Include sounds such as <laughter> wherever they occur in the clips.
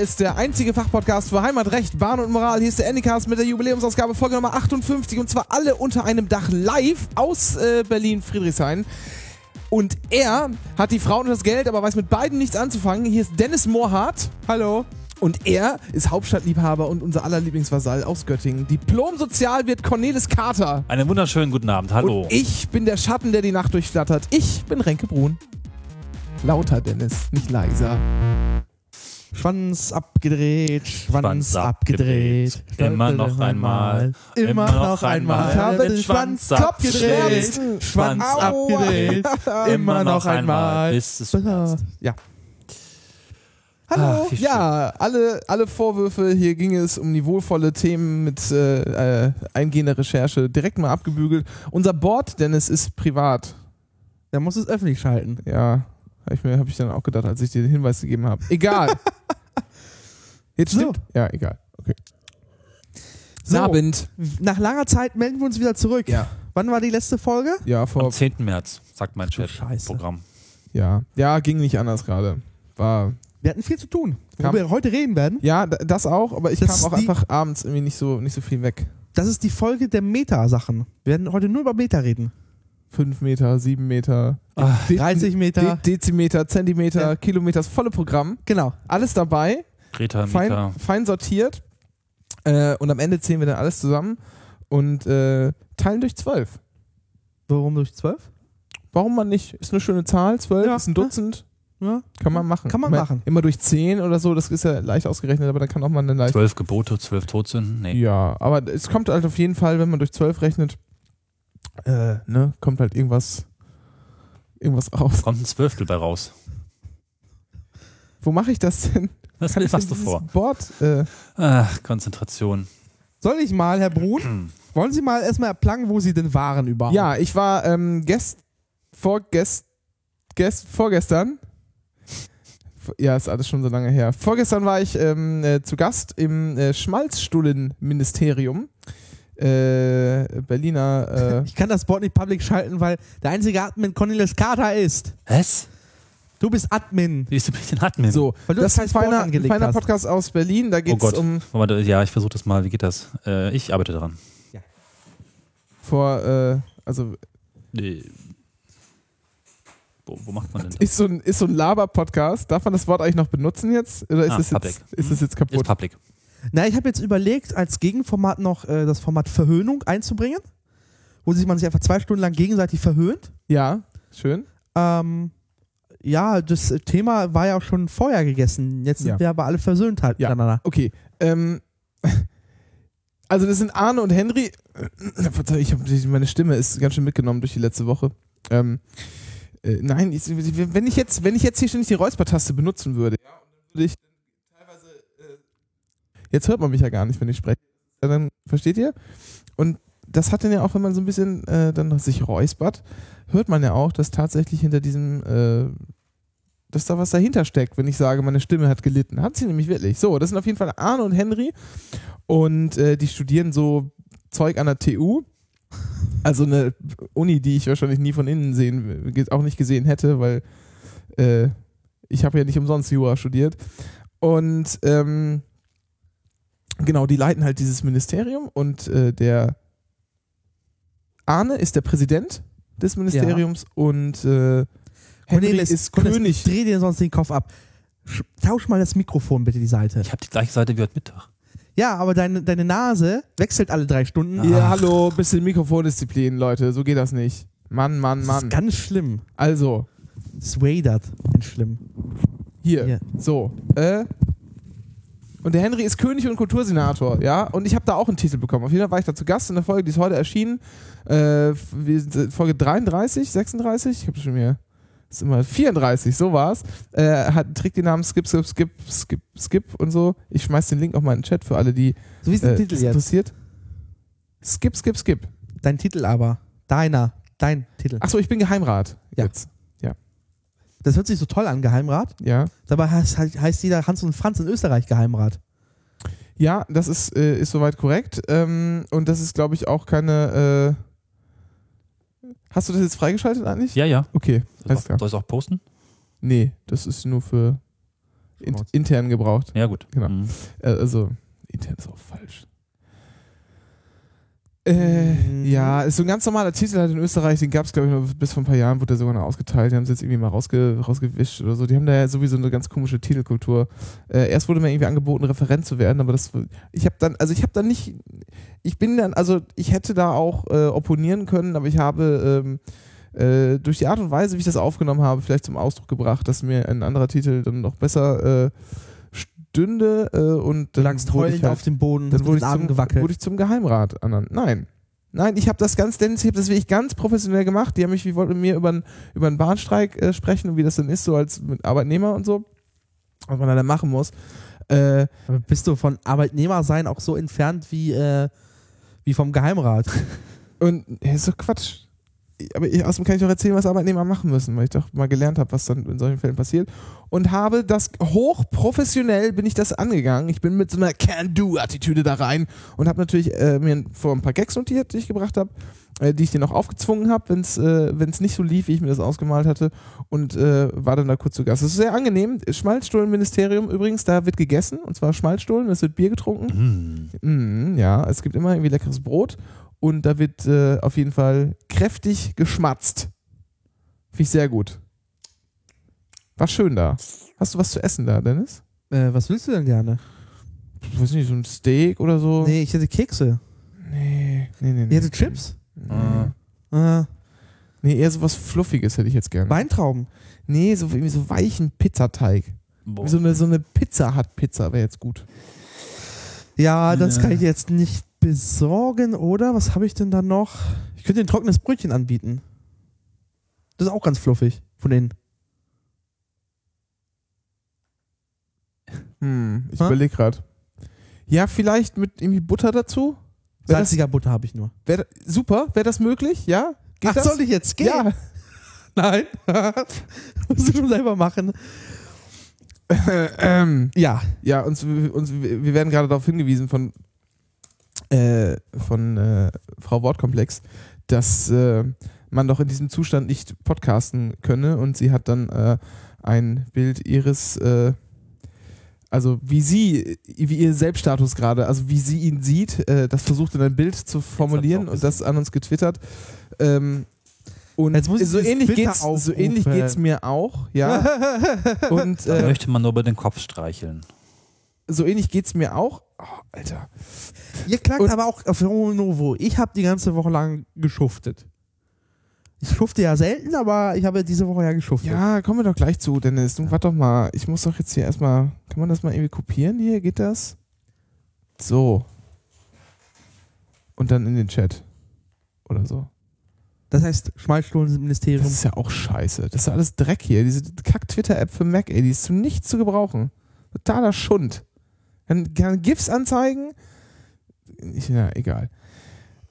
ist der einzige Fachpodcast für Heimatrecht, Bahn und Moral. Hier ist der Endicast mit der Jubiläumsausgabe Folge Nummer 58 und zwar alle unter einem Dach live aus äh, Berlin-Friedrichshain. Und er hat die Frauen und das Geld, aber weiß mit beiden nichts anzufangen. Hier ist Dennis Mohrhardt. Hallo. Und er ist Hauptstadtliebhaber und unser aller Lieblingsvasall aus Göttingen. Diplom-Sozialwirt Cornelis Kater. Einen wunderschönen guten Abend. Hallo. Und ich bin der Schatten, der die Nacht durchflattert. Ich bin Renke Brun. Lauter, Dennis, nicht leiser. Schwanz abgedreht, Schwanz, Schwanz abgedreht. abgedreht. Immer noch einmal. Immer noch einmal. Ich habe den Schwanz abgedreht. Schwanz abgedreht. Immer noch einmal. Bis es schmerzt. Ja. Hallo. Ach, ja, alle, alle Vorwürfe, hier ging es um niveauvolle Themen mit äh, äh, eingehender Recherche, direkt mal abgebügelt. Unser Board, Dennis, ist privat. Der muss es öffentlich schalten. Ja, ich mir hab ich dann auch gedacht, als ich dir den Hinweis gegeben habe. Egal. <laughs> Jetzt So. stimmt. Ja, egal. Okay. So. Abend. Nach langer Zeit melden wir uns wieder zurück. Ja. Wann war die letzte Folge? Ja, Am vor 10. März, sagt mein Chef. Scheiße. Programm. ja, ja, ging nicht anders gerade. War Wir hatten viel zu tun. Worüber wir heute reden werden, ja, das auch, aber ich Das kam auch die- einfach abends irgendwie nicht so nicht so viel weg. das ist die Folge der Meta-Sachen. Wir werden heute nur über Meta reden. 5 Meter, 7 Meter, De- 30 Meter. De Dezimeter, Zentimeter, Ja. Kilometer, das volle Programm. Genau. Alles dabei, Greta, fein, fein sortiert. Äh, und am Ende zählen wir dann alles zusammen und äh, teilen durch 12. Warum durch 12? Warum man nicht? Ist eine schöne Zahl, 12 Ja. ist ein Dutzend. Ja. Kann man machen. Kann man immer, machen. Immer durch 10 oder so, das ist ja leicht ausgerechnet, aber da kann auch mal eine leicht. Zwölf Gebote, zwölf Todsünden. Nee. Ja, aber es kommt halt auf jeden Fall, wenn man durch 12 rechnet, äh, ne, kommt halt irgendwas, irgendwas raus. Kommt ein Zwölftel bei raus. Wo mache ich das denn? Was Kann ich machst du vor? Board, äh, Ach, Konzentration. Soll ich mal, Herr Brun? Hm. Wollen Sie mal erstmal erplangen, wo Sie denn waren überhaupt? Ja, ich war ähm, gest, vorgest, gest, vorgestern. Ja, ist alles schon so lange her. Vorgestern war ich ähm, äh, zu Gast im äh, Schmalzstullen-Ministerium. Äh, Berliner. Äh, Ich kann das Board nicht public schalten, weil der einzige Admin Cornelis Carter ist. Was? Du bist Admin. Wie ist du mit den Admin? so, Weil du das das ist ein Board feiner, feiner. Podcast aus Berlin. Da Oh geht es Gott. um Warte, Ja, ich versuche das mal. Wie geht das? Äh, ich arbeite daran. vor, äh, also Nee. Wo, wo macht man denn das? ist so ein, ist so ein Laber-Podcast. Darf man das Wort eigentlich noch benutzen jetzt? Oder ist Ah, es public. jetzt, ist es jetzt Ist kaputt? public. Na, ich habe jetzt überlegt, als Gegenformat noch äh, das Format Verhöhnung einzubringen, wo sich man sich einfach zwei Stunden lang gegenseitig verhöhnt. Ja, schön. Ähm, ja, das Thema war ja auch schon vorher gegessen. Jetzt sind Ja. wir aber alle versöhnt halt Ja. miteinander. Okay. Ähm, <laughs> also das sind Arne und Henry. <clears throat> Ich hab, meine Stimme ist ganz schön mitgenommen durch die letzte Woche. Ähm, Äh, nein, ich, wenn ich jetzt, wenn ich jetzt hier ständig die Räuspertaste benutzen würde, ja, und dann würde ich jetzt hört man mich ja gar nicht, wenn ich spreche. Ja, dann versteht ihr? Und das hat dann ja auch, wenn man so ein bisschen äh, dann sich räuspert, hört man ja auch, dass tatsächlich hinter diesem, äh, dass da was dahinter steckt, wenn ich sage, meine Stimme hat gelitten. Hat sie nämlich wirklich. So, das sind auf jeden Fall Arne und Henry und äh, die studieren so Zeug an der TU. Also eine Uni, die ich wahrscheinlich nie von innen sehen, auch nicht gesehen hätte, weil äh, ich habe ja nicht umsonst Jura studiert. Und ähm, genau, die leiten halt dieses Ministerium und äh, der Arne ist der Präsident des Ministeriums und äh, Henry Cornelis, ist Cornelis, König. Dreh dir sonst den Kopf ab. Sch- Tausch mal das Mikrofon bitte die Seite. Ich habe die gleiche Seite wie heute Mittag. Ja, aber deine, deine Nase wechselt alle drei Stunden. Ja, Ach. hallo, bisschen Mikrofondisziplin, Leute, so geht das nicht. Mann, Mann, Das Mann. ist ganz schlimm. Also, Swadert. Ganz schlimm. hier, Hier. so, äh. Und der Henry ist König und Kultursenator, ja. Und ich habe da auch einen Titel bekommen. Auf jeden Fall war ich da zu Gast in der Folge, die ist heute erschienen. Äh, sind- Folge 33, 36, ich habe schon mir. Ist immer 34, so war's. Äh, hat trägt den Namen Skip, Skip, Skip, Skip, Skip und so. Ich schmeiß den Link auch mal in den Chat für alle, die So wie ist der äh, Titel jetzt? interessiert. Skip, Skip, Skip. Dein Titel aber. Deiner. Dein Titel. Achso, ich bin Geheimrat. Ja. Jetzt. Das hört sich so toll an, Geheimrat. Ja. Dabei heißt, heißt jeder Hans und Franz in Österreich Geheimrat. Ja, das ist, äh, ist soweit korrekt. Ähm, und das ist, glaube ich, auch keine. Äh Hast du das jetzt freigeschaltet eigentlich? Ja, ja. Okay, Soll ich klar. auch- soll ich es auch posten? Nee, das ist nur für in, intern gebraucht. Ja, gut. Genau. Mhm. Äh, also, intern ist auch falsch. Äh, ja, ist so ein ganz normaler Titel halt in Österreich, den gab es, glaube ich, nur bis vor ein paar Jahren, wurde der sogar noch ausgeteilt. Die haben es jetzt irgendwie mal rausge rausgewischt oder so. Die haben da ja sowieso eine ganz komische Titelkultur. Äh, erst wurde mir irgendwie angeboten, Referent zu werden, aber das, ich habe dann, also ich habe dann nicht, ich bin dann, also ich hätte da auch äh, opponieren können, aber ich habe ähm, äh, durch die Art und Weise, wie ich das aufgenommen habe, vielleicht zum Ausdruck gebracht, dass mir ein anderer Titel dann noch besser äh, stünde äh, und dann lagst heulend halt- auf dem Boden, dann wurde ich, zum, wurde ich zum Geheimrat ernannt. Nein. Nein, ich habe das ganz, Dennis, ich habe das wirklich ganz professionell gemacht. Die haben mich, wie wollten mit mir über einen über einen Bahnstreik äh, sprechen und wie das denn ist, so als mit Arbeitnehmer und so, was man da dann machen muss. Äh, bist du von Arbeitnehmer sein auch so entfernt wie, äh, wie vom Geheimrat? <laughs> und ja, ist doch Quatsch. Aber ich, außerdem kann ich doch erzählen, was Arbeitnehmer machen müssen, weil ich doch mal gelernt habe, was dann in solchen Fällen passiert. Und habe das hochprofessionell bin ich das angegangen. Ich bin mit so einer Can-Do-Attitüde da rein und habe natürlich äh, mir vor ein paar Gags notiert, die ich gebracht habe, äh, die ich dir noch aufgezwungen habe, wenn es äh, wenn's nicht so lief, wie ich mir das ausgemalt hatte. Und äh, war dann da kurz zu Gast. Das ist sehr angenehm. Schmalzstollen-Ministerium übrigens, da wird gegessen, und zwar Schmalzstollen, es wird Bier getrunken. Mhm. Mm, ja, es gibt immer irgendwie leckeres Brot und da wird äh, auf jeden Fall kräftig geschmatzt. Finde ich sehr gut. War schön da. Hast du was zu essen da, Dennis? äh, was willst du denn gerne? Ich weiß nicht, so ein Steak oder so? Nee, ich hätte Kekse. nee, nee, nee. nee. Ich hätte Chips. Nee. Ah. Nee, eher so was Fluffiges hätte ich jetzt gerne. Weintrauben. Nee, so irgendwie so weichen Pizzateig. Boah. Wie so eine, so eine Pizza hat Pizza, wäre jetzt gut. Ja, das Ja. kann ich jetzt nicht besorgen, oder? Was habe ich denn da noch? Ich könnte ein trockenes Brötchen anbieten. Das ist auch ganz fluffig von denen. Hm, ich überlege gerade. Ja, vielleicht mit irgendwie Butter dazu? Das, Salziger Butter habe ich nur. wär, super, wäre das möglich? Ja? Geht Ach, das? soll ich jetzt gehen? Ja. <laughs> Nein. <laughs> Musst du schon selber machen. ähm, Ja. ja, uns, uns, wir werden gerade darauf hingewiesen von, äh, von äh, Frau Wortkomplex, dass äh, man doch in diesem Zustand nicht podcasten könne und sie hat dann äh, ein Bild ihres, äh, also wie sie, wie ihr Selbststatus gerade, also wie sie ihn sieht, äh, das versucht in ein Bild zu formulieren und das an uns getwittert. Ähm, und Jetzt muss ich so ähnlich, geht's, so ähnlich aufrufen. geht's mir auch, ja. <laughs> und Da möchte man nur über den Kopf streicheln. So ähnlich geht's mir auch. Oh, Alter. Ihr klagt Und- aber auch auf Novo. Ich habe die ganze Woche lang geschuftet. Ich schufte ja selten, aber ich habe diese Woche ja geschuftet. Ja, kommen wir doch gleich zu, Dennis. Du warte doch mal. Ich muss doch jetzt hier erstmal. Kann man das mal irgendwie kopieren hier? Geht das? So. Und dann in den Chat. Oder so. Das heißt, Das Schmalspurministerium. ist ja auch scheiße. Das ist ja alles Dreck hier. Diese Kack-Twitter-App für Mac, ey, die ist zu nichts zu gebrauchen. Totaler Schund. Kann, kann GIFs anzeigen. Ich- Ja, egal.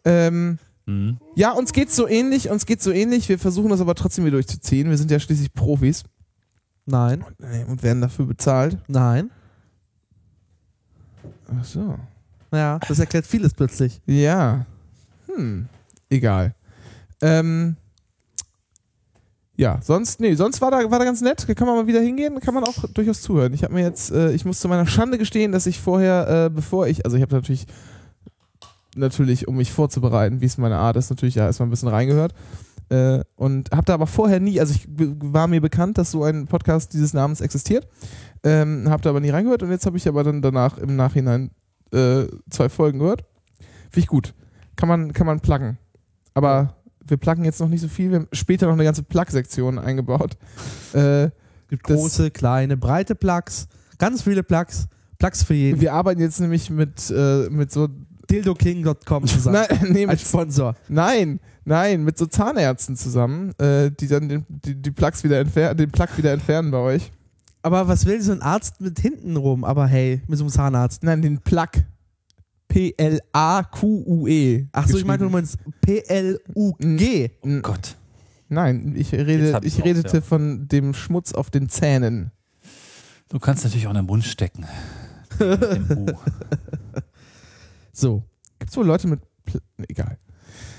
Ähm, Mhm. ja, uns geht's so ähnlich, uns geht's so ähnlich. Wir versuchen das aber trotzdem wieder durchzuziehen. Wir sind ja schließlich Profis Nein, und werden dafür bezahlt. nein. Ach so. Ja, das erklärt vieles plötzlich. Ja. Hm. Egal. Ähm. Ja, sonst, nee, sonst war da, war da ganz nett. Kann man mal wieder hingehen, kann man auch durchaus zuhören. Ich habe mir jetzt, äh, ich muss zu meiner Schande gestehen, dass ich vorher, äh, bevor ich, also ich habe natürlich, natürlich, um mich vorzubereiten, wie es meine Art ist, natürlich ja erstmal ein bisschen reingehört. Äh, und habe da aber vorher nie, also ich war mir bekannt, dass so ein Podcast dieses Namens existiert. Ähm, habe da aber nie reingehört und jetzt habe ich aber dann danach im Nachhinein äh, zwei Folgen gehört. Finde ich gut. Kann man, kann man pluggen. Aber wir pluggen jetzt noch nicht so viel. Wir haben später noch eine ganze Plug-Sektion eingebaut. <laughs> Äh, Gibt große, kleine, breite Plugs, ganz viele Plugs, Plugs für jeden. wir arbeiten jetzt nämlich mit, äh, mit so. DildoKing.com zusammen. <laughs> Nein, nee, Als Sponsor. nein, nein, mit so Zahnärzten zusammen, äh, die dann den, die, die Plugs wieder entfernen, den Plug wieder entfernen bei euch. Aber was will so ein Arzt mit hinten rum? Aber hey, mit so einem Zahnarzt. Nein, den Plug. P-L-A-Q-U-E. Achso, ich meinte, du meinst P-L-U-G. N- Gott. Nein, ich, rede, ich auch, redete ja. von dem Schmutz auf den Zähnen. Du kannst natürlich auch in den Mund stecken. <laughs> So. Gibt es wohl Leute mit. Pl nee, egal.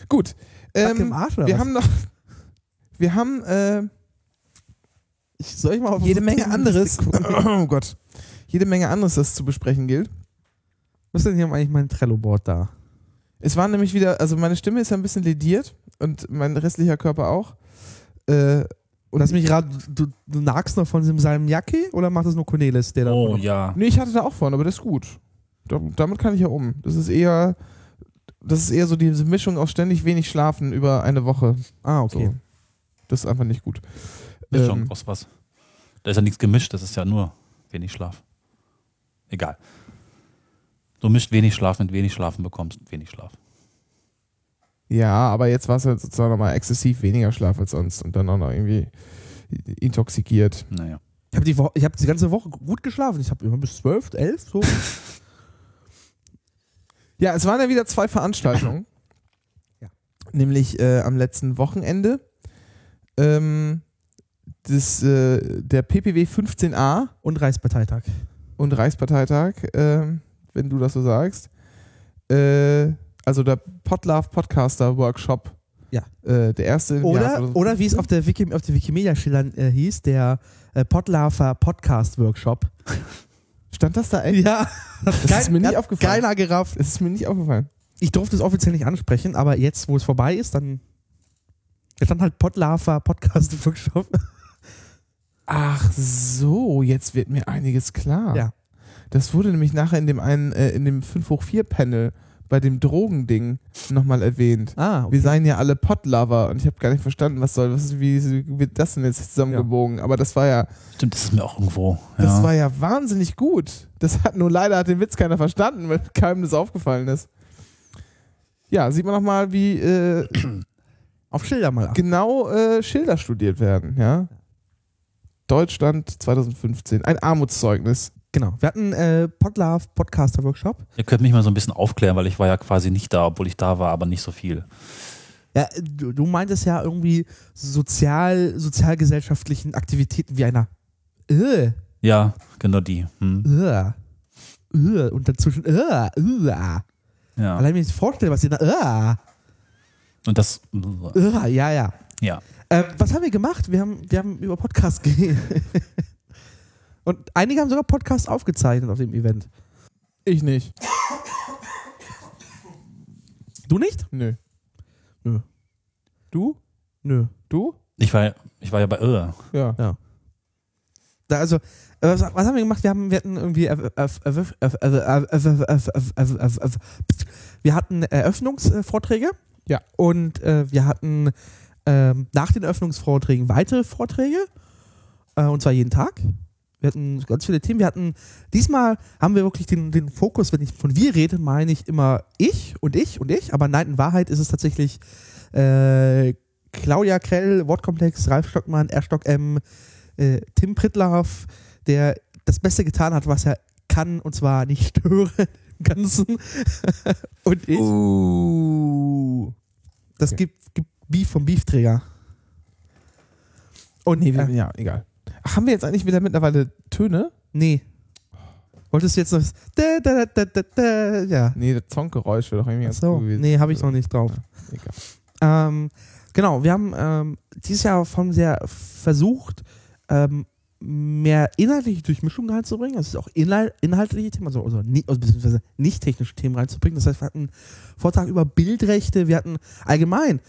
Gut. Ähm, Arsch oder wir was? haben noch. Wir haben äh, Ich, soll ich mal auf jede Menge anderes. <clears throat> Oh Gott. Jede Menge anderes, das zu besprechen gilt. Was ist denn hier eigentlich mein Trello-Board da? Es war nämlich wieder, also meine Stimme ist ja ein bisschen lediert und mein restlicher Körper auch. Äh, und Lass mich raten, du, du nagst noch von diesem Salmiakki oder macht das nur Cornelis, der da Oh ja. Nee, ich hatte da auch vorne, aber das ist gut. Da, damit kann ich ja um. Das ist eher, das ist eher so diese Mischung aus ständig wenig schlafen über eine Woche. Ah, So. okay. Das ist einfach nicht gut. Mischung Ähm, aus was. Da ist ja nichts gemischt, das ist ja nur wenig Schlaf. Egal. Du mischt wenig Schlaf mit wenig Schlafen bekommst wenig Schlaf. Ja, aber jetzt war es halt sozusagen nochmal exzessiv weniger Schlaf als sonst und dann auch noch irgendwie intoxikiert. Naja. Ich habe die, Wo- ich hab die ganze Woche gut geschlafen. Ich habe immer bis 12, 11 so. <laughs> Ja, es waren ja wieder zwei Veranstaltungen. Ja. Nämlich äh, am letzten Wochenende. Ähm, das, äh, der PPW 15a Und Reichsparteitag. und Reichsparteitag, ähm, wenn du das so sagst. Äh, also der Podlove Podcaster Workshop. Ja. Äh, der erste. im Jahr Oder, 2015. oder wie es auf der, Wiki, auf der Wikimedia-Schildern äh, hieß, der äh, Podlafer Podcast Workshop. <laughs> Stand das da echt? Ja, Das ist mir nicht aufgefallen. Keiner gerafft. Es ist mir nicht aufgefallen. Ich durfte es offiziell nicht ansprechen, aber jetzt, wo es vorbei ist, dann. Da stand halt Podlafer Podcast Workshop. Ach so, jetzt wird mir einiges klar. Ja. Das wurde nämlich nachher in dem einen, äh, in dem 5 hoch 4 Panel bei dem Drogending nochmal erwähnt. Ah, Wir seien ja alle Podlover und ich habe gar nicht verstanden, was soll, was wie wird das denn jetzt zusammengebogen? Aber das war ja, Stimmt, das ist mir auch irgendwo. das ja. war ja wahnsinnig gut. Das hat nur leider hat den Witz keiner verstanden, weil <laughs> keinem das aufgefallen ist. Ja, sieht man nochmal, wie äh, Auf Schilder mal ab. genau äh, Schilder studiert werden, ja. Deutschland 2015, ein Armutszeugnis. Genau. Wir hatten äh, Podlove Podcaster Workshop. Ihr könnt mich mal so ein bisschen aufklären, weil ich war ja quasi nicht da, obwohl ich da war, aber nicht so viel. Ja, du, du meintest ja irgendwie sozial, sozialgesellschaftlichen Aktivitäten wie einer äh, Ja, genau die. Hm. äh, äh, und dazwischen äh, äh. Ja. Allein wenn ich mir vorstelle, was ihr da Und das. äh, äh, ja, ja. Ja. Ähm, was haben wir gemacht? Wir haben, wir haben über Podcast <laughs> geredet. Und einige haben sogar Podcasts aufgezeichnet auf dem Event. Ich nicht. Du nicht? Nö. Nö. Du? Nö. Du? Ich war, ich war ja bei Irre. Ja. ja. Da also, was, was, haben wir gemacht? Wir, haben, wir hatten irgendwie. Wir hatten Eröffnungsvorträge. Ja. Und äh, wir hatten ähm, nach den Eröffnungsvorträgen weitere Vorträge. Äh, und zwar jeden Tag. Wir hatten ganz viele Themen. Wir hatten, diesmal haben wir wirklich den, den Fokus, wenn ich von wir rede, meine ich immer ich und ich und ich. Aber nein, in Wahrheit ist es tatsächlich äh, Claudia Krell, Wortkomplex, Ralf Stockmann, R. Stock M, äh, Tim Prittlaff, der das Beste getan hat, was er kann, und zwar nicht stören <laughs> im Ganzen. <laughs> und ich. Uh. Das Okay. gibt, gibt Beef vom Beefträger. Und Nee, wir, äh, ja, egal. Haben wir jetzt eigentlich wieder mittlerweile Töne? nee. Wolltest du jetzt noch das da, da, da, da, da, ja. Nee, das Songgeräusch wäre doch irgendwie ganz so. cool gewesen. Nee, habe ich noch nicht drauf. Egal. Ähm, genau, wir haben ähm, dieses Jahr von sehr versucht, ähm, mehr inhaltliche Durchmischung reinzubringen. Also auch inhal inhaltliche Themen, also, also, nicht, also beziehungsweise nicht technische Themen reinzubringen. Das heißt, wir hatten einen Vortrag über Bildrechte, wir hatten allgemein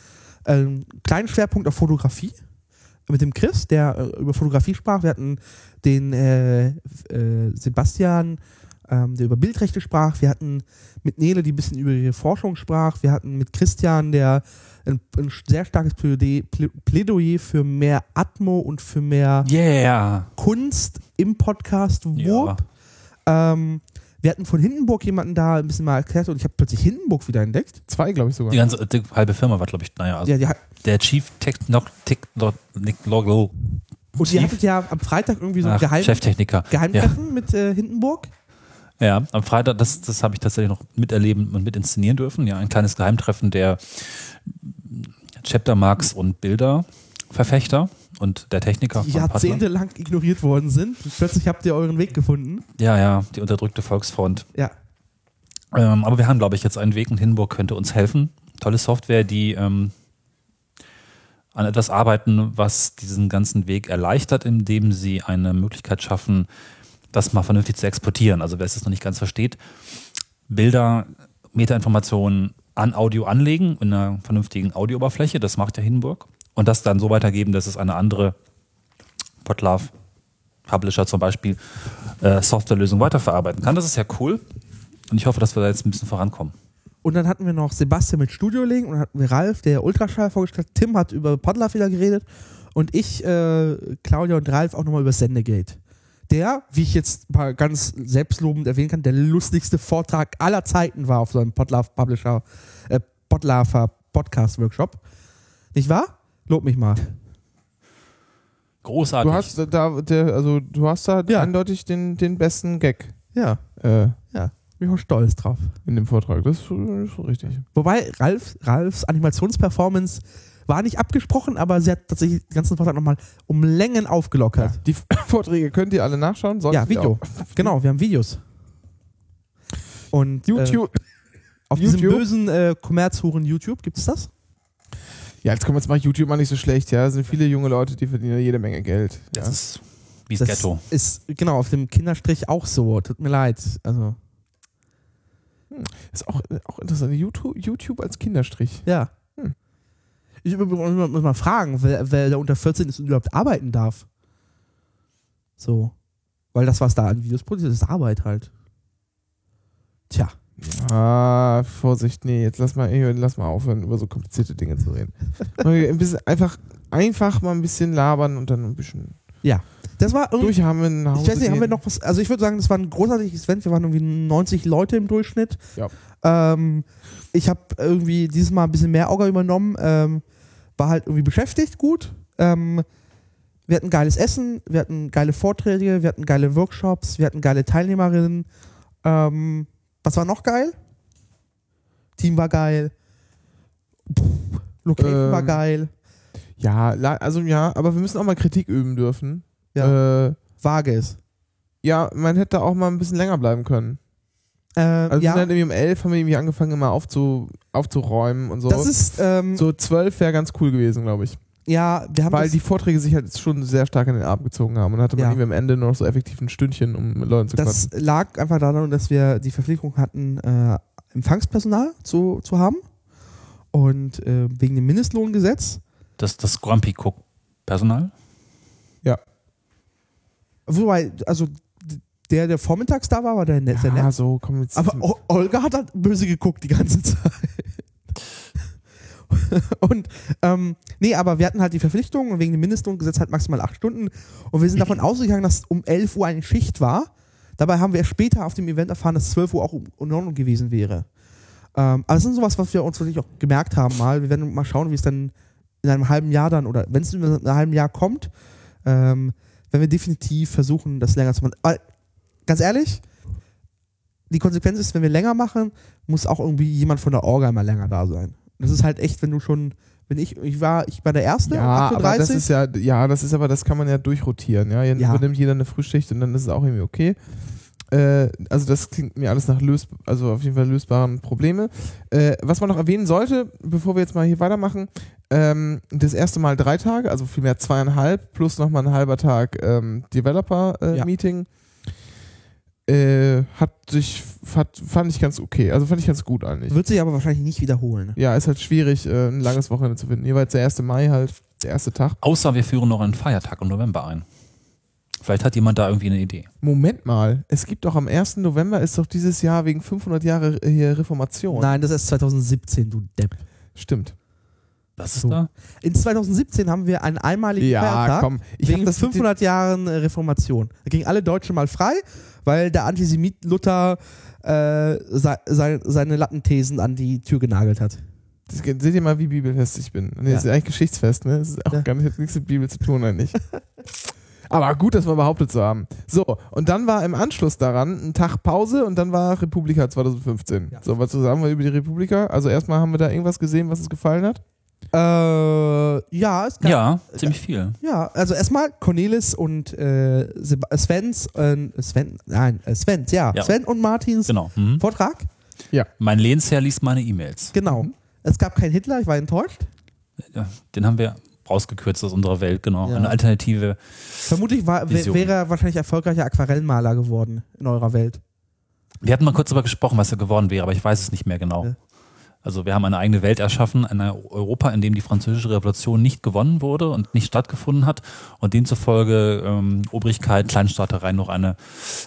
ähm, einen kleinen Schwerpunkt auf Fotografie mit dem Chris, der äh, über Fotografie sprach. Wir hatten den äh, äh, Sebastian, ähm, der über Bildrechte sprach. Wir hatten mit Nele, die ein bisschen über ihre Forschung sprach. Wir hatten mit Christian, der ein, ein sehr starkes Plädoyer, Plä- Plädoyer für mehr Atmo und für mehr Yeah. Kunst im Podcast wurb. Ähm, wir hatten von Hindenburg jemanden da ein bisschen mal erklärt und ich habe plötzlich Hindenburg wieder entdeckt. Zwei, glaube ich sogar. Die ganze die halbe Firma war, glaube ich, naja, also Ja, die, hat- der Chief Techno Techno Technologo und ihr hattet ja am Freitag irgendwie so ein Geheim, Cheftechniker. Geheimtreffen mit äh, Hindenburg. Ja, am Freitag, das, das habe ich tatsächlich noch miterleben und mit inszenieren dürfen. Ja, ein kleines Geheimtreffen der Chapter Marks und Bilderverfechter und der Techniker die jahrzehntelang ignoriert worden sind. Plötzlich habt ihr euren Weg gefunden. Ja, ja, die unterdrückte Volksfront. Ja. Ähm, aber wir haben, glaube ich, jetzt einen Weg und Hindenburg könnte uns helfen. Tolle Software, die ähm, an etwas arbeiten, was diesen ganzen Weg erleichtert, indem sie eine Möglichkeit schaffen, das mal vernünftig zu exportieren. Also wer es jetzt noch nicht ganz versteht, Bilder, Metainformationen an Audio anlegen in einer vernünftigen Audiooberfläche, das macht ja Hindenburg. Und das dann so weitergeben, dass es eine andere Podlove Publisher zum Beispiel äh, Softwarelösung weiterverarbeiten kann. Das ist ja cool. Und ich hoffe, dass wir da jetzt ein bisschen vorankommen. Und dann hatten wir noch Sebastian mit Studiolink und dann hatten wir Ralf, der Ultraschall vorgestellt hat. Tim hat über Podlove wieder geredet und ich, äh, Claudia und Ralf auch nochmal über Sendegate. Der, wie ich jetzt mal ganz selbstlobend erwähnen kann, der lustigste Vortrag aller Zeiten war auf so einem Podlove Publisher, äh, Podlove Podcast Workshop. Nicht wahr? Lob mich mal. Großartig. Du hast da, der, also du hast da Ja. eindeutig den, den besten Gag Ja, äh, bin ich auch stolz drauf. in dem Vortrag. Das ist so, richtig. Wobei Ralf, Ralfs Animationsperformance war nicht abgesprochen, aber sie hat tatsächlich den ganzen Vortrag nochmal um Längen aufgelockert. Die <laughs> Vorträge könnt ihr alle nachschauen. Sonst Ja, Video. <laughs> Genau, wir haben Videos. Und YouTube. Äh, auf diesem YouTube? bösen äh, Kommerzhuren YouTube gibt es das? Ja, jetzt kommen wir jetzt mal YouTube mal nicht so schlecht. Ja, es sind viele junge Leute, die verdienen jede Menge Geld. Das Ja. ist wie Das Ghetto. ist genau auf dem Kinderstrich auch so. Tut mir leid. Also ist auch, auch interessant. YouTube, YouTube als Kinderstrich. ja. Hm. Ich muss mal- muss mal fragen, wer, wer da unter 14 ist und überhaupt arbeiten darf. So. Weil das, was da an Videos produziert, ist Arbeit halt. Tja. Ah, Vorsicht, nee, jetzt lass mal, lass mal aufhören, über so komplizierte Dinge zu reden. <laughs> Ein bisschen, einfach, einfach mal ein bisschen labern und dann ein bisschen Das war irgendwie. durchhaben. nach Ich Hause weiß nicht, haben wir noch was? Also ich würde sagen, das war ein großartiges Event. Wir waren irgendwie 90 Leute im Durchschnitt. Ja. Ähm, ich habe irgendwie dieses Mal ein bisschen mehr Auge übernommen. Ähm, war halt irgendwie beschäftigt, gut. Ähm, wir hatten geiles Essen, wir hatten geile Vorträge, wir hatten geile Workshops, wir hatten geile Teilnehmerinnen. Ähm, was war noch geil? Team war geil. Puh, Location Ähm, war geil. Ja, also ja, aber wir müssen auch mal Kritik üben dürfen. Ja. Äh, Vage ist. ja, man hätte auch mal ein bisschen länger bleiben können. Äh, Also wir ja, sind halt irgendwie um elf, haben wir irgendwie angefangen, immer aufzu, aufzuräumen und so. das ist ähm, so zwölf wäre ganz cool gewesen, glaube ich. Ja, wir haben Weil das, die Vorträge sich halt schon sehr stark in den Abend gezogen haben und dann hatte man Ja. irgendwie am Ende nur noch so effektiv ein Stündchen, um mit Leuten zu Das quatschen. lag einfach daran, dass wir die Verpflichtung hatten, äh, Empfangspersonal zu, zu haben. Und äh, wegen dem Mindestlohngesetz, Das, das Grumpy Cook Personal. wobei, also der, der vormittags da war, war der nett. Ja, nett. so, komm jetzt. Aber Olga hat halt böse geguckt die ganze <laughs> Zeit. <laughs> und ähm, nee, aber wir hatten halt die Verpflichtung und wegen dem Mindestlohngesetz halt maximal acht Stunden. Und wir sind davon <laughs> ausgegangen, dass um 11 Uhr eine Schicht war. Dabei haben wir erst später auf dem Event erfahren, dass 12 Uhr auch in Ordnung gewesen wäre. Ähm, aber das ist sowas, was wir uns natürlich auch gemerkt haben mal. Wir werden mal schauen, wie es dann in einem halben Jahr dann, oder wenn es in einem halben Jahr kommt, ähm, werden wir definitiv versuchen, das länger zu machen. Aber ganz ehrlich, die Konsequenz ist, wenn wir länger machen, muss auch irgendwie jemand von der Orga mal länger da sein. Das ist halt echt, wenn du schon, wenn ich, ich war, ich war der Erste, Ja, aber das 38. ist ja, ja, das ist aber, das kann man ja durchrotieren, ja. Dann Ja. übernimmt jeder eine Frühschicht und dann ist es auch irgendwie okay. Äh, also das klingt mir alles nach lös also auf jeden Fall lösbaren Probleme. Äh, was man noch erwähnen sollte, bevor wir jetzt mal hier weitermachen, ähm, das erste Mal drei Tage, also vielmehr zweieinhalb, plus nochmal ein halber Tag ähm, Ja. Developer-Meeting. Äh, hat sich, hat, fand ich ganz okay. Also fand ich ganz gut eigentlich. Wird sich aber wahrscheinlich nicht wiederholen. Ja, ist halt schwierig, äh, ein langes Wochenende zu finden. Hier war jetzt der 1. Mai halt, der erste Tag. Außer wir führen noch einen Feiertag im November ein. Vielleicht hat jemand da irgendwie eine Idee. Moment mal, es gibt doch am 1. November ist doch dieses Jahr wegen 500 Jahre hier Reformation. Nein, das ist 2017, du Depp. Stimmt. Was ist So. da? In 2017 haben wir einen einmaligen Ja, Feiertag komm. Ich wegen das mit 500 Jahren äh, Reformation. Da gingen alle Deutschen mal frei, weil der Antisemit Luther äh, se se seine Lattenthesen an die Tür genagelt hat. Das, seht ihr mal, wie bibelfest ich bin. Nee, Ja. das ist eigentlich geschichtsfest, ne? Das ist auch Ja. gar nicht, nichts mit Bibel zu tun, eigentlich. <laughs> Aber gut, das mal behauptet zu haben. So, und dann war im Anschluss daran ein Tag Pause und dann war Republika 2015. Ja. So, was sagen wir über die Republika? Also erstmal haben wir da irgendwas gesehen, was uns gefallen hat. Äh, ja, es gab, Ja, ziemlich viel. ja, also erstmal Cornelis und äh, äh, Svens, äh, Sven, nein, äh, Svens, ja, Ja. Sven und Martins Genau. Mhm. Vortrag, Mein Lehnsherr liest meine E-Mails. genau. Es gab keinen Hitler, ich war enttäuscht. Ja, den haben wir rausgekürzt aus unserer Welt, genau. Ja. Eine Alternative. Vermutlich war, wäre er wahrscheinlich erfolgreicher Aquarellmaler geworden in eurer Welt. Wir hatten mal kurz darüber gesprochen, was er geworden wäre, aber ich weiß es nicht mehr genau. Also wir haben eine eigene Welt erschaffen, ein Europa, in dem die französische Revolution nicht gewonnen wurde und nicht stattgefunden hat und demzufolge ähm, Obrigkeit, Kleinstaaterei noch eine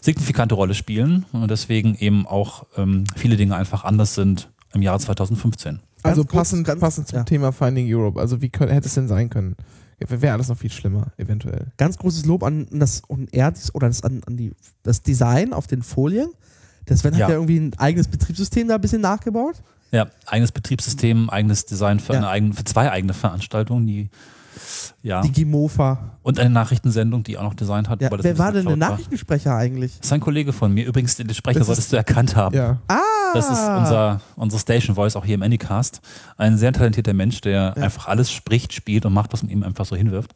signifikante Rolle spielen und deswegen eben auch ähm, viele Dinge einfach anders sind im Jahre 2015. Also passend, ganz- passend zum ja. Thema Finding Europe. Also wie könnt, hätte es denn sein können? Wäre alles noch viel schlimmer, eventuell. Ganz großes Lob an das und er oder das an, an die das Design auf den Folien. Der Sven Ja. hat ja irgendwie ein eigenes Betriebssystem da ein bisschen nachgebaut. Ja, eigenes Betriebssystem, eigenes Design für, Ja. eine eigene, für zwei eigene Veranstaltungen, die ja Die Gimofa. und eine Nachrichtensendung, die auch noch designt hat. Ja, weil das wer war denn der geklaut war. Nachrichtensprecher eigentlich? Das ist ein Kollege von mir. Übrigens, den Sprecher Das solltest ist- du erkannt haben. Ja. Ah! Das ist unser, unsere Station Voice auch hier im Anycast. Ein sehr talentierter Mensch, der Ja. einfach alles spricht, spielt und macht, was man ihm einfach so hinwirft.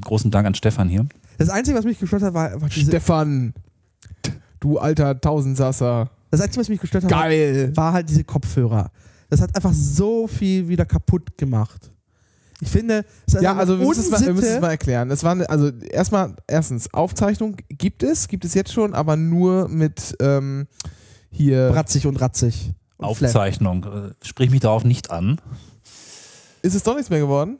Großen Dank an Stefan hier. Das Einzige, was mich gestört hat, war, war Stefan, du alter Tausendsasser. Das Einzige, was mich gestört hat, war, Geil. war halt diese Kopfhörer. Das hat einfach so viel wieder kaputt gemacht. Ich finde, es ist Ja, also wir müssen, es mal, wir müssen es mal erklären. Das war eine, also erstmal, erstens, Aufzeichnung gibt es, gibt es jetzt schon, aber nur mit ähm, hier. bratzig und ratzig. Und Flash. Aufzeichnung. Äh, Sprich mich darauf nicht an. Ist es doch nichts mehr geworden?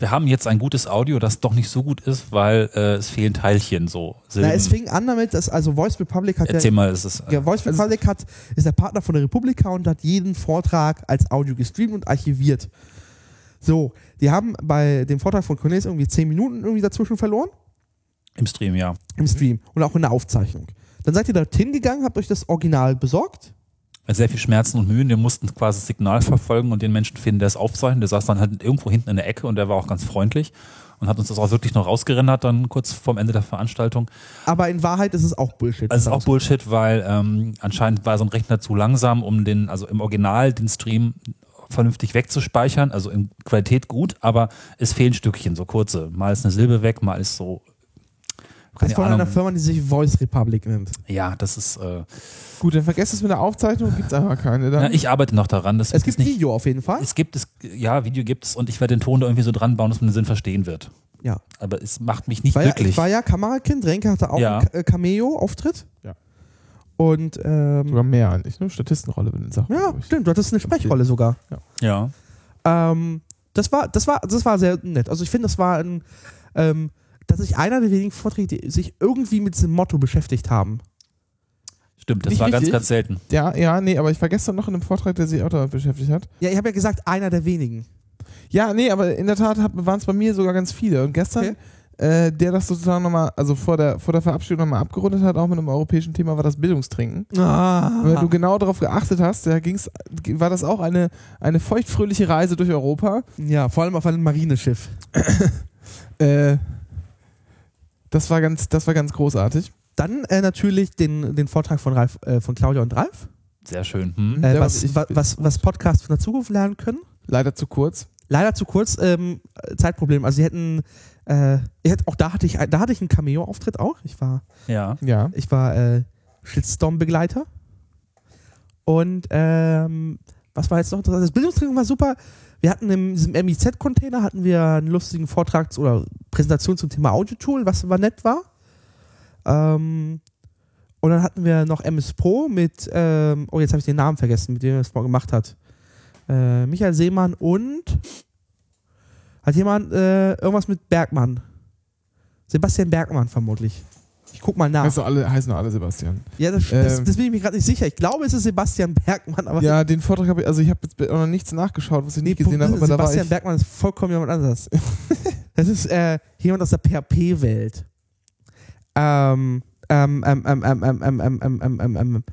Wir haben jetzt ein gutes Audio, das doch nicht so gut ist, weil äh, es fehlen Teilchen so. Na, es fing an damit, dass also Voice Republic hat ja Erzähl mal, es ist. Äh, Ja, Voice Republic hat, ist der Partner von der Republika und hat jeden Vortrag als Audio gestreamt und archiviert. So, die haben bei dem Vortrag von Cornelis irgendwie 10 Minuten irgendwie dazwischen verloren Im Stream, ja. im Stream und auch in der Aufzeichnung. Dann seid ihr dorthin gegangen, habt euch das Original besorgt. Sehr viel Schmerzen und Mühen. Wir mussten quasi das Signal verfolgen und den Menschen finden, der es aufzeichnet. Der saß dann halt irgendwo hinten in der Ecke und der war auch ganz freundlich und hat uns das auch wirklich noch rausgerendert, dann kurz vorm Ende der Veranstaltung. Aber in Wahrheit ist es auch Bullshit. Also es ist auch Bullshit, weil ähm, anscheinend war so ein Rechner zu langsam, um den, also im Original den Stream vernünftig wegzuspeichern, also in Qualität gut, aber es fehlen Stückchen, so kurze. Mal ist eine Silbe weg, mal ist so. Das ist von Ahnung. einer Firma, die sich Voice Republic nennt. Ja, das ist. Äh, Gut, dann vergesst es mit der Aufzeichnung, gibt es einfach keine. Dann. ja, ich arbeite noch daran. Das Es gibt nicht, Video auf jeden Fall. Es gibt es, ja, Video gibt es und ich werde den Ton da irgendwie so dran bauen, dass man den Sinn verstehen wird. Ja. Aber es macht mich nicht War ja, ich glücklich. war ja Kamerakind, Renke hatte auch Ja. einen äh, Cameo-Auftritt. Ja. Und ähm, Sogar mehr eigentlich, ne? Statistenrolle in den Sachen. ja, stimmt, du hattest eine Sprechrolle sogar. ja. Ähm, das war, das war, das war sehr nett. Also ich finde, das war ein, ähm, dass ich einer der wenigen Vorträge, die sich irgendwie mit diesem Motto beschäftigt haben. Stimmt, das Nicht war ganz, richtig? ganz selten. Ja, ja, nee, aber ich war gestern noch in einem Vortrag, der sich auch damit beschäftigt hat. Ja, ich habe ja gesagt, einer der wenigen. Ja, nee, aber in der Tat waren es bei mir sogar ganz viele. Und gestern Okay. äh, der das sozusagen nochmal, also vor der, vor der Verabschiedung nochmal abgerundet hat, auch mit einem europäischen Thema, war das Bildungstrinken. Ah. Wenn du genau darauf geachtet hast, da ging's, war das auch eine, eine feuchtfröhliche Reise durch Europa. Ja, vor allem auf einem Marineschiff. Äh, das war ganz, das war ganz großartig. Dann äh, natürlich den, den Vortrag von, Ralf, äh, von Claudia und Ralf, Sehr schön. Hm? äh, Ja, was, ich- wa- was, was Podcasts von der Zukunft lernen können. Leider zu kurz. Leider zu kurz, ähm, Zeitproblem. Also sie hätten, äh, ich hätte, auch da hatte ich, ein- da hatte ich einen Cameo-Auftritt auch. Ich war, Ja. Ja. ich war äh, Shitstorm-Begleiter. Und ähm, was war jetzt noch? interessant? Das Bildungstraining war super. Wir hatten in diesem MIZ-Container hatten wir einen lustigen Vortrag zu- oder Präsentation zum Thema Audio-Tool, was war nett war. Ähm, und dann hatten wir noch MS Pro mit, ähm, oh jetzt habe ich den Namen vergessen, mit dem er das mal gemacht hat. Äh, Michael Seemann und hat jemand äh, irgendwas mit Bergmann? Sebastian Bergmann vermutlich. Ich guck mal nach. Heißen alle, heißen alle Sebastian. Ja, das, das, Ähm. das bin ich mir gerade nicht sicher. Ich glaube, es ist Sebastian Bergmann, aber Ja, den Vortrag habe ich, also ich habe jetzt noch nichts nachgeschaut, was ich nicht gesehen habe, Sebastian. Bergmann ist vollkommen jemand anders. <laughs> das ist äh, jemand aus der PHP-Welt. Ähm, ähm, ähm, ähm, ähm, ähm, ähm, ähm, ähm, ähm, ähm, ähm,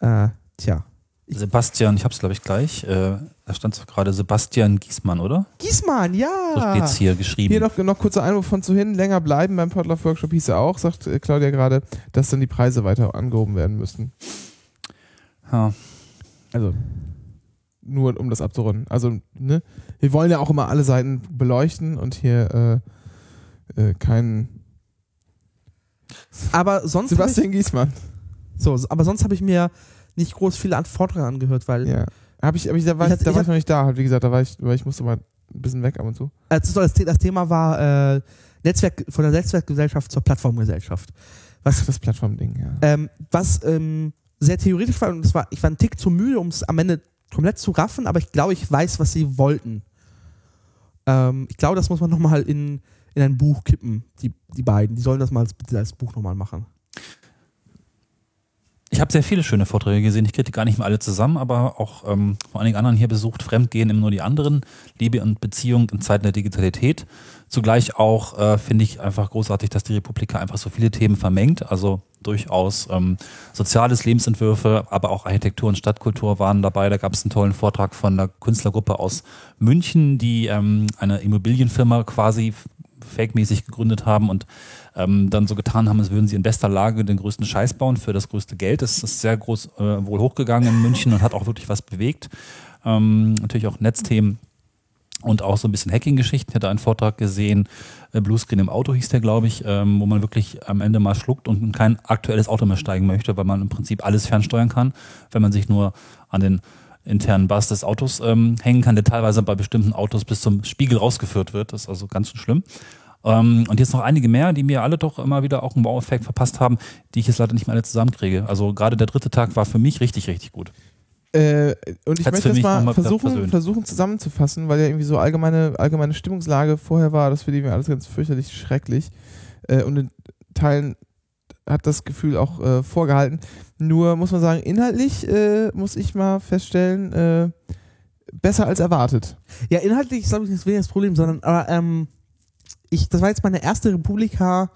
äh, tja. Sebastian, ich hab's glaube ich gleich. Äh, da stand doch gerade Sebastian Giesmann, oder? Giesmann, ja. So steht's hier geschrieben. Hier noch, noch kurzer Einwurf von zu hin, länger bleiben beim Podlove Workshop hieß er auch, sagt äh, Claudia gerade, dass dann die Preise weiter angehoben werden müssten. Ja. Also nur um das abzurunden. Also, ne, wir wollen ja auch immer alle Seiten beleuchten und hier äh, äh, keinen Aber sonst Sebastian Giesmann. ich, so, aber sonst habe ich mir nicht groß viele an Vorträge angehört, weil Ja. Hab ich, aber ich, da war Ich ich, da war ich noch nicht da, wie gesagt, da war ich, weil ich musste mal ein bisschen weg ab und zu. Also das, das Thema war äh, Netzwerk von der Netzwerkgesellschaft zur Plattformgesellschaft. Was das Plattformding, ja. Ähm, was ähm, sehr theoretisch war und das war, ich war ein Tick zu müde, um es am Ende komplett zu raffen, aber ich glaube, ich weiß, was sie wollten. Ähm, ich glaube, das muss man nochmal in, in ein Buch kippen, die, die beiden. Die sollen das mal als, bitte als Buch nochmal machen. Ich habe sehr viele schöne Vorträge gesehen. Ich kriege gar nicht mehr alle zusammen, aber auch ähm, von einigen anderen hier besucht. Fremdgehen immer nur die anderen. Liebe und Beziehung in Zeiten der Digitalität. Zugleich auch äh, finde ich einfach großartig, dass die Republika einfach so viele Themen vermengt. Also durchaus ähm, soziales Lebensentwürfe, aber auch Architektur und Stadtkultur waren dabei. Da gab es einen tollen Vortrag von einer Künstlergruppe aus München, die ähm, eine Immobilienfirma quasi fake-mäßig gegründet haben und ähm, dann so getan haben, als würden sie in bester Lage den größten Scheiß bauen für das größte Geld. Das ist sehr groß äh, wohl hochgegangen in München und hat auch wirklich was bewegt. Ähm, natürlich auch Netzthemen und auch so ein bisschen Hacking-Geschichten. Ich hatte einen Vortrag gesehen, äh, Bluescreen im Auto hieß der, glaube ich, ähm, wo man wirklich am Ende mal schluckt und in kein aktuelles Auto mehr steigen möchte, weil man im Prinzip alles fernsteuern kann, wenn man sich nur an den internen Bass des Autos ähm, hängen kann, der teilweise bei bestimmten Autos bis zum Spiegel rausgeführt wird. Das ist also ganz schön schlimm. Ähm, und jetzt noch einige mehr, die mir alle doch immer wieder auch einen Wow-Effekt verpasst haben, die ich jetzt leider nicht mehr alle zusammenkriege. Also gerade der dritte Tag war für mich richtig, richtig gut. Äh, und ich Hat's möchte für das mal nochmal versuchen, versuchen zusammenzufassen, weil ja irgendwie so allgemeine, allgemeine Stimmungslage vorher war, das finde ich mir alles ganz fürchterlich schrecklich. Äh, und in Teilen hat das Gefühl auch äh, vorgehalten. Nur muss man sagen, inhaltlich äh, muss ich mal feststellen, äh, besser als erwartet. Ja, inhaltlich ist, glaube ich, nicht weniger das Problem, sondern aber, ähm, ich, das war jetzt meine erste Republika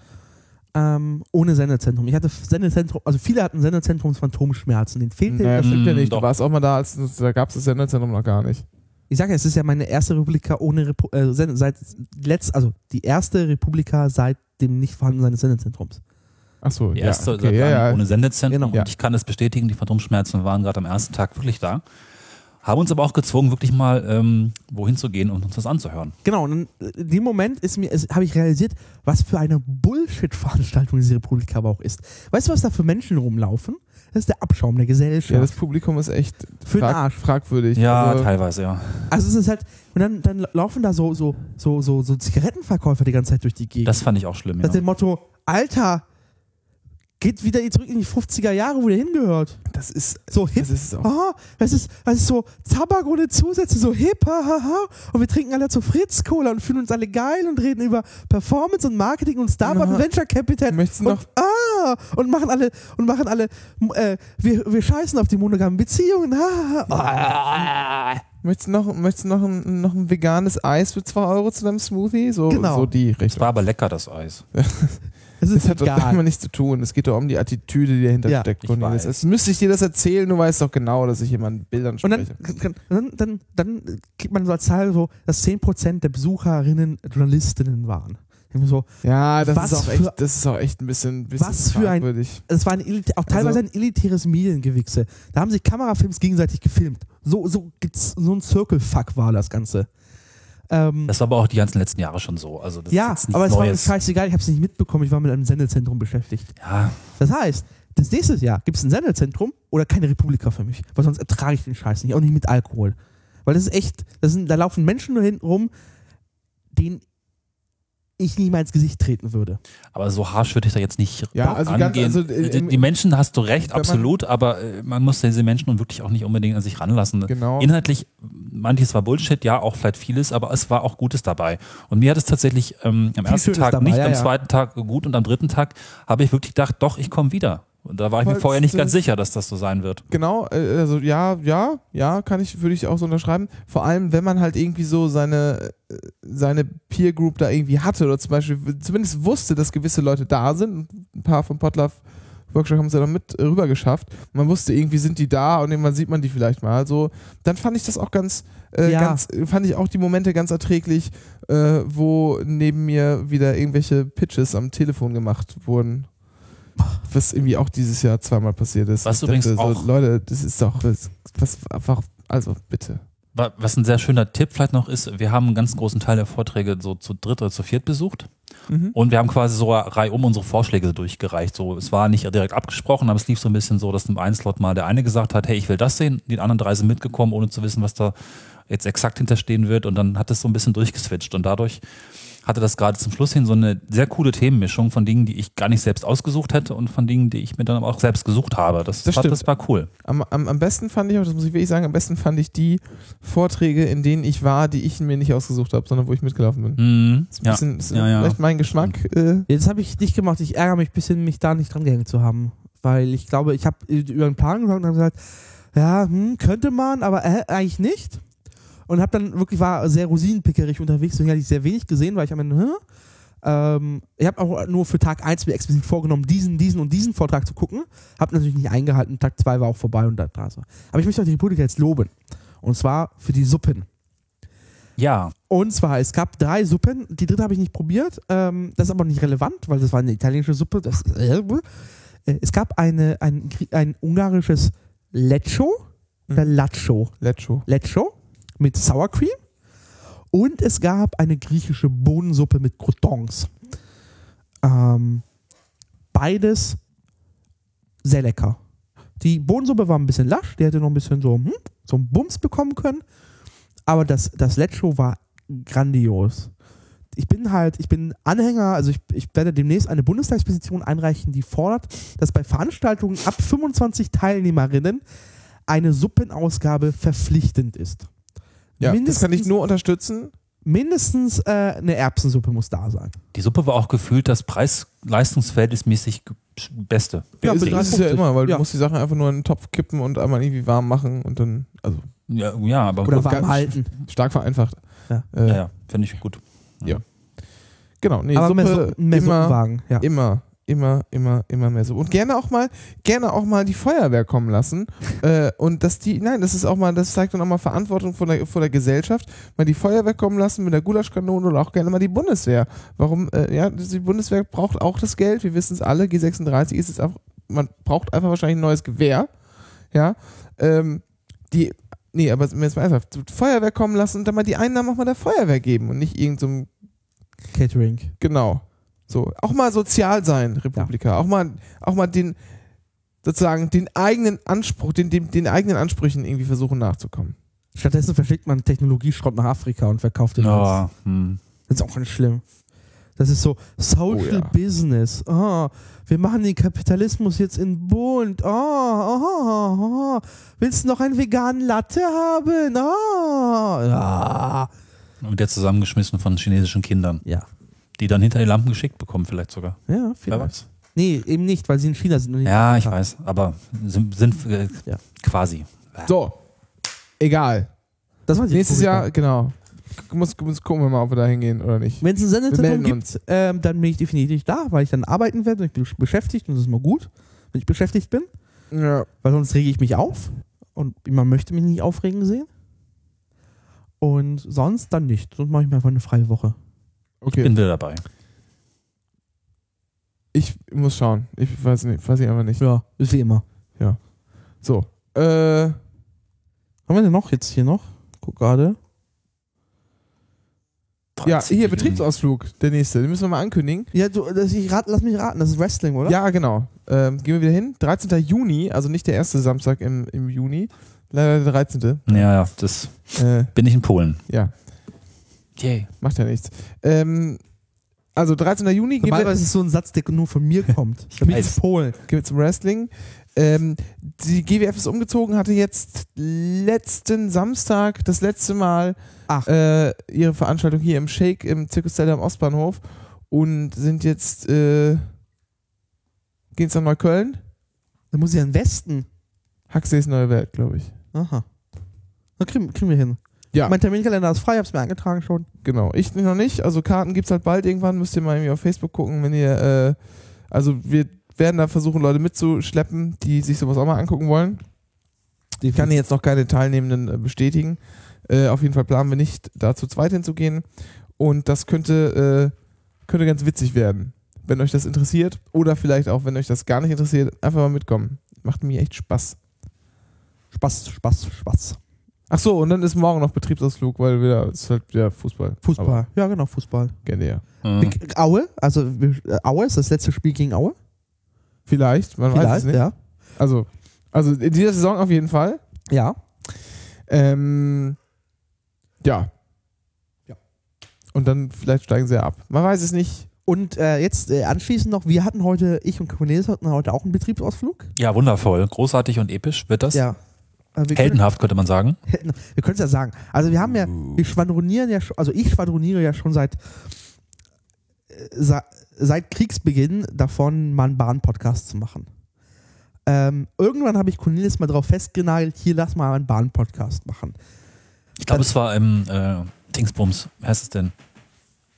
ähm, ohne Sendezentrum. Ich hatte Sendezentrum, also viele hatten Sendezentrums Phantomschmerzen. Den fehlte Naja, das. stimmt ja nicht. doch. Du warst auch mal da, als da gab es das Senderzentrum noch gar nicht. Ich sage ja, es ist ja meine erste Republika ohne Repu äh, seit letzt, also die erste Republika seit dem nicht vorhandenen des Sendezentrums. Ach so, Die ja. erste okay, seit ja, ja. ohne Sendezentrum. Genau. Und Ja. ich kann das bestätigen, die Phantomschmerzen waren gerade am ersten Tag wirklich da. Haben uns aber auch gezwungen, wirklich mal ähm, wohin zu gehen und uns das anzuhören. Genau, und dann, äh, in dem Moment ist mir, ist- habe ich realisiert, was für eine Bullshit-Veranstaltung diese Republika aber auch ist. Weißt du, was da für Menschen rumlaufen? Das ist der Abschaum der Gesellschaft. ja, das Publikum ist echt Für den Arsch. fragwürdig. Ja, also, teilweise, ja. Also es ist halt, und dann, dann laufen da so, so, so, so, so Zigarettenverkäufer die ganze Zeit durch die Gegend. Das fand ich auch schlimm, ja. Nach dem Motto, Alter, geht wieder zurück in die 50er Jahre, wo der hingehört. das ist, So hip. das ist. Aha, das ist, das ist so Tabak ohne Zusätze, so hip, haha. Und wir trinken alle zu Fritz-Cola und fühlen uns alle geil und reden über Performance und Marketing und Startup und Venture Capital. Möchtest du und, noch, ah, und machen alle, und machen alle, äh, wir, wir scheißen auf die monogamen Beziehungen. Ah, ah. Möchtest du noch, möchtest du noch, ein, noch ein veganes Eis für 2 Euro zu deinem Smoothie? So, Genau. so die Es Richtung. war aber lecker, das Eis. <laughs> Es ist Das hat doch immer nichts zu tun. Es geht doch um die Attitüde, die dahinter Ja, steckt. ich weiß. Es müsste ich dir das erzählen, du weißt doch genau, dass ich jemanden Bildern Und dann, spreche. dann, dann, dann kriegt man so als Zahl so, dass 10% der Besucherinnen Journalistinnen waren. So, ja, das ist, auch echt, das ist auch echt ein bisschen, bisschen Was für ein- es war ein, auch teilweise Also- ein elitäres Mediengewichse. Da haben sich Kamerafilms gegenseitig gefilmt. So, so, so ein Circle-Fuck war das Ganze. Ähm, Das war aber auch die ganzen letzten Jahre schon so. Also das ist ja, aber es war mir scheißegal, ich habe es nicht mitbekommen, ich war mit einem Sendezentrum beschäftigt. Ja, Das heißt, das nächste Jahr gibt es ein Sendezentrum oder keine Republika für mich, weil sonst ertrage ich den Scheiß nicht, auch nicht mit Alkohol. Weil das ist echt, das sind, da laufen Menschen nur hinten rum, denen ich nicht mal ins Gesicht treten würde. aber so harsch würde ich da jetzt nicht Ja, also ganz- rangehen. also, äh, die, im- die Menschen hast du recht, Wenn man- absolut, aber äh, man muss diese Menschen nun wirklich auch nicht unbedingt an sich ranlassen. Genau. Inhaltlich, manches war Bullshit, ja, auch vielleicht vieles, aber es war auch Gutes dabei. Und mir hat es tatsächlich ähm, am Viel ersten Schönes Tag dabei, nicht, ja, am zweiten Tag gut und am dritten Tag habe ich wirklich gedacht, doch, ich komme wieder. Und da war ich mir vorher nicht ganz sicher, dass das so sein wird. Genau, äh, also ja, ja, ja, kann ich, würde ich auch so unterschreiben. Vor allem, wenn man halt irgendwie so seine, äh, seine Peer Group da irgendwie hatte oder zum Beispiel zumindest wusste, dass gewisse Leute da sind. Ein paar vom Potluck Workshop haben es ja noch mit rüber geschafft. Man wusste irgendwie sind die da und irgendwann sieht man die vielleicht mal. So, dann fand ich das auch ganz, äh, Ja. ganz, fand ich auch die Momente ganz erträglich, äh, wo neben mir wieder irgendwelche Pitches am Telefon gemacht wurden. Was irgendwie auch dieses Jahr zweimal passiert ist. Was Ich übrigens dachte auch- Leute, das ist doch das, was einfach, also bitte. Wa- Was ein sehr schöner Tipp vielleicht noch ist, wir haben einen ganz großen Teil der Vorträge so zu dritt oder zu viert besucht. Und wir haben quasi so reihum unsere Vorschläge durchgereicht. So, es war nicht direkt abgesprochen, aber es lief so ein bisschen so, dass im einen Slot mal der eine gesagt hat, hey, ich will das sehen, die anderen drei sind mitgekommen, ohne zu wissen, was da jetzt exakt hinterstehen wird. Und dann hat es so ein bisschen durchgeswitcht. Und dadurch hatte das gerade zum Schluss hin so eine sehr coole Themenmischung von Dingen, die ich gar nicht selbst ausgesucht hätte und von Dingen, die ich mir dann aber auch selbst gesucht habe. Das, Das war, das war cool. Am, am, am besten fand ich das muss ich wirklich sagen, am besten fand ich die Vorträge, in denen ich war, die ich mir nicht ausgesucht habe, sondern wo ich mitgelaufen bin. Mhm. Das ist ein Ja. bisschen, ist Ja, ja. vielleicht mein Geschmack. Äh, Jetzt habe ich nicht gemacht, ich ärgere mich ein bisschen, mich da nicht dran gehängt zu haben. Weil ich glaube, ich habe über einen Plan geschaut und habe gesagt, ja, hm, könnte man, aber äh, eigentlich nicht. Und habe dann wirklich, war sehr rosinenpickerig unterwegs, deswegen hatte ich sehr wenig gesehen, weil ich am Ende, hm? ähm, ich habe auch nur für Tag 1 mir explizit vorgenommen, diesen, diesen und diesen Vortrag zu gucken. Habe natürlich nicht eingehalten, Tag 2 war auch vorbei und da so. Aber ich möchte auch die Republik jetzt loben. Und zwar für die Suppen. ja, Und zwar, es gab drei Suppen. Die dritte habe ich nicht probiert. Ähm, das ist aber nicht relevant, weil das war eine italienische Suppe. Das, äh, es gab eine, ein, ein ungarisches Lecco oder Lacho. Lecho. Lecco mit Sour Cream. Und es gab eine griechische Bohnensuppe mit Croutons. Ähm, beides sehr lecker. Die Bohnensuppe war ein bisschen lasch, die hätte noch ein bisschen so, hm, so einen Bums bekommen können. Aber das, das Lecho war grandios. Ich bin halt, ich bin Anhänger, also ich, ich werde demnächst eine Bundestagspetition einreichen, die fordert, dass bei Veranstaltungen ab 25 Teilnehmerinnen eine Suppenausgabe verpflichtend ist. Ja, das kann ich nur unterstützen. Mindestens äh, eine Erbsensuppe muss da sein. die Suppe war auch gefühlt das Preis-Leistungsverhältnismäßig Beste. Ja, ist, mit ist ja 3,50. immer, weil Ja. du musst die Sachen einfach nur in den Topf kippen und einmal irgendwie warm machen und dann, also Ja, ja aber Oder gut. warm halten. stark vereinfacht. Ja. Äh, Ja, ja, finde ich gut. Genau, nee, Aber mehr, Suppe Su mehr immer, Suppenwagen. Ja. immer, immer, immer, immer mehr so. Und gerne auch mal, gerne auch mal die Feuerwehr kommen lassen. <laughs> äh, und dass die, nein, das ist auch mal, das zeigt dann auch mal Verantwortung vor der, vor der Gesellschaft. Mal die Feuerwehr kommen lassen mit der Gulaschkanone oder auch gerne mal die Bundeswehr. Warum, äh, ja, die Bundeswehr braucht auch das Geld, wir wissen es alle, G36 ist es auch, man braucht einfach wahrscheinlich ein neues Gewehr. Ja. Ähm, die, nee, aber jetzt mal ernsthaft, Feuerwehr kommen lassen und dann mal die Einnahmen auch mal der Feuerwehr geben und nicht irgendeinem Catering. Genau. So, auch mal sozial sein, Republika. Auch mal, auch mal den, sozusagen, den eigenen Anspruch, den, den, den eigenen Ansprüchen irgendwie versuchen nachzukommen. Stattdessen verschickt man Technologieschrott nach Afrika und verkauft den. Ja, hm. Das ist auch nicht schlimm. Das ist so Social Oh ja. Business. Oh, wir machen den Kapitalismus jetzt in bunt. Oh, oh, oh, oh. Willst du noch einen veganen Latte haben? Oh, ja. Und der zusammengeschmissen von chinesischen Kindern, Ja. Die dann hinter die Lampen geschickt bekommen, vielleicht sogar. Ja, Wer vielleicht. weiß. Nee, eben nicht, weil sie in China sind. Ja, ich weiß, aber sind, sind äh, Ja. quasi. So, egal. Das war Nächstes. Jahr, genau. Muss, muss gucken wir mal, ob wir da hingehen oder nicht. Wenn es einen Sendezentrum melden gibt, ähm, dann bin ich definitiv da, weil ich dann arbeiten werde und ich bin beschäftigt und das ist mal gut, wenn ich beschäftigt bin, Ja. weil sonst rege ich mich auf und man möchte mich nicht aufregen sehen. Und sonst dann nicht. Sonst mache ich mir einfach eine freie Woche. Okay. Bin wieder dabei. Ich muss schauen. Ich weiß nicht, weiß ich einfach nicht. Ja, ist wie immer. So. Äh, Haben wir denn noch jetzt hier noch? Guck gerade. ja, 13. hier Betriebsausflug, der nächste. Den müssen wir mal ankündigen. Ja, du, das, ich rat, lass mich raten, das ist Wrestling, oder? Ja, genau. Ähm, gehen wir wieder hin. 13. Juni, also nicht der erste Samstag im, im Juni. Leider der 13. Ja, ja, das Äh, bin ich in Polen. ja, Yay. macht ja nichts. Ähm, also 13. Juni gehen Normalerweise ist es so ein Satz, der nur von mir kommt. Ich bin aus Polen. gehen wir zum Wrestling. Ähm, die GWF ist umgezogen, hatte jetzt letzten Samstag das letzte Mal äh, ihre Veranstaltung hier im Shake im Zirkus Zelda am Ostbahnhof und sind jetzt äh, geht's nach Neukölln. Da muss ich an den Westen. Huxleys neue Welt, glaube ich. Aha. Da kriegen, kriegen wir hin. Ja. Mein Terminkalender ist frei, hab's mir eingetragen schon. Genau, ich noch nicht. Also Karten gibt's halt bald irgendwann. Müsst ihr mal irgendwie auf Facebook gucken, wenn ihr. Äh, also wir werden da versuchen, Leute mitzuschleppen, die sich sowas auch mal angucken wollen. Ich kann jetzt noch keine Teilnehmenden äh, bestätigen. Äh, auf jeden Fall planen wir nicht, da zu zweit hinzugehen. Und das könnte, äh, könnte ganz witzig werden. Wenn euch das interessiert oder vielleicht auch, wenn euch das gar nicht interessiert, einfach mal mitkommen. Macht mir echt Spaß. Spaß, Spaß, Spaß. Ach so, und dann ist morgen noch Betriebsausflug, weil wieder ist halt wieder Fußball. Fußball. Aber ja, genau, Fußball. gerne ja. Äh, Aue, also äh, Aue ist das letzte Spiel gegen Aue. Vielleicht, man weiß es nicht. ja. Also, also in dieser Saison auf jeden Fall. Ja. Ähm, ja. Ja. Und dann vielleicht steigen sie ab. Man weiß es nicht. Und äh, jetzt äh, anschließend noch, wir hatten heute, ich und Cornelis hatten heute auch einen Betriebsausflug. ja, wundervoll. Großartig und episch wird das. Ja. Wir Heldenhaft, könnte man sagen. Wir können es ja sagen. Also wir haben ja, wir schwadronieren ja schon, also ich schwadroniere ja schon seit äh, se- seit Kriegsbeginn davon, mal einen Bahn-Podcast zu machen. Ähm, irgendwann habe ich Cornelis mal drauf festgenagelt, hier lass mal einen Bahn-Podcast machen. Ich glaube, es war im äh, Dingsbums. Wie heißt es denn?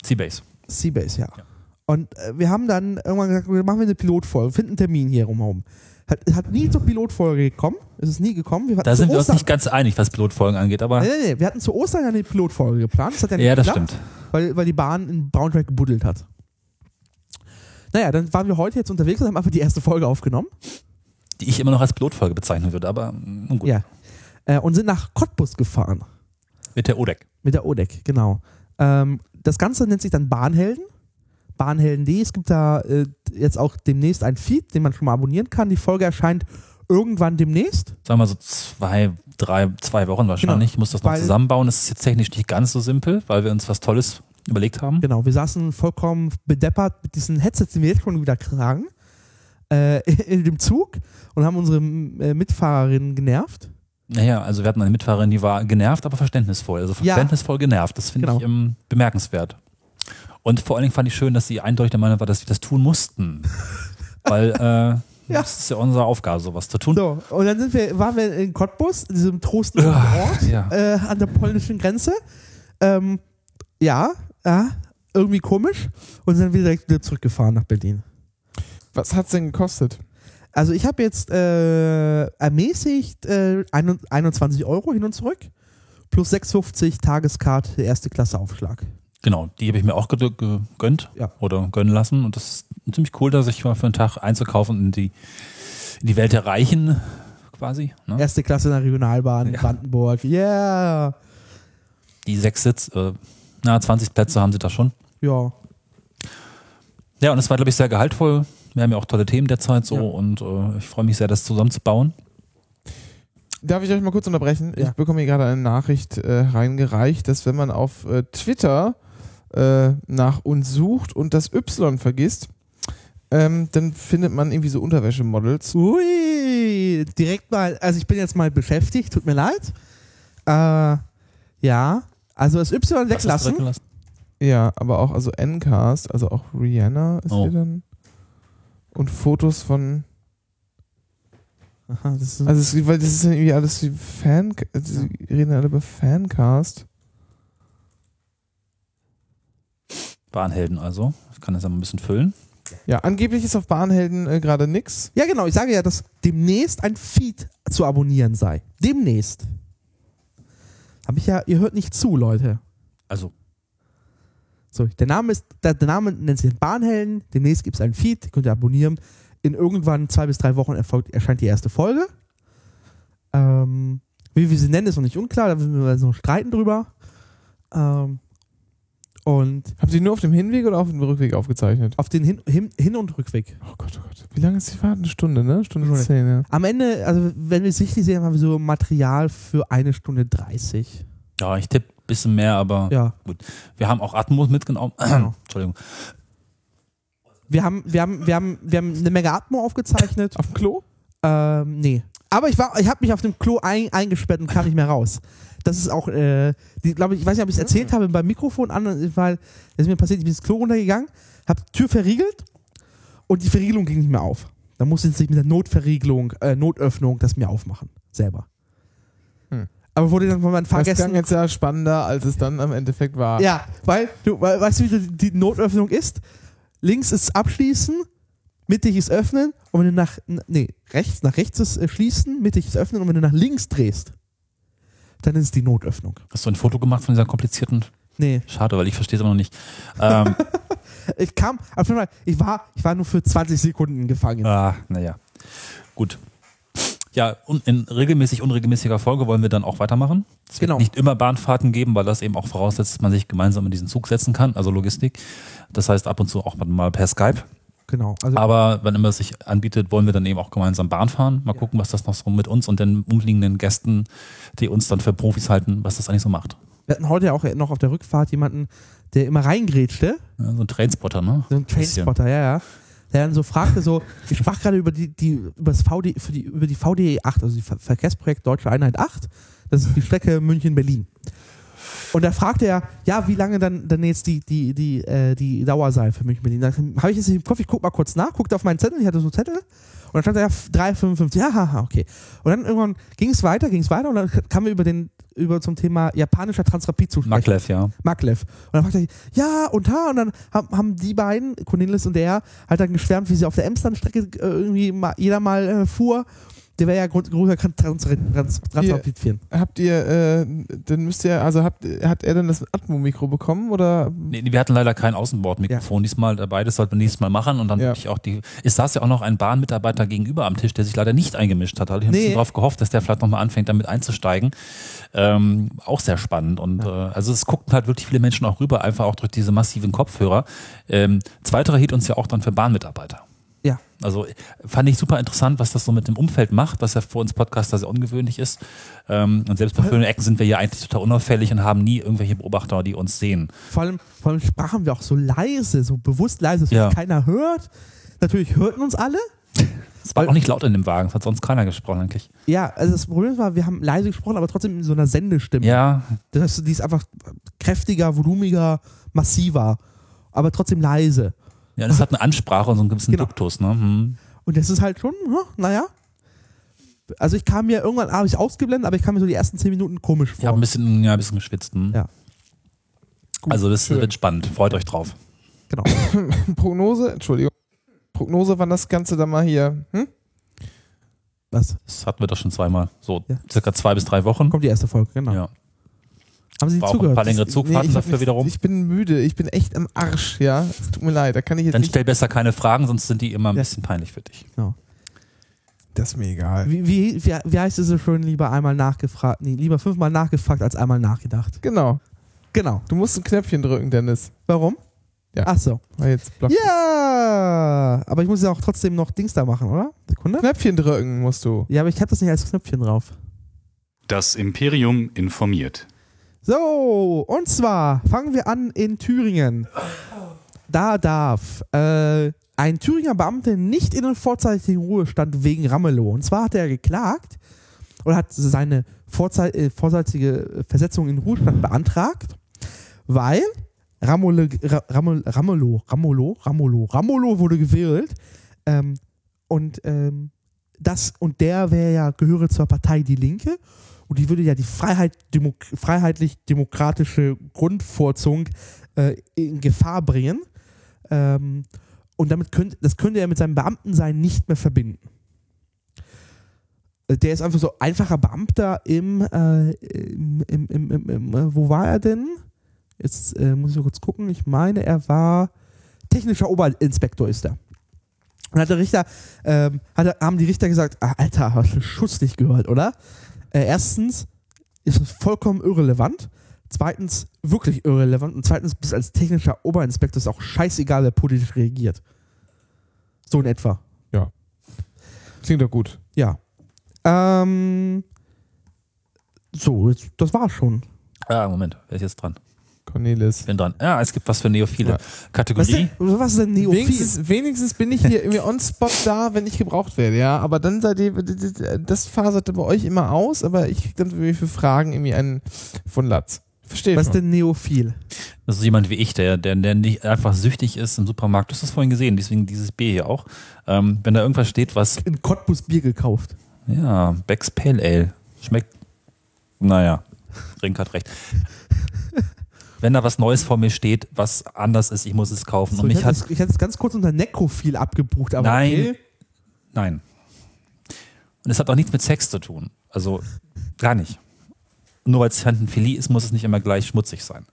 Seabase. Seabase, ja. Ja. Und äh, wir haben dann irgendwann gesagt, wir machen eine Pilotfolge, finden einen Termin hier rumherum. Hat, hat nie zur Pilotfolge gekommen, es ist nie gekommen. Wir Da sind wir uns nicht ganz einig, was Pilotfolgen angeht, aber Nee, nee, nee, wir hatten zu Ostern eine Pilotfolge geplant. Das hat ja nicht ja, das geklappt. stimmt. weil, weil die Bahn in Braunschweig gebuddelt hat. Naja, dann waren wir heute jetzt unterwegs und haben einfach die erste Folge aufgenommen. Die ich immer noch als Pilotfolge bezeichnen würde, aber mm, nun gut. Ja. Äh, und sind nach Cottbus gefahren. Mit der ODEC. Mit der ODEC, genau. Ähm, das Ganze nennt sich dann Bahnhelden. Bahnhelden.de. Es gibt da äh, jetzt auch demnächst ein Feed, den man schon mal abonnieren kann. Die Folge erscheint irgendwann demnächst. Sagen wir so zwei, drei, zwei Wochen wahrscheinlich. Ich muss das noch Weil- zusammenbauen. Das ist jetzt technisch nicht ganz so simpel, weil wir uns was Tolles überlegt haben. Genau, wir saßen vollkommen bedeppert mit diesen Headsets, die wir jetzt schon wieder tragen, äh, <laughs> in dem Zug und haben unsere äh, Mitfahrerinnen genervt. Naja, also wir hatten eine Mitfahrerin, die war genervt, aber verständnisvoll. Also Ja. verständnisvoll genervt. Das finde Genau. ich ähm, bemerkenswert. Und vor allen Dingen fand ich schön, dass sie eindeutig der Meinung war, dass wir das tun mussten. <laughs> Weil äh, das ist ja unsere Aufgabe, sowas zu tun. So, und dann sind wir, waren wir in Cottbus, in diesem trostlosen Ort ja. äh, an der polnischen Grenze. Ähm, ja, ja, irgendwie komisch. Und sind wir direkt wieder zurückgefahren nach Berlin. Was hat's denn gekostet? Also ich habe jetzt äh, ermäßigt äh, ein- 21 Euro hin und zurück. Plus 6,50 Tageskarte, erste Klasse Aufschlag. Genau, die habe ich mir auch ge- gegönnt Ja. oder gönnen lassen. Und das ist ziemlich cool, dass ich mal für einen Tag einzukaufen in die, in die Welt der Reichen quasi. Ne? Erste Klasse in der Regionalbahn in Ja. Brandenburg. Yeah! Die sechs Sitz, äh, na, 20 Plätze haben sie da schon. Ja. Ja, und es war, glaube ich, sehr gehaltvoll. Wir haben ja auch tolle Themen derzeit so Ja. und äh, ich freue mich sehr, das zusammenzubauen. Darf ich euch mal kurz unterbrechen? Ja. Ich bekomme hier gerade eine Nachricht äh, reingereicht, dass wenn man auf äh, Twitter äh, nach uns sucht und das Y vergisst, ähm, dann findet man irgendwie so Unterwäschemodels. Ui, direkt mal, also ich bin jetzt mal beschäftigt, tut mir leid. Äh, ja, also das Y weglassen. weggelassen? Ja, aber auch also Ncast, also auch Rihanna ist Oh. hier dann. Und Fotos von Aha, das ist Also, es, weil das ist irgendwie alles wie Fan. Sie reden alle über Fancast. Bahnhelden also. Ich kann das ja mal ein bisschen füllen. Ja, angeblich ist auf Bahnhelden äh, gerade nix. ja, genau. Ich sage ja, dass demnächst ein Feed zu abonnieren sei. Demnächst. Habe ich ja, ihr hört nicht zu, Leute. Also, So, der Name ist, der, der Name nennt sich Bahnhelden. Demnächst gibt es einen Feed, könnt ihr abonnieren. In irgendwann zwei bis drei Wochen erfolgt, erscheint die erste Folge. Ähm, wie wir sie nennen, ist noch nicht unklar, da müssen wir noch streiten drüber. Ähm, und Habt ihr nur auf dem Hinweg oder auf dem Rückweg aufgezeichnet? auf den Hin, Hin, Hin- und Rückweg. Oh Gott, oh Gott. Wie lange ist die Fahrt? Eine Stunde, ne? Stunde Stunde. zehn, ja. Am Ende, also wenn wir es richtig sehen, haben wir so Material für eine Stunde 30. ja, ich tippe ein bisschen mehr, aber Ja, wir haben auch Atmos mitgenommen. Genau. <clears throat> Entschuldigung. wir haben, wir haben, wir haben, wir haben eine Menge Atmo aufgezeichnet. Auf dem Klo? Ähm, nee. Aber ich war, ich habe mich auf dem Klo ein, eingesperrt und kam nicht mehr raus. Das ist auch, äh, glaube ich, ich weiß nicht, ob ich es erzählt habe beim Mikrofon an, weil das ist mir passiert, ich bin ins Klo runtergegangen, habe die Tür verriegelt und die Verriegelung ging nicht mehr auf. Da musste ich mit der Notverriegelung, äh, Notöffnung das mir aufmachen. Selber. Hm. Aber wurde dann von meinen Das klang Fahrgästen. jetzt ja spannender, als es dann am Endeffekt war. Ja, weil, du, weil, weißt du, wie die die Notöffnung ist? Links ist abschließen, mittig ist öffnen und wenn du nach, nee, rechts, nach rechts ist äh, schließen, mittig ist öffnen und wenn du nach links drehst, dann ist es die Notöffnung. Hast du ein Foto gemacht von dieser komplizierten? Nee, Schade, weil ich verstehe es immer noch nicht. Ähm, <laughs> ich kam, auf jeden Fall, ich war, ich war nur für 20 Sekunden gefangen. ah, naja. Gut. Ja, und in regelmäßig unregelmäßiger Folge wollen wir dann auch weitermachen. Es wird Genau. nicht immer Bahnfahrten geben, weil das eben auch voraussetzt, dass man sich gemeinsam in diesen Zug setzen kann, also Logistik. Das heißt ab und zu auch mal per Skype. Genau. Also, Aber wenn immer es sich anbietet, wollen wir dann eben auch gemeinsam Bahn fahren. Mal gucken, was das noch so mit uns und den umliegenden Gästen, die uns dann für Profis halten, was das eigentlich so macht. wir hatten heute ja auch noch auf der Rückfahrt jemanden, der immer reingrätschte, Ja, so ein Trainspotter, ne? so ein. Trainspotter, ja, ja. Der dann so fragte, so, <laughs> ich sprach gerade über die, die, über das VD, für die, über die VDE 8, also die Ver Verkehrsprojekt Deutsche Einheit 8. Das ist die Strecke München-Berlin. Und da fragte er, ja, wie lange dann, dann jetzt die, die, die, äh, die Dauer sei für München-Berlin. Dann habe ich jetzt im Kopf, ich guck mal kurz nach, guckte auf meinen Zettel, ich hatte so einen Zettel. Und dann stand da ja 3,55. Ja, haha, okay. Und dann irgendwann ging es weiter, ging es weiter und dann kamen wir über den, über zum Thema japanischer Transrapid zu sprechen. Maglev, ja. Maglev. Und dann fragte ich, ja, und ha, und dann haben, haben die beiden, Cornelis und der, halt dann geschwärmt, wie sie auf der Emsland-Strecke äh, irgendwie mal, jeder mal äh, fuhr. Der wäre ja großer Trans Trans Transrapid-Fan. Habt ihr, äh, dann müsst ihr, also habt, hat er dann das Atmo-Mikro bekommen oder? Nee, nee, wir hatten leider kein Außenbordmikrofon diesmal dabei, das sollten wir nächstes Mal machen und dann Ja. würde ich auch die. Es saß ja auch noch ein Bahnmitarbeiter gegenüber am Tisch, der sich leider nicht eingemischt hat. Da hatte ich ein Nee. bisschen drauf gehofft, dass der vielleicht nochmal anfängt, damit einzusteigen. Ähm, auch sehr spannend. Und äh, also es guckten halt wirklich viele Menschen auch rüber, einfach auch durch diese massiven Kopfhörer. Ähm, zweiterer hielt uns ja auch dann für Bahnmitarbeiter. Also fand ich super interessant, was das so mit dem Umfeld macht, was ja für uns Podcaster sehr ungewöhnlich ist. Ähm, und selbst bei vielen Ecken sind wir ja eigentlich total unauffällig und haben nie irgendwelche Beobachter, die uns sehen. Vor allem, vor allem sprachen wir auch so leise, so bewusst leise, dass Ja. keiner hört. Natürlich hörten uns alle. <laughs> Es war auch nicht laut in dem Wagen, es hat sonst keiner gesprochen eigentlich. Ja, also das Problem war, wir haben leise gesprochen, aber trotzdem in so einer Sendestimme. Ja, Das heißt, die ist einfach kräftiger, volumiger, massiver, aber trotzdem leise. Ja, das hat eine Ansprache und so einen gewissen Genau. Duktus. Ne? Hm. Und das ist halt schon, hm, naja. Also ich kam mir irgendwann, habe ich ausgeblendet, aber ich kam mir so die ersten zehn Minuten komisch vor. ein bisschen, ja, ein bisschen geschwitzt. Hm. Ja. Also das schön. wird spannend, freut euch drauf. Genau. <laughs> Prognose, Entschuldigung. Prognose, wann das Ganze dann mal hier, hm? Was? Das hatten wir doch schon zweimal. So Ja. circa zwei bis drei Wochen. Kommt die erste Folge, genau. Ja. Haben Sie War auch ein zugehört? paar längere Zugfahrten ich, hab dafür nicht- wiederum. ich bin müde, ich bin echt am Arsch, ja. Es tut mir leid, da kann ich jetzt Dann nicht. stell besser keine Fragen, sonst sind die immer ein Ja. bisschen peinlich für dich. Das ist mir egal. Wie, wie, wie, wie heißt es so schön, lieber einmal nachgefragt, nee, lieber fünfmal nachgefragt als einmal nachgedacht. Genau. Genau. Du musst ein Knöpfchen drücken, Dennis. Warum? Ja. Ach so. Block Ja, aber ich muss ja auch trotzdem noch Dings da machen, oder? Sekunde. Knöpfchen drücken musst du. Ja, aber ich habe das nicht als Knöpfchen drauf. Das Imperium informiert. So, und zwar fangen wir an in Thüringen. Da darf äh, ein Thüringer Beamter nicht in den vorzeitigen Ruhestand wegen Ramelow. Und zwar hat er geklagt oder hat seine vorzei äh, vorzeitige Versetzung in den Ruhestand beantragt, weil Ramole, Ra, Ramol, Ramelow, Ramelow, Ramelow, Ramelow wurde gewählt ähm, und ähm, das und der wäre ja, gehöre zur Partei Die Linke und die würde ja die Freiheit, Demo, freiheitlich-demokratische Grundvorzung äh, in Gefahr bringen. Ähm, und damit könnte, das könnte er mit seinem Beamtensein nicht mehr verbinden. Äh, Der ist einfach so einfacher Beamter im, äh, im, im, im, im, äh, wo war er denn? Jetzt äh, muss ich kurz gucken. Ich meine, er war technischer Oberinspektor ist er. Und hat der Richter, ähm, hat, haben die Richter gesagt, ah, Alter, hast du Schuss nicht gehört, oder? Äh, erstens ist es vollkommen irrelevant. Zweitens wirklich irrelevant. Und zweitens bist als technischer Oberinspektor ist auch scheißegal, wer politisch reagiert. So in etwa. Klingt doch gut. Ja. Ähm, so, jetzt, das war's schon. Ah, Moment, wer ist jetzt dran? Cornelis. Bin dran. Ja, es gibt was für Neophile. Ja. Was, Kategorie. denn, was ist denn Neophil? Wenigstens, wenigstens bin ich hier irgendwie on spot da, wenn ich gebraucht werde, ja. Aber dann seid ihr, das faserte bei euch immer aus, aber ich krieg dann für, Fragen irgendwie einen von Latz. Verstehe Was ist denn Neophil? Das ist jemand wie ich, der, der, der nicht einfach süchtig ist im Supermarkt. Du hast das vorhin gesehen, deswegen dieses B hier auch. Ähm, wenn da irgendwas steht, was, In Cottbus Bier gekauft. ja, Becks Pale Ale, schmeckt, naja, Rink hat recht. Wenn da was Neues vor mir steht, was anders ist, ich muss es kaufen. So, Und ich, hatte hat, es, ich hatte es ganz kurz unter Nekrophil abgebucht, aber Nein. okay. nein. Und es hat auch nichts mit Sex zu tun. Also, gar nicht. Nur weil es Handemphilie ist, muss es nicht immer gleich schmutzig sein.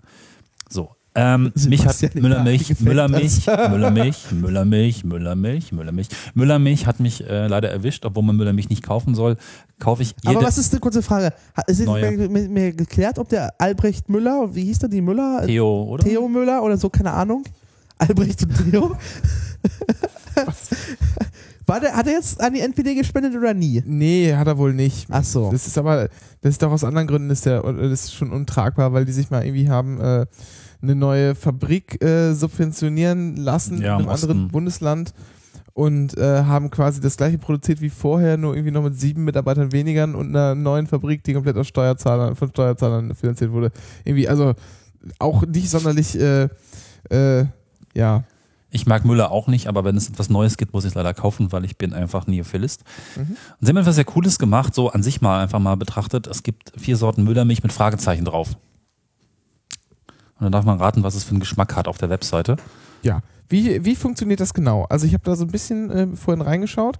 So. Ähm, <laughs> mich hat Müllermilch, <laughs> Müllermilch, Müllermilch, Müllermilch, Müllermilch, Müllermilch. Müllermilch hat mich äh, leider erwischt, obwohl man Müllermilch nicht kaufen soll. Kaufe ich jede. Aber was ist eine kurze Frage? Ist mir, mir geklärt, ob der Albrecht Müller, wie hieß der, die Müller? Theo, oder? Theo Müller oder so, keine Ahnung. Albrecht und Theo. <laughs> War der, hat er jetzt an die NPD gespendet oder nie? Nee, hat er wohl nicht. Ach so. Das ist aber, das ist doch aus anderen Gründen, ist der, das ist schon untragbar, weil die sich mal irgendwie haben äh, eine neue Fabrik äh, subventionieren lassen Ja, in einem anderen. Bundesland und äh, haben quasi das gleiche produziert wie vorher, nur irgendwie noch mit sieben Mitarbeitern weniger und einer neuen Fabrik, die komplett aus Steuerzahlern, von Steuerzahlern finanziert wurde. Irgendwie, also auch nicht sonderlich, äh, äh, ja. Ich mag Müller auch nicht, aber wenn es etwas Neues gibt, muss ich es leider kaufen, weil ich bin einfach Neophilist. Mhm. Und sie haben etwas sehr Cooles gemacht, so an sich mal einfach mal betrachtet. Es gibt vier Sorten Müllermilch mit Fragezeichen drauf. Und dann darf man raten, was es für einen Geschmack hat auf der Webseite. Ja. Wie, wie funktioniert das genau? Also ich habe da so ein bisschen äh, vorhin reingeschaut.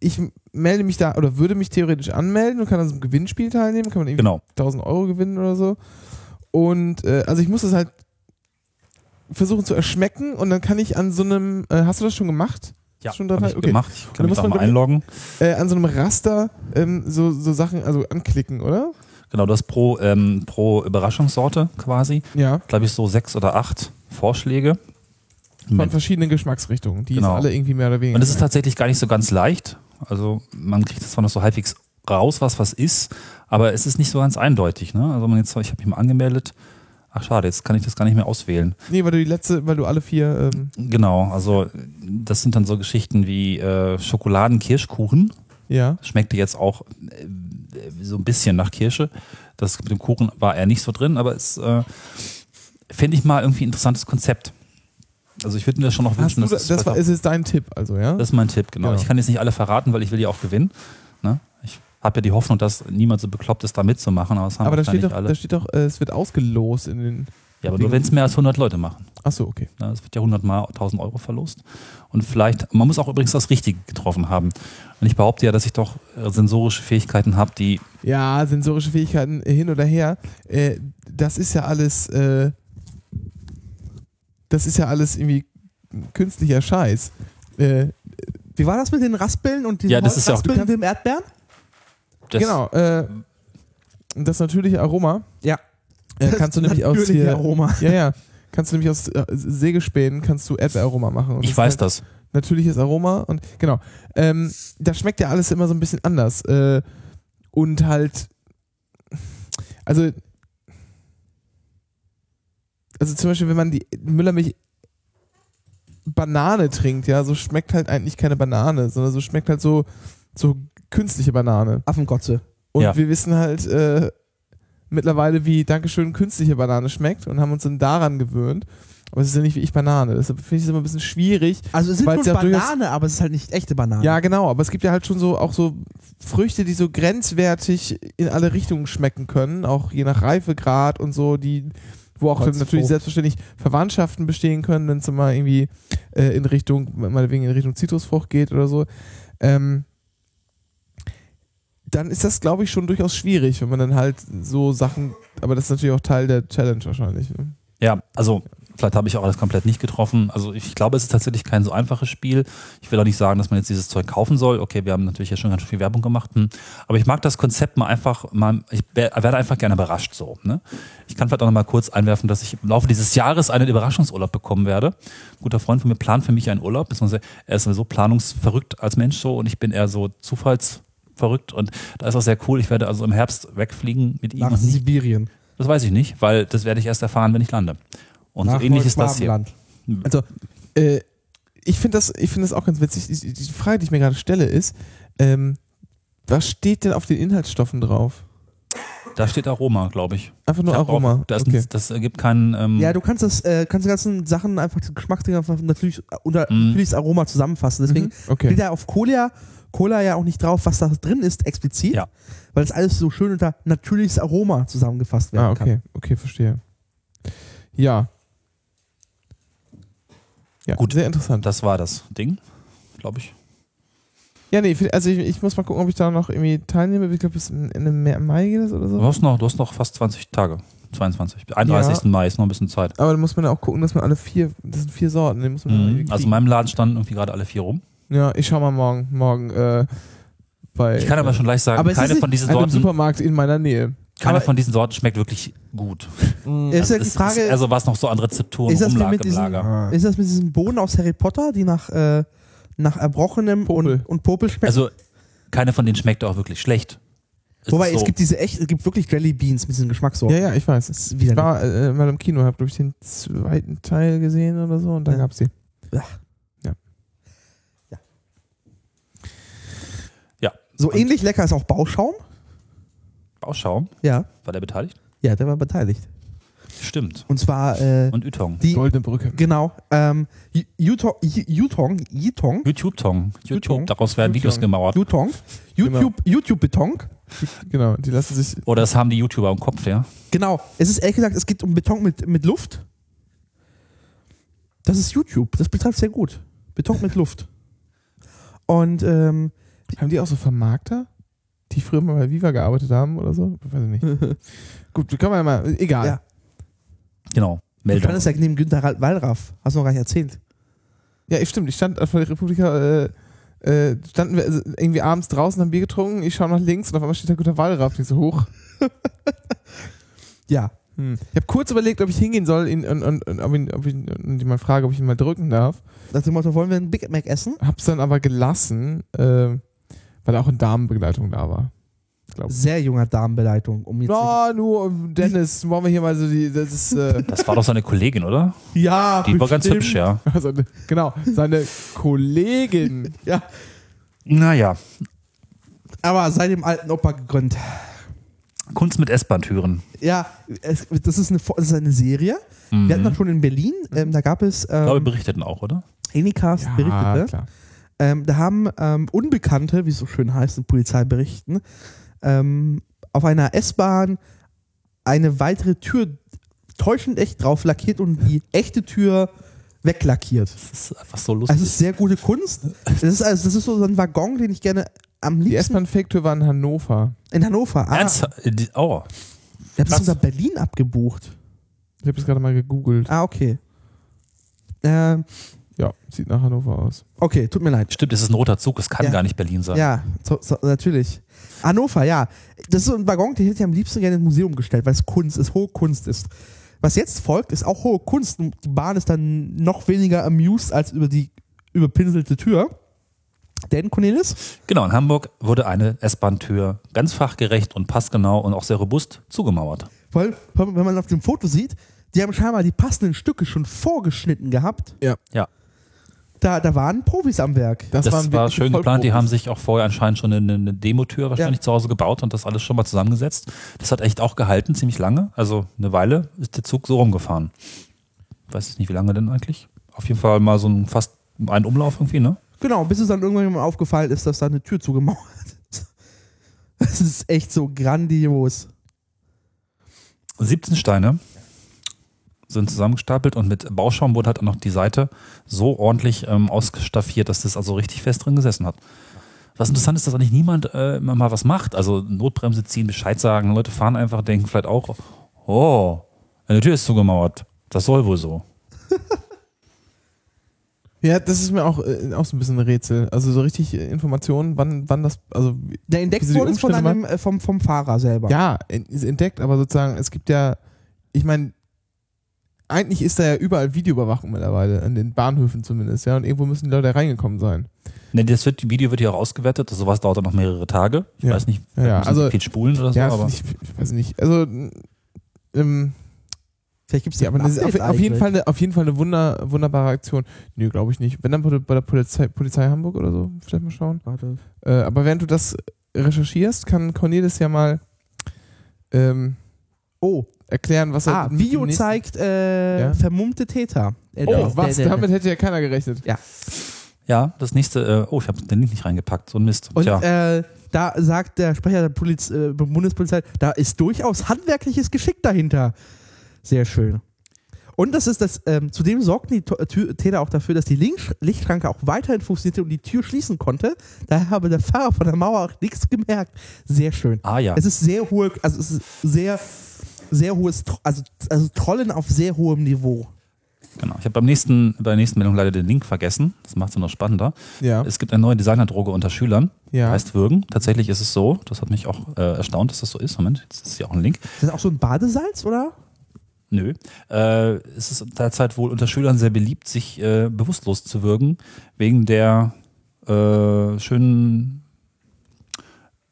Ich melde mich da oder würde mich theoretisch anmelden und kann an so einem Gewinnspiel teilnehmen, kann man irgendwie Genau. 1000 Euro gewinnen oder so. Und äh, also ich muss das halt versuchen zu erschmecken und dann kann ich an so einem, äh, hast du das schon gemacht? Ja, Schon dabei? ich Okay. gemacht. Ich kann mich muss man, mal einloggen. Äh, an so einem Raster ähm, so, so Sachen, also anklicken, oder? Genau, das pro, ähm, pro Überraschungssorte quasi. Ja. Glaube ich so sechs oder acht Vorschläge. Von verschiedenen Geschmacksrichtungen, die Genau. alle irgendwie mehr oder weniger. Und es ist tatsächlich gar nicht so ganz leicht. Also man kriegt das zwar noch so halbwegs raus, was was ist, aber es ist nicht so ganz eindeutig. Ne? Also man jetzt, ich habe mich mal angemeldet. Ach schade, jetzt kann ich das gar nicht mehr auswählen. nee, weil du die letzte, weil du alle vier, ähm, Genau, also das sind dann so Geschichten wie äh, Schokoladen-Kirschkuchen. ja. Schmeckte jetzt auch äh, so ein bisschen nach Kirsche. Das mit dem Kuchen war eher nicht so drin, aber es äh, finde ich mal irgendwie ein interessantes Konzept. Also ich würde mir das schon noch wünschen, du, dass das, es war, ist jetzt dein Tipp, also, ja? das ist mein Tipp, genau. Genau. Ich kann jetzt nicht alle verraten, weil ich will ja auch gewinnen. Ne? Ich habe ja die Hoffnung, dass niemand so bekloppt ist, da mitzumachen, aber das haben aber da steht, doch, alle. da steht doch, äh, es wird ausgelost in den. Ja, aber nur wenn es mehr als 100 Leute machen. Achso, okay. Es wird ja 100 Mal 1000 Euro verlost. Und vielleicht, man muss auch übrigens das Richtige getroffen haben. Und ich behaupte ja, dass ich doch äh, sensorische Fähigkeiten habe, die Ja, sensorische Fähigkeiten äh, hin oder her. Äh, das ist ja alles. Äh, das ist ja alles irgendwie künstlicher Scheiß. Äh, Wie war das mit den Raspeln und den Ja, das ist ja auch- Raspeln und dem Erdbeeren? das, genau. Das natürliche Aroma. Ja. Äh, kannst du nämlich aus hier, Aroma. Ja, ja. Kannst du nämlich aus äh, Sägespänen kannst du Erdbeeraroma machen. Und ich das weiß halt das. Natürliches Aroma und genau. Ähm, das schmeckt ja alles immer so ein bisschen anders. Äh, und halt. Also. Also zum Beispiel, wenn man die Müllermilch Banane trinkt, ja, so schmeckt halt eigentlich keine Banane, sondern so schmeckt halt so, so künstliche Banane. Affenkotze. Und Ja. wir wissen halt äh, mittlerweile, wie Dankeschön künstliche Banane schmeckt und haben uns dann daran gewöhnt. Aber es ist ja nicht wie ich Banane. Deshalb finde ich es immer ein bisschen schwierig. Also es ist es ja Banane, aber es ist halt nicht echte Banane. Ja, genau, aber es gibt ja halt schon so auch so Früchte, die so grenzwertig in alle Richtungen schmecken können, auch je nach Reifegrad und so, die wo auch dann Holzfrucht. natürlich selbstverständlich Verwandtschaften bestehen können, wenn es mal irgendwie äh, in Richtung, meinetwegen in Richtung Zitrusfrucht geht oder so. Ähm, dann ist das, glaube ich, schon durchaus schwierig, wenn man dann halt so Sachen, aber das ist natürlich auch Teil der Challenge wahrscheinlich. Ne? Ja, also vielleicht habe ich auch alles komplett nicht getroffen. Also ich glaube, es ist tatsächlich kein so einfaches Spiel. Ich will auch nicht sagen, dass man jetzt dieses Zeug kaufen soll. Okay, wir haben natürlich ja schon ganz viel Werbung gemacht. Hm. Aber ich mag das Konzept mal einfach, mal, ich werde einfach gerne überrascht so. Ne? Ich kann vielleicht auch noch mal kurz einwerfen, dass ich im Laufe dieses Jahres einen Überraschungsurlaub bekommen werde. Ein guter Freund von mir plant für mich einen Urlaub, beziehungsweise er ist sowieso planungsverrückt als Mensch so und ich bin eher so zufallsverrückt und da ist auch sehr cool. Ich werde also im Herbst wegfliegen mit ihm. Nach Sibirien. das weiß ich nicht, weil das werde ich erst erfahren, wenn ich lande. Und Nach so ähnlich ist das hier. Also, äh, ich finde das, ich finde das auch ganz witzig. Die, die Frage, die ich mir gerade stelle, ist, ähm, was steht denn auf den Inhaltsstoffen drauf? Da steht Aroma, glaube ich. Einfach nur Ich Aroma. Auch, das, okay. das ergibt keinen. Ähm, Ja, du kannst das, äh, kannst die ganzen Sachen einfach, die Geschmacksdinge einfach natürlich unter Mhm. natürliches Aroma zusammenfassen. Deswegen Mhm, okay. steht da auf Cola, Cola ja auch nicht drauf, was da drin ist, explizit. Ja. Weil das alles so schön unter natürliches Aroma zusammengefasst werden Ah, kann. okay, okay, verstehe. Ja. Ja, Gut. sehr interessant. das war das Ding, glaube ich. Ja, nee, ich- also ich, ich muss mal gucken, ob ich da noch irgendwie teilnehme. Ich glaube, bis Ende Mai- geht das oder Du so. hast noch, du hast noch fast 20 Tage. 22. 31. Mai ist noch ein bisschen Zeit. Aber da muss man ja auch gucken, dass man alle vier, das sind vier Sorten, die muss man Mhm. Also in meinem Laden standen irgendwie gerade alle vier rum. Ja, ich schau mal morgen, morgen äh, bei Ich kann aber schon gleich sagen, Aber keine von diesen Sorten, Supermarkt in meiner Nähe. keine aber- von diesen Sorten schmeckt wirklich gut. <laughs> Ist ja die es Frage, ist, also was noch so an Rezepturen ist das rumlag mit im diesen, Lager. ist das mit diesen Bohnen aus Harry Potter, die nach, äh, nach Erbrochenem Popel. und, und Popel schmecken? Also keine von denen schmeckt auch wirklich schlecht. Es Wobei, ist es so, gibt diese echt, es gibt wirklich Jelly Beans mit diesen Geschmackssorten. Ja, ja, ich weiß. Das ist Ich war äh, mal im Kino, habe glaube ich den zweiten Teil gesehen oder so und da Ja. gab's die. ja, So ähnlich lecker ist auch Bauschaum. Bauschaum, Ja. war der beteiligt? Ja, der war beteiligt. Stimmt. Und zwar äh, Und Yutong. die, Goldene Brücke. genau, ähm, Yu- Yutong, Yu- Yutong, Yutong, YouTube-Tong. YouTube. Daraus werden Videos gemauert. Yutong, YouTube, YouTube Beton. Genau, die lassen sich. Oder das haben die YouTuber im Kopf, ja. Genau, es ist ehrlich gesagt, es geht um Beton mit, mit Luft. Das ist YouTube, das betreibt sehr gut. Beton mit Luft. Und ähm, Haben die auch so Vermarkter? Die früher mal bei Viva gearbeitet haben oder so? Weiß ich nicht. <laughs> Gut, können wir ja mal. Egal. Ja. Genau. du Meldung. standest ja neben Günther Wallraff. Hast du noch gar nicht erzählt. Ja, ich stimmt. Ich stand von der Republika, äh, äh, standen wir also irgendwie abends draußen, haben Bier getrunken. Ich schaue nach links und auf einmal steht da guter Wallraff nicht so hoch. <laughs> Ja. Hm. Ich habe kurz überlegt, ob ich hingehen soll ihn, und, und, und, ob ihn, ob ich, und ihn mal frage, ob ich ihn mal drücken darf. Nach dem Motto, wollen wir einen Big Mac essen? Hab's dann aber gelassen, äh, weil auch eine Damenbegleitung da war. Glaub. Sehr junger Damenbeleidigung. Um jetzt Ja, nur um Dennis, wollen wir hier mal so die, das ist, äh, <laughs> Das war doch seine Kollegin, oder? ja, Die war ganz bestimmt. hübsch, ja. <laughs> also, genau, seine Kollegin. <laughs> Ja, Naja. aber seit dem alten Opa gegründet. Kunst mit S-Bahn-Türen. Ja, es, das, ist eine, das ist eine Serie. Mhm. Wir hatten das schon in Berlin. Ähm, da gab es Ich glaube, wir ähm, berichteten auch, oder? Anycast berichtete. klar. Ähm, da haben ähm, Unbekannte, wie es so schön heißt in Polizeiberichten, ähm, auf einer S-Bahn eine weitere Tür täuschend echt drauf lackiert und die echte Tür weglackiert. Das ist einfach so lustig. Also es ist sehr gute Kunst. <laughs> Das ist, also, das ist so ein Waggon, den ich gerne am Die liebsten S-Bahn-Fake-Tür war in Hannover. in Hannover. Ah, Ernsthaft? Äh, die- Oh, ich habe es unter Berlin abgebucht. Ich habe es gerade mal gegoogelt. Ah, okay. Ähm, Ja, sieht nach Hannover aus. okay, tut mir leid. stimmt, es ist ein roter Zug. Es kann Ja. gar nicht Berlin sein. Ja, so, so, natürlich. Hannover, ja. Das ist so ein Waggon, den hätte ich am liebsten gerne ins Museum gestellt, weil es Kunst ist, hohe Kunst ist. Was jetzt folgt, ist auch hohe Kunst. Die Bahn ist dann noch weniger amused als über die überpinselte Tür. Denn, Cornelis, Genau, in Hamburg wurde eine S-Bahn-Tür ganz fachgerecht und passgenau und auch sehr robust zugemauert. weil, wenn man auf dem Foto sieht, die haben scheinbar die passenden Stücke schon vorgeschnitten gehabt. Ja. Da, da waren Profis am Werk. Das, waren war schön geplant. Die haben sich auch vorher anscheinend schon eine, eine Demotür wahrscheinlich Ja. zu Hause gebaut und das alles schon mal zusammengesetzt. Das hat echt auch gehalten, ziemlich lange. Also eine Weile ist der Zug so rumgefahren. weiß ich nicht, wie lange denn eigentlich. Auf jeden Fall mal so ein fast einen Umlauf irgendwie, ne? Genau, bis es dann irgendwann mal aufgefallen ist, dass da eine Tür zugemauert ist. <laughs> Das ist echt so grandios. 17 Steine sind zusammengestapelt und mit Bauschaum wurde halt auch noch die Seite so ordentlich ähm, ausstaffiert, dass das also richtig fest drin gesessen hat. Was interessant ist, dass eigentlich niemand äh, immer mal was macht. Also Notbremse ziehen, Bescheid sagen. Leute fahren einfach, denken vielleicht auch, oh, eine Tür ist zugemauert. Das soll wohl so. <laughs> Ja, das ist mir auch, äh, auch so ein bisschen ein Rätsel. Also so richtig äh, Informationen, wann, wann das, also Der entdeckt wurde es von einem, äh, vom, vom Fahrer selber. ja, en- ist entdeckt, aber sozusagen, es gibt ja, ich meine, eigentlich ist da ja überall Videoüberwachung mittlerweile, an den Bahnhöfen zumindest, ja, und irgendwo müssen die Leute reingekommen sein. Ne, das wird, die Video wird ja auch ausgewertet. Also sowas dauert dann noch mehrere Tage. Ich Ja. weiß nicht, Ja, also- viel spulen oder so, ja, aber ich, ich weiß nicht. Also, ähm, Vielleicht gibt es ja, aber das ist auf, auf, jeden Fall eine, auf jeden Fall eine wunder, wunderbare Aktion. Nö, glaube ich nicht. Wenn dann bei der Polizei, Polizei Hamburg oder so, vielleicht mal schauen. Warte. Äh, aber während du das recherchierst, kann Cornelis ja mal ähm, Oh, erklären, was er ah, mit dem Video zeigt äh, Ja? vermummte Täter. Äh, Oh, was? der- der- Damit hätte ja keiner gerechnet. ja, das nächste, äh, oh, ich habe den Link nicht reingepackt, so ein Mist. Und Tja, äh, da sagt der Sprecher der Poliz äh, Bundespolizei, da ist durchaus handwerkliches Geschick dahinter. Sehr schön. Und das ist das, ähm, zudem sorgten die Täter auch dafür, dass die Linksch Lichtschranke auch weiterhin funktionierte und die Tür schließen konnte. Daher habe der Fahrer von der Mauer auch nichts gemerkt. Sehr schön. ah ja. Es ist sehr hohe, also es ist sehr, sehr hohes, also, also Trollen auf sehr hohem Niveau. Genau. Ich habe beim nächsten, bei der nächsten Meldung leider den Link vergessen. Das macht es noch spannender. Ja. Es gibt eine neue Designerdroge unter Schülern. Ja. Heißt Würgen. Tatsächlich ist es so. Das hat mich auch äh, erstaunt, dass das so ist. Moment, jetzt ist hier auch ein Link. Ist das auch so ein Badesalz, oder? Nö. Äh, es ist derzeit wohl unter Schülern sehr beliebt, sich äh, bewusstlos zu würgen, wegen der äh, schönen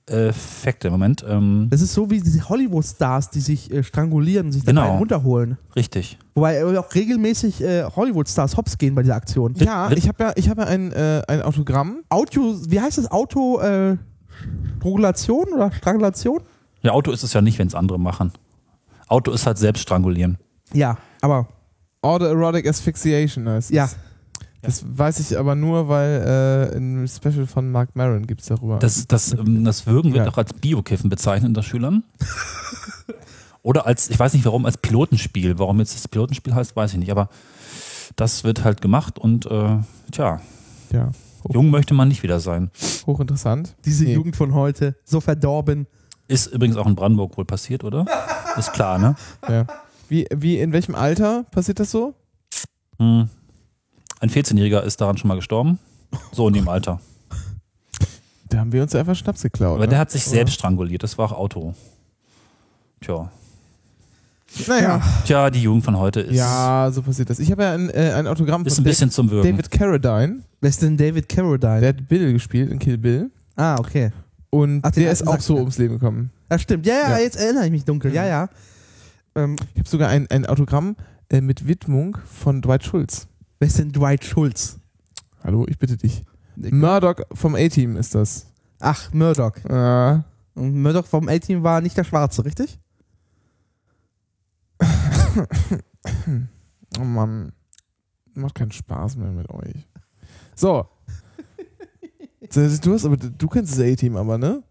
Effekte. Moment. Ähm, Das ist so wie diese Hollywood-Stars, die sich äh, strangulieren, sich dabei Genau. einen runterholen. richtig. Wobei äh, auch regelmäßig äh, Hollywood-Stars hops gehen bei dieser Aktion. Ja, ich habe ja, ich hab ja ein, äh, ein Autogramm. Auto, wie heißt das? Auto, äh, Strangulation oder Strangulation? Ja, Auto ist es ja nicht, wenn es andere machen. Auto ist halt selbst strangulieren. Ja, aber Autoerotic Asphyxiation heißt es. ja. Das weiß ich aber nur, weil äh, ein Special von Mark Maron gibt es darüber. Das, das, ähm, das Würgen wird Ja. auch als Biokiffen bezeichnet unter Schülern. <laughs> Oder als, ich weiß nicht warum, als Pilotenspiel. Warum jetzt das Pilotenspiel heißt, weiß ich nicht. Aber das wird halt gemacht und äh, tja, ja, jung möchte man nicht wieder sein. hochinteressant. Diese Nee. Jugend von heute, so verdorben. Ist übrigens auch in Brandenburg wohl passiert, oder? <laughs> Ist klar, ne? Ja. Wie, wie, in welchem Alter passiert das so? Hm. Ein 14-Jähriger ist daran schon mal gestorben. So in dem Alter. Da haben wir uns einfach Schnaps geklaut. Aber ne? der hat sich Oder? selbst stranguliert. Das war auch Auto. Tja. Naja. Tja, die Jugend von heute ist, Ja, so passiert das. Ich habe ja ein, äh, ein Autogramm ist von ein bisschen zum David, Würgen. David Carradine. Wer ist denn David Carradine? Der hat Bill gespielt in Kill Bill. ah, okay. Und Ach, der ist auch so ums Leben gekommen. Ja, stimmt. Ja, ja, Ja. jetzt erinnere ich mich dunkel. Ja, ja. Ähm, Ich habe sogar ein, ein Autogramm äh, mit Widmung von Dwight Schultz. Wer ist denn Dwight Schultz? Hallo, ich bitte dich. Murdoch vom A-Team ist das. Ach, Murdoch. Äh, Und Murdoch vom A-Team war nicht der Schwarze, richtig? <coughs> oh Mann. Macht keinen Spaß mehr mit euch. So. <laughs> Du hast aber, du kennst das A-Team aber, ne?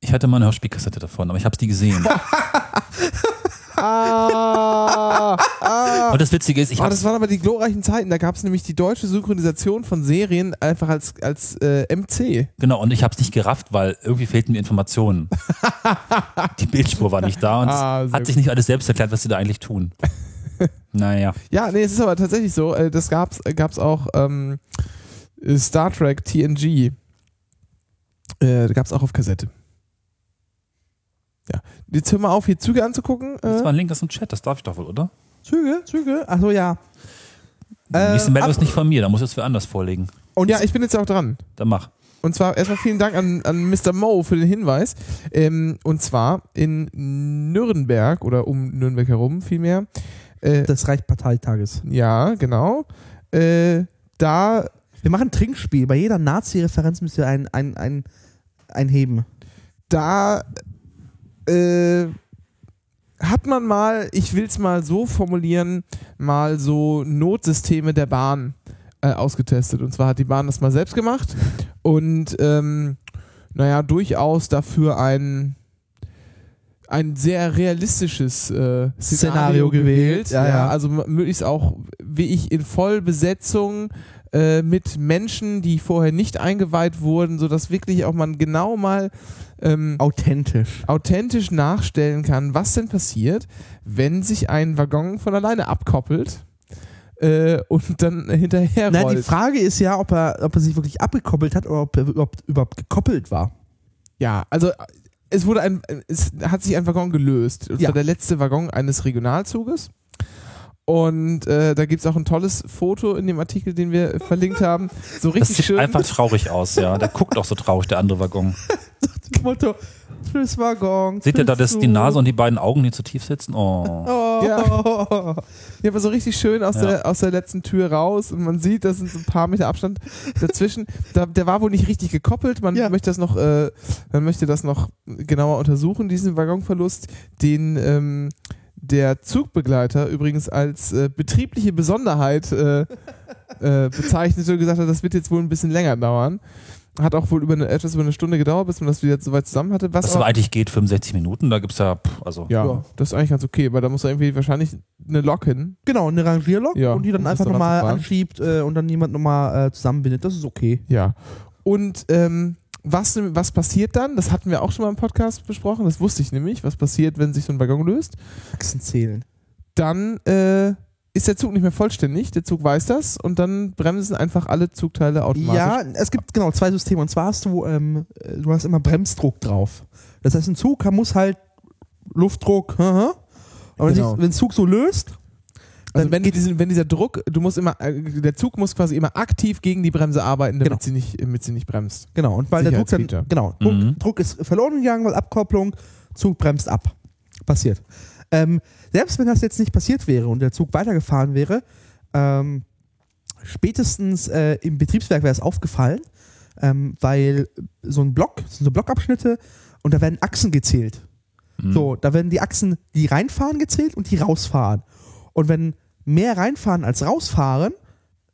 Ich hatte mal eine Hörspielkassette davon, aber ich habe es nie gesehen. <laughs> Ah, ah. <laughs> Und das Witzige ist, ich Oh, das waren aber die glorreichen Zeiten. Da gab es nämlich die deutsche Synchronisation von Serien einfach als, als äh, MC. genau und ich habe es nicht gerafft, weil irgendwie fehlten mir Informationen. <laughs> Die Bildspur war nicht da und Ah, hat sich nicht alles selbst erklärt, was sie da eigentlich tun. <laughs> Naja, Ja, nee, es ist aber tatsächlich so. Äh, das gab's, äh, gab's auch ähm, äh, Star Trek TNG. Äh, da gab's auch auf Kassette. Jetzt hör mal auf, hier Züge anzugucken. das Äh, war ein Link aus dem Chat, das darf ich doch wohl, oder? Züge, Züge. Achso, ja. Äh, nächste Meldung ist nicht von mir, da muss ich es für anders vorlegen. und ja, ich bin jetzt auch dran. Dann mach. Und zwar erstmal vielen Dank an, an Mr. Mo für den Hinweis. Ähm, und zwar in Nürnberg oder um Nürnberg herum vielmehr. Äh, Des Reichsparteitages. ja, genau. Äh, da Wir machen ein Trinkspiel. Bei jeder Nazi-Referenz müsst ihr ein, ein, ein, ein heben. da äh, hat man mal, ich will es mal so formulieren, mal so Notsysteme der Bahn äh, ausgetestet. Und zwar hat die Bahn das mal selbst gemacht und ähm, naja, durchaus dafür ein ein sehr realistisches äh, Szenario, Szenario gewählt, ja, ja. Also möglichst auch, wie ich, in Vollbesetzung äh, mit Menschen, die vorher nicht eingeweiht wurden, sodass wirklich auch man genau mal ähm, Authentisch. authentisch nachstellen kann, was denn passiert, wenn sich ein Waggon von alleine abkoppelt äh, und dann hinterher rollt. die Frage ist ja, ob er, ob er sich wirklich abgekoppelt hat oder ob er überhaupt, überhaupt gekoppelt war. ja, also es wurde ein, es hat sich ein Waggon gelöst. Das Ja. war der letzte Waggon eines Regionalzuges. Und äh, da gibt es auch ein tolles Foto in dem Artikel, den wir verlinkt haben. So Das richtig sieht schön. einfach traurig aus, ja. Der guckt auch so traurig, der andere Waggon. <laughs> Motto, tschüss Waggon. Seht ihr da das, die. Nase und die beiden Augen, die zu tief sitzen? Oh. Oh. Ja. Ja, aber so richtig schön aus, Ja. der, aus der letzten Tür raus und man sieht, da sind so ein paar Meter Abstand dazwischen. Da, der war wohl nicht richtig gekoppelt. Man Ja. möchte das noch, äh, man möchte das noch genauer untersuchen, diesen Waggonverlust, den ähm, der Zugbegleiter übrigens als äh, betriebliche Besonderheit äh, äh, bezeichnete und gesagt hat, das wird jetzt wohl ein bisschen länger dauern. Hat auch wohl über eine, etwas über eine Stunde gedauert, bis man das wieder so weit zusammen hatte. Was Was aber- eigentlich geht, 65 Minuten, da gibt's ja, pff, also. ja, Ja. das ist eigentlich ganz okay, weil da muss er irgendwie wahrscheinlich eine Lok hin. Genau, eine Rangierlok Ja, und die dann einfach nochmal anschiebt äh, und dann jemand nochmal äh, zusammenbindet. Das ist okay. Ja. Und ähm, was, was passiert dann? Das hatten wir auch schon mal im Podcast besprochen. Das wusste ich nämlich. Was passiert, wenn sich so ein Waggon löst? Achsen zählen. Dann äh, ist der Zug nicht mehr vollständig. Der Zug weiß das und dann bremsen einfach alle Zugteile automatisch. Ja, es gibt genau zwei Systeme. Und zwar hast du, ähm, äh, du hast immer Bremsdruck drauf. Das heißt, ein Zug muss halt Luftdruck, haha. <laughs> aber wenn, Genau. wenn ein Zug so löst, Also wenn, diesen, wenn dieser Druck, du musst immer, äh, der Zug muss quasi immer aktiv gegen die Bremse arbeiten, damit, Genau. sie, nicht, damit sie nicht bremst. genau, und weil der Druck dann, genau, Druck, Mhm. Druck ist verloren gegangen, weil Abkopplung, Zug bremst ab. Passiert. Ähm, selbst wenn das jetzt nicht passiert wäre und der Zug weitergefahren wäre, ähm, spätestens äh, im Betriebswerk wäre es aufgefallen, ähm, weil so ein Block, das sind so Blockabschnitte und da werden Achsen gezählt. Mhm. So, da werden die Achsen, die reinfahren, gezählt und die rausfahren. Und wenn mehr reinfahren als rausfahren,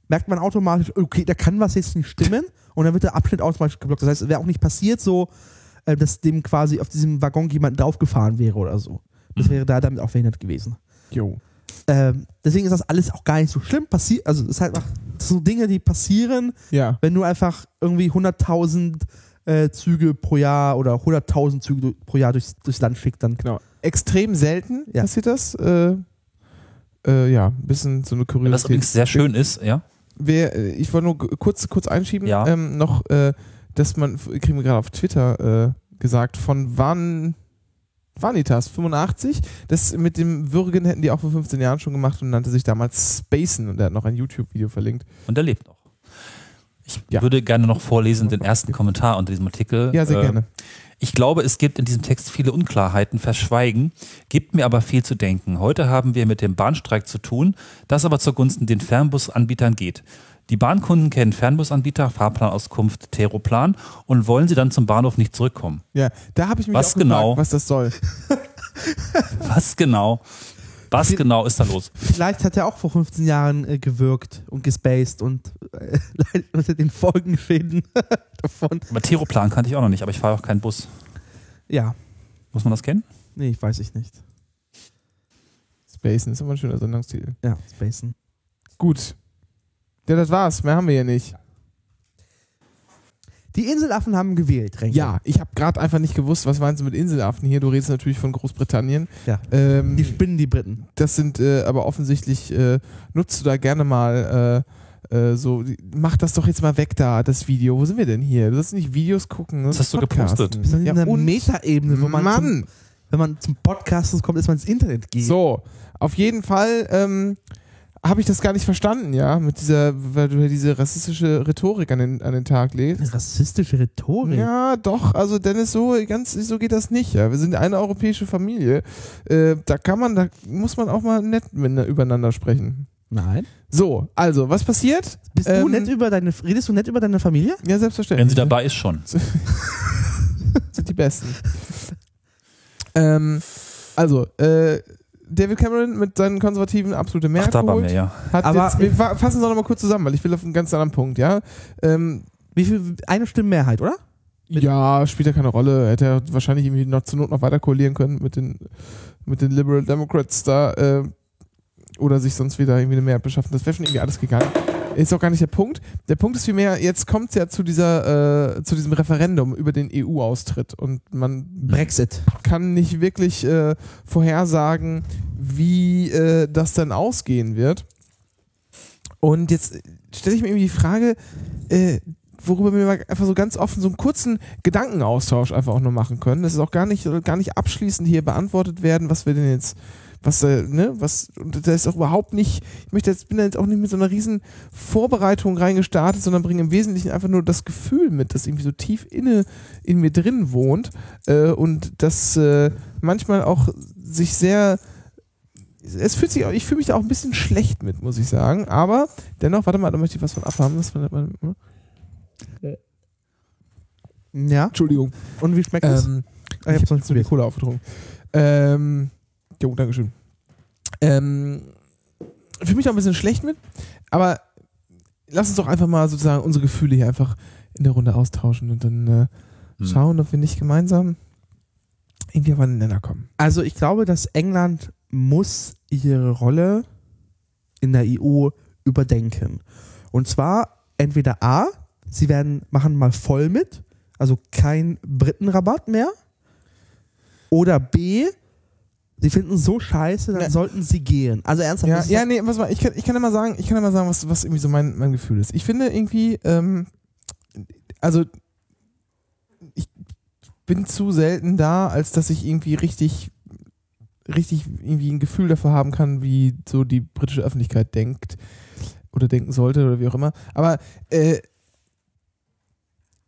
merkt man automatisch, okay, da kann was jetzt nicht stimmen und dann wird der Abschnitt automatisch geblockt. Das heißt, es wäre auch nicht passiert so, äh, dass dem quasi auf diesem Waggon jemand draufgefahren wäre oder so. Das Mhm. wäre da damit auch verhindert gewesen. Jo. Ähm, deswegen ist das alles auch gar nicht so schlimm. Passiert, also es ist halt einfach so Dinge, die passieren, Ja. wenn du einfach irgendwie 100.000 äh, Züge pro Jahr oder 100.000 Züge pro Jahr durchs, durchs Land schickt, dann Genau. Extrem selten Ja. passiert das. Äh, äh, ja, ein bisschen so eine Kuriosität. Was übrigens sehr schön ist, ja. Wer, äh, ich wollte nur kurz, kurz einschieben, Ja. ähm, noch, äh, dass man, kriegen wir gerade auf Twitter äh, gesagt, von Van, Vanitas 85, das mit dem Würgen hätten die auch vor 15 Jahren schon gemacht und nannte sich damals Spacen und er hat noch ein YouTube-Video verlinkt. Und er lebt noch. Ich Ja. würde gerne noch vorlesen den ersten Kommentar unter diesem Artikel. Ja, sehr Äh, gerne. Ich glaube, es gibt in diesem Text viele Unklarheiten, verschweigen, gibt mir aber viel zu denken. Heute haben wir mit dem Bahnstreik zu tun, das aber zugunsten den Fernbusanbietern geht. Die Bahnkunden kennen Fernbusanbieter, Fahrplanauskunft, Teroplan und wollen sie dann zum Bahnhof nicht zurückkommen. Ja, da habe ich mich Was auch gefragt, genau? was das soll. <laughs> Was genau? Was Viel- genau ist da los? Vielleicht hat er auch vor 15 Jahren äh, gewirkt und gespaced und äh, <laughs> leidet unter den Folgenschäden <laughs> davon. Aber Teroplan kannte ich auch noch nicht, aber ich fahre auch keinen Bus. Ja, Muss man das kennen? nee, ich weiß ich nicht. Spacen ist immer ein schöner Sendungstitel. Ja, spacen. Gut. Ja, das war's. Mehr haben wir hier nicht. Die Inselaffen haben gewählt, Renke. Ja, ich habe gerade einfach nicht gewusst, was meinst du mit Inselaffen hier? Du redest natürlich von Großbritannien. Ja. Ähm, Die spinnen die Briten. das sind äh, aber offensichtlich, äh, nutzt du da gerne mal äh, äh, so, mach das doch jetzt mal weg da, das Video. Wo sind wir denn hier? Du sollst nicht Videos gucken. Was hast du gepostet? Wir sind in einer Metaebene, wo man Mann! Zum, wenn man zum Podcast kommt, ist man ins Internet geht. So, auf jeden Fall ähm, habe ich das gar nicht verstanden, ja, mit dieser, weil du ja diese rassistische Rhetorik an den, an den Tag legst. Rassistische Rhetorik. Ja, doch, also Dennis, so ganz so geht das nicht. Ja. Wir sind eine europäische Familie. Äh, da kann man, da muss man auch mal nett miteinander- übereinander sprechen. Nein. So, also, was passiert? Bist du Ähm, nett über deine, redest du nett über deine Familie? Ja, selbstverständlich. Wenn sie dabei ist, schon. <laughs> sind die Besten. ähm, Also, äh, David Cameron mit seinen Konservativen absolute Ach, Mehrheit da war geholt. mir ja. Hat Aber- jetzt, wir fa- fassen es noch mal kurz zusammen, weil ich will auf einen ganz anderen Punkt, ja. Ähm, Wie viel? Eine Stimmenmehrheit, oder? Mit- ja, spielt ja keine Rolle. Hätte er wahrscheinlich irgendwie noch zur Not noch weiter koalieren können mit den, mit den Liberal Democrats da äh, oder sich sonst wieder irgendwie eine Mehrheit beschaffen. Das wäre schon irgendwie alles gegangen. Ist auch gar nicht der Punkt. Der Punkt ist vielmehr, jetzt kommt es ja zu dieser, äh, zu diesem Referendum über den EU-Austritt und man Brexit. kann nicht wirklich äh, vorhersagen, wie äh, das dann ausgehen wird. Und jetzt stelle ich mir irgendwie die Frage, äh, worüber wir mal einfach so ganz offen so einen kurzen Gedankenaustausch einfach auch nur machen können. Das ist auch gar nicht, gar nicht abschließend hier beantwortet werden, was wir denn jetzt, was, äh, ne, was, und da ist auch überhaupt nicht, ich möchte jetzt, bin da jetzt auch nicht mit so einer riesen Vorbereitung reingestartet, sondern bringe im Wesentlichen einfach nur das Gefühl mit, das irgendwie so tief inne in mir drin wohnt äh, und das äh, manchmal auch sich sehr es fühlt sich, auch- ich fühle mich da auch ein bisschen schlecht mit, muss ich sagen. Aber dennoch, warte mal, da möchte ich was von abhaben. Was von, hm? Ja. Entschuldigung. Und wie schmeckt es? Ähm, Ah, ich hab's noch nicht so die probiert. Cola aufgetrunken. Ähm, jo, Dankeschön. Ähm, fühle mich auch ein bisschen schlecht mit, aber lass uns doch einfach mal sozusagen unsere Gefühle hier einfach in der Runde austauschen und dann äh, Hm. schauen, ob wir nicht gemeinsam irgendwie auf einen Nenner kommen. Also ich glaube, dass England muss ihre Rolle in der EU überdenken. Und zwar entweder A, sie werden machen mal voll mit, also kein Britenrabatt mehr, oder B, sie finden es so scheiße, dann Ja. sollten sie gehen. Also ernsthaft. Ja, ja, nee, was mal, ich kann, ich kann mal sagen, ich kann mal sagen, was, was irgendwie so mein, mein Gefühl ist. Ich finde irgendwie, ähm, also ich bin zu selten da, als dass ich irgendwie richtig, richtig irgendwie ein Gefühl dafür haben kann, wie so die britische Öffentlichkeit denkt oder denken sollte oder wie auch immer. Aber äh,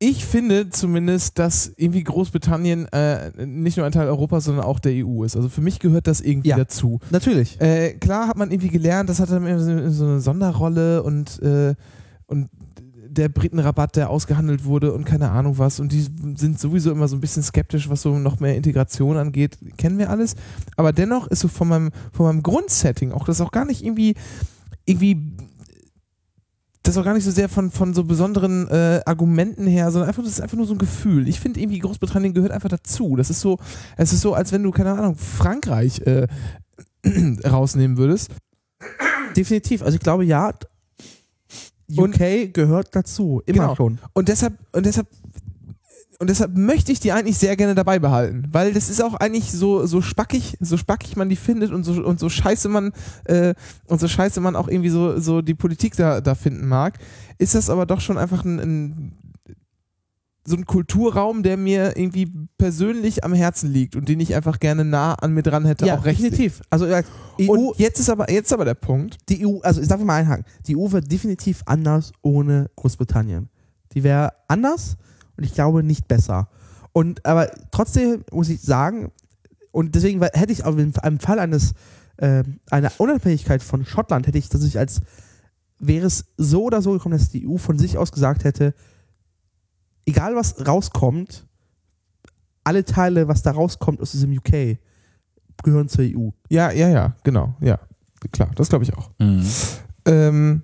ich finde zumindest, dass irgendwie Großbritannien äh, nicht nur ein Teil Europas, sondern auch der EU ist. Also für mich gehört das irgendwie Ja. dazu. Natürlich. Äh, klar hat man irgendwie gelernt, das hat dann so eine Sonderrolle und, äh, und der Britenrabatt, der ausgehandelt wurde und keine Ahnung was. Und die sind sowieso immer so ein bisschen skeptisch, was so noch mehr Integration angeht. Kennen wir alles. Aber dennoch ist so von meinem, von meinem Grundsetting auch das auch gar nicht irgendwie, irgendwie das auch gar nicht so sehr von, von so besonderen äh, Argumenten her, sondern einfach, das ist einfach nur so ein Gefühl. Ich finde irgendwie, Großbritannien gehört einfach dazu. Das ist so, es ist so, als wenn du, keine Ahnung, Frankreich äh, <clears throat> rausnehmen würdest. Definitiv. Also ich glaube, ja, UK gehört dazu. Immer Genau. schon. Und deshalb, und deshalb, und deshalb möchte ich die eigentlich sehr gerne dabei behalten, weil das ist auch eigentlich so, so spackig, so spackig man die findet und so, und so scheiße man, äh, und so scheiße man auch irgendwie so, so die Politik da, da finden mag, ist das aber doch schon einfach ein, ein so ein Kulturraum, der mir irgendwie persönlich am Herzen liegt und den ich einfach gerne nah an mir dran hätte, ja, auch rechtlich. definitiv. Also ja, EU, Und jetzt ist aber, jetzt ist aber der Punkt, die EU, also ich darf mal einhaken, die EU wird definitiv anders ohne Großbritannien. Die wäre anders und ich glaube nicht besser. Und aber trotzdem muss ich sagen, und deswegen weil- hätte ich auch im, im Fall eines äh, einer Unabhängigkeit von Schottland hätte ich das ich als wäre es so oder so gekommen, dass die EU von sich aus gesagt hätte, egal was rauskommt, alle Teile, was da rauskommt aus diesem UK, gehören zur EU. ja, ja, ja, genau, ja, klar, das glaube ich auch. Mhm. Ähm,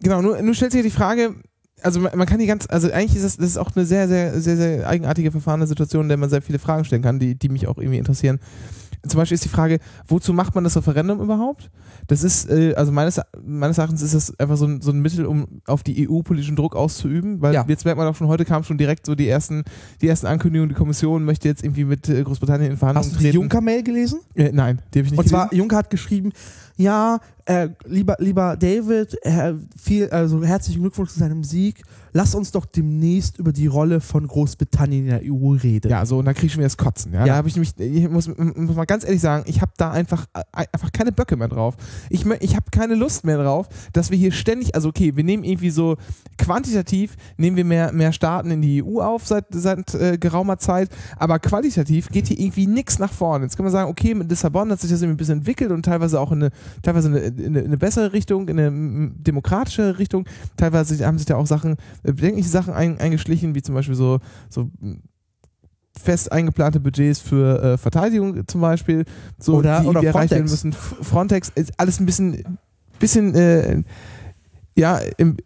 genau, nur, nur stellt sich die Frage, also man, kann die ganz, also eigentlich ist das, das ist auch eine sehr, sehr, sehr, sehr eigenartige verfahrene Situation, in der man sehr viele Fragen stellen kann, die, die mich auch irgendwie interessieren. Zum Beispiel ist die Frage, wozu macht man das Referendum überhaupt? Das ist, äh, also meines, meines Erachtens ist das einfach so ein, so ein Mittel, um auf die EU politischen Druck auszuüben, weil Ja. jetzt merkt man auch schon, heute kam schon direkt so die ersten, die ersten Ankündigungen, die Kommission möchte jetzt irgendwie mit äh, Großbritannien in Verhandlungen Hast du die treten. Juncker-Mail gelesen? Äh, nein, die habe ich nicht Und zwar, gelesen. Juncker hat geschrieben, ja, äh, lieber, lieber David, äh, viel, also herzlichen Glückwunsch zu seinem Sieg. Lass uns doch demnächst über die Rolle von Großbritannien in der EU reden. Ja, so, und da kriege ich wieder das Kotzen. Ja? Ja. Da habe ich nämlich, ich muss, muss mal ganz ehrlich sagen, ich habe da einfach, äh, einfach keine Böcke mehr drauf. Ich, ich habe keine Lust mehr drauf, dass wir hier ständig, also okay, wir nehmen irgendwie so quantitativ, nehmen wir mehr, mehr Staaten in die EU auf seit, seit äh, geraumer Zeit, aber qualitativ geht hier irgendwie nichts nach vorne. Jetzt kann man sagen, okay, mit Lissabon hat sich das irgendwie ein bisschen entwickelt und teilweise auch in eine, teilweise in eine, in eine, in eine bessere Richtung, in eine demokratische Richtung. Teilweise haben sich da auch Sachen, bedenkliche Sachen ein, eingeschlichen, wie zum Beispiel so, so fest eingeplante Budgets für äh, Verteidigung zum Beispiel, so Oder- die oder irgendwie erreicht werden müssen. Frontex ist alles ein bisschen, bisschen, äh, ja, im,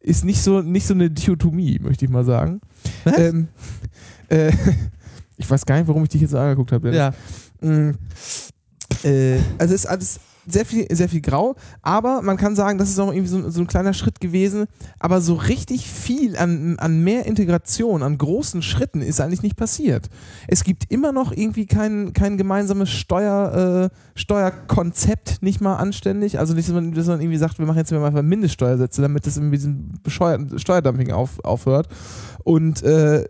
ist nicht so nicht so eine Dichotomie, möchte ich mal sagen. Was? Ähm, <laughs> äh, ich weiß gar nicht, warum ich dich jetzt so angeguckt habe. Ja. Äh, also es ist alles sehr viel, sehr viel grau, aber man kann sagen, das ist auch irgendwie so, so ein kleiner Schritt gewesen, aber so richtig viel an, an mehr Integration, an großen Schritten ist eigentlich nicht passiert. Es gibt immer noch irgendwie kein, kein gemeinsames Steuer, äh, Steuerkonzept, nicht mal anständig. Also nicht, dass man, dass man irgendwie sagt, wir machen jetzt mal Mindeststeuersätze, damit das in diesem bescheuerten Steuerdumping auf, aufhört. Und äh,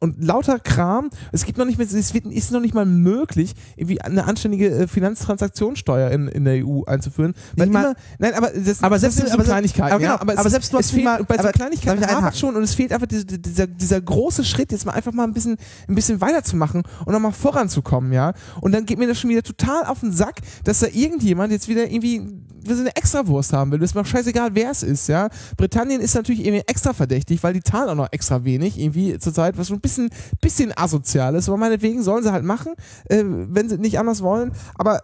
und lauter Kram. Es gibt noch nicht mehr, es ist noch nicht mal möglich, irgendwie eine anständige äh, Finanztransaktionssteuer in, in der EU einzuführen. Weil immer, nein, aber das, Aber das selbst- sind so aber selbst- Kleinigkeiten. aber ja, genau, aber, es, aber ist- selbst es fehlt, mal- bei so aber- Kleinigkeiten hapert schon und es fehlt einfach diese, dieser, dieser große Schritt, jetzt mal einfach mal ein bisschen, ein bisschen weiterzumachen und nochmal voranzukommen, ja. Und dann geht mir das schon wieder total auf den Sack, dass da irgendjemand jetzt wieder irgendwie wir sind eine Extrawurst haben will. Das ist mir auch scheißegal, wer es ist, ja. Britannien ist natürlich irgendwie extra verdächtig, weil die zahlen auch noch extra wenig, irgendwie zurzeit, was schon ein bisschen, bisschen asozial ist. Aber meinetwegen sollen sie halt machen, äh, wenn sie nicht anders wollen. Aber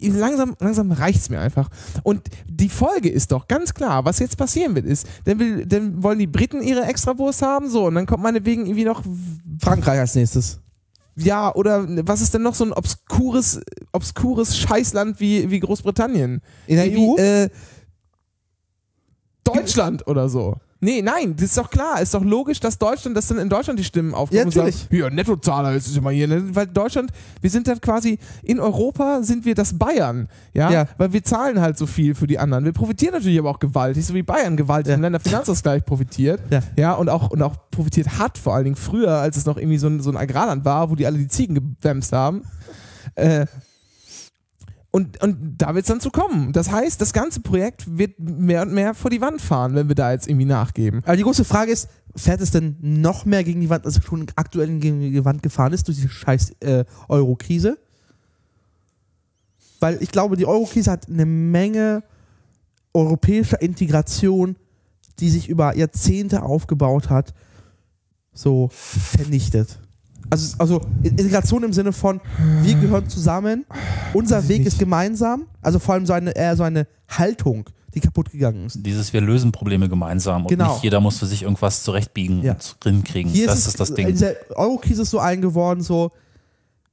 langsam, langsam reicht's mir einfach. Und die Folge ist doch ganz klar, was jetzt passieren wird, ist, dann, will, dann wollen die Briten ihre Extrawurst haben, so, und dann kommt meinetwegen irgendwie noch Frankreich als nächstes. ja, oder was ist denn noch so ein obskures, obskures Scheißland wie, wie Großbritannien? In der Wie, EU? Äh, Deutschland oder so. Nee, nein, das ist doch klar. Ist doch logisch, dass Deutschland, dass dann in Deutschland die Stimmen aufkommen Ja, und sagen, natürlich. hier, Nettozahler ist es immer hier. ne? Weil Deutschland, wir sind dann quasi, in Europa sind wir das Bayern. Ja? Ja. Weil wir zahlen halt so viel für die anderen. Wir profitieren natürlich aber auch gewaltig, so wie Bayern gewaltig Ja. im Länderfinanzausgleich profitiert. Ja. Ja, und auch, und auch profitiert hat, vor allen Dingen früher, als es noch irgendwie so ein, so ein Agrarland war, wo die alle die Ziegen gewämst haben. Äh, und, und da wird es dann zu kommen. Das heißt, das ganze Projekt wird mehr und mehr vor die Wand fahren, wenn wir da jetzt irgendwie nachgeben. Aber die große Frage ist, fährt es denn noch mehr gegen die Wand, als es schon aktuell gegen die Wand gefahren ist durch die scheiß äh, Euro-Krise? Weil ich glaube, die Euro-Krise hat eine Menge europäischer Integration, die sich über Jahrzehnte aufgebaut hat, so vernichtet. Also, also Integration im Sinne von, wir gehören zusammen, unser Weg nicht. ist gemeinsam, also vor allem so eine, eher so eine Haltung, die kaputt gegangen ist. Dieses wir lösen Probleme gemeinsam und Genau. nicht jeder muss für sich irgendwas zurechtbiegen Ja. und hinkriegen. Hier Das ist, ist, es, das In Ding. dieser Euro-Krise ist so ein geworden, so,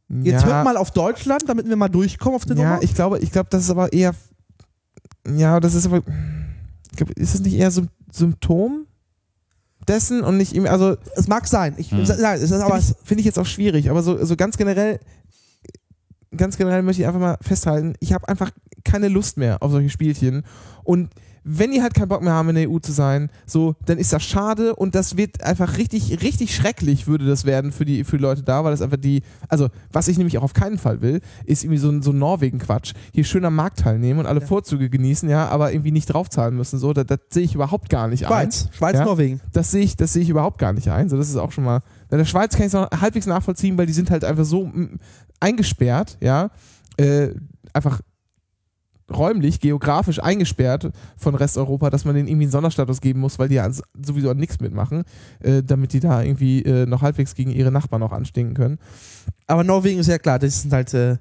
jetzt hört mal auf Deutschland, damit wir mal durchkommen auf den Ja, Nummer. ich glaube, ich glaube, das ist aber eher. Ja, das ist aber. Ich glaube, ist es nicht eher so ein Symptom dessen und nicht ihm. Also, Es mag sein. Ich, Hm. nein, es ist aber, finde ich, find ich jetzt auch schwierig, aber so, so ganz generell. Ganz generell möchte ich einfach mal festhalten, ich habe einfach keine Lust mehr auf solche Spielchen. Und wenn die halt keinen Bock mehr haben, in der EU zu sein, so, dann ist das schade und das wird einfach richtig, richtig schrecklich würde das werden für die, für die Leute da, weil das einfach die, also, was ich nämlich auch auf keinen Fall will, ist irgendwie so ein, so Norwegen-Quatsch. Hier schön am Markt teilnehmen und alle Ja. Vorzüge genießen, ja, aber irgendwie nicht draufzahlen müssen, so, das, das sehe ich überhaupt gar nicht ein. Schweiz, Schweiz, Ja? Norwegen. Das sehe ich, das sehe ich überhaupt gar nicht ein. So, das ist auch schon mal. Bei der Schweiz kann ich es noch halbwegs nachvollziehen, weil die sind halt einfach so mm, eingesperrt, ja, äh, einfach räumlich, geografisch eingesperrt von Resteuropa, dass man denen irgendwie einen Sonderstatus geben muss, weil die ja sowieso an nichts mitmachen, äh, damit die da irgendwie äh, noch halbwegs gegen ihre Nachbarn auch anstinken können. Aber Norwegen ist ja klar, das sind halt äh,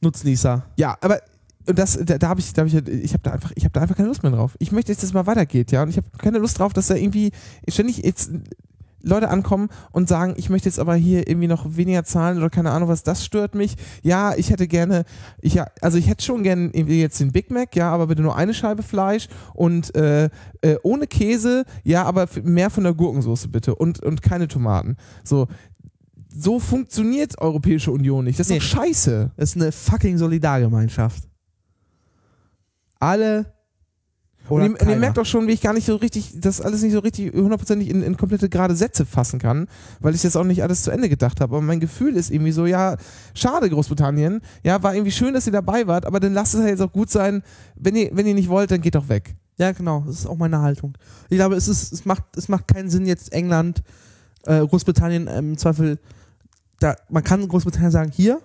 Nutznießer. Ja, aber und das, da, da habe ich, da hab ich, ich habe da einfach, ich habe da einfach keine Lust mehr drauf. Ich möchte jetzt, dass es mal weitergeht, ja, und ich habe keine Lust drauf, dass da irgendwie ständig jetzt Leute ankommen und sagen, ich möchte jetzt aber hier irgendwie noch weniger zahlen oder keine Ahnung was, das stört mich. Ja, ich hätte gerne, ich, ja, also ich hätte schon gerne irgendwie jetzt den Big Mac, ja, aber bitte nur eine Scheibe Fleisch und äh, äh, ohne Käse, ja, aber mehr von der Gurkensoße bitte und, und keine Tomaten. So, so funktioniert Europäische Union nicht. Das ist Nee. doch scheiße. Das ist eine fucking Solidargemeinschaft. Alle. Und Oder ihr, und ihr merkt auch schon, wie ich gar nicht so richtig, das alles nicht so richtig hundertprozentig in, in komplette gerade Sätze fassen kann, weil ich das auch nicht alles zu Ende gedacht habe. Aber mein Gefühl ist irgendwie so, ja, schade Großbritannien, ja, war irgendwie schön, dass ihr dabei wart, aber dann lasst es halt jetzt auch gut sein, wenn ihr, wenn ihr nicht wollt, dann geht doch weg. Ja, genau. Das ist auch meine Haltung. Ich glaube, es, ist, es, macht, es macht keinen Sinn, jetzt England, äh, Großbritannien ähm, im Zweifel. Da, man kann Großbritannien sagen: Hier,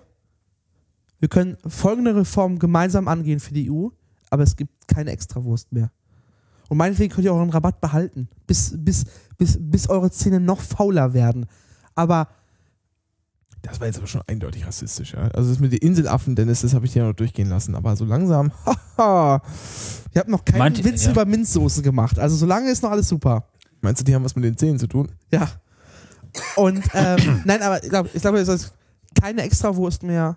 wir können folgende Reformen gemeinsam angehen für die EU, aber es gibt keine Extrawurst mehr. Und meinetwegen könnt ihr euren Rabatt behalten, bis, bis, bis, bis eure Zähne noch fauler werden. Aber Das war jetzt aber schon eindeutig rassistisch. Ja? Also das mit den Inselaffen, Dennis, das habe ich dir ja noch durchgehen lassen. Aber so langsam, <laughs> haha. ich habe noch keinen Meint- Witz ja. über Minzsoße gemacht. Also solange ist noch alles super. Meinst du, die haben was mit den Zähnen zu tun? Ja. Und ähm, <coughs> nein, aber ich glaube, ich glaub, es ist keine Extrawurst mehr.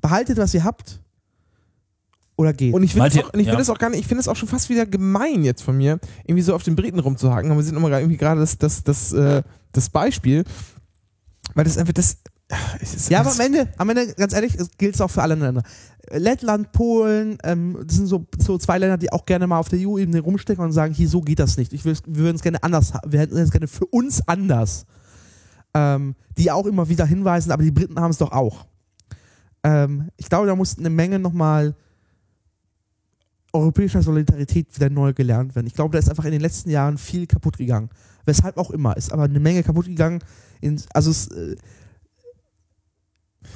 Behaltet, was ihr habt. Oder geht. Und ich finde es auch, und ich ja. finde es auch gar nicht, ich finde es auch schon fast wieder gemein jetzt von mir, irgendwie so auf den Briten rumzuhaken. Aber wir sind immer gerade irgendwie gerade das, das, das, äh, das Beispiel. Weil das einfach das. es ist- ja, aber am Ende, am Ende, ganz ehrlich, gilt es auch für alle Länder. Lettland, Polen, ähm, das sind so, so zwei Länder, die auch gerne mal auf der EU-Ebene rumstecken und sagen, hier, so geht das nicht. Ich wir würden es gerne anders haben. Wir hätten es gerne für uns anders. Ähm, die auch immer wieder hinweisen, aber die Briten haben es doch auch. Ähm, ich glaube, da muss eine Menge nochmal europäischer Solidarität wieder neu gelernt werden. Ich glaube, da ist einfach in den letzten Jahren viel kaputt gegangen. Weshalb auch immer. Ist aber eine Menge kaputt gegangen. In, also es, äh,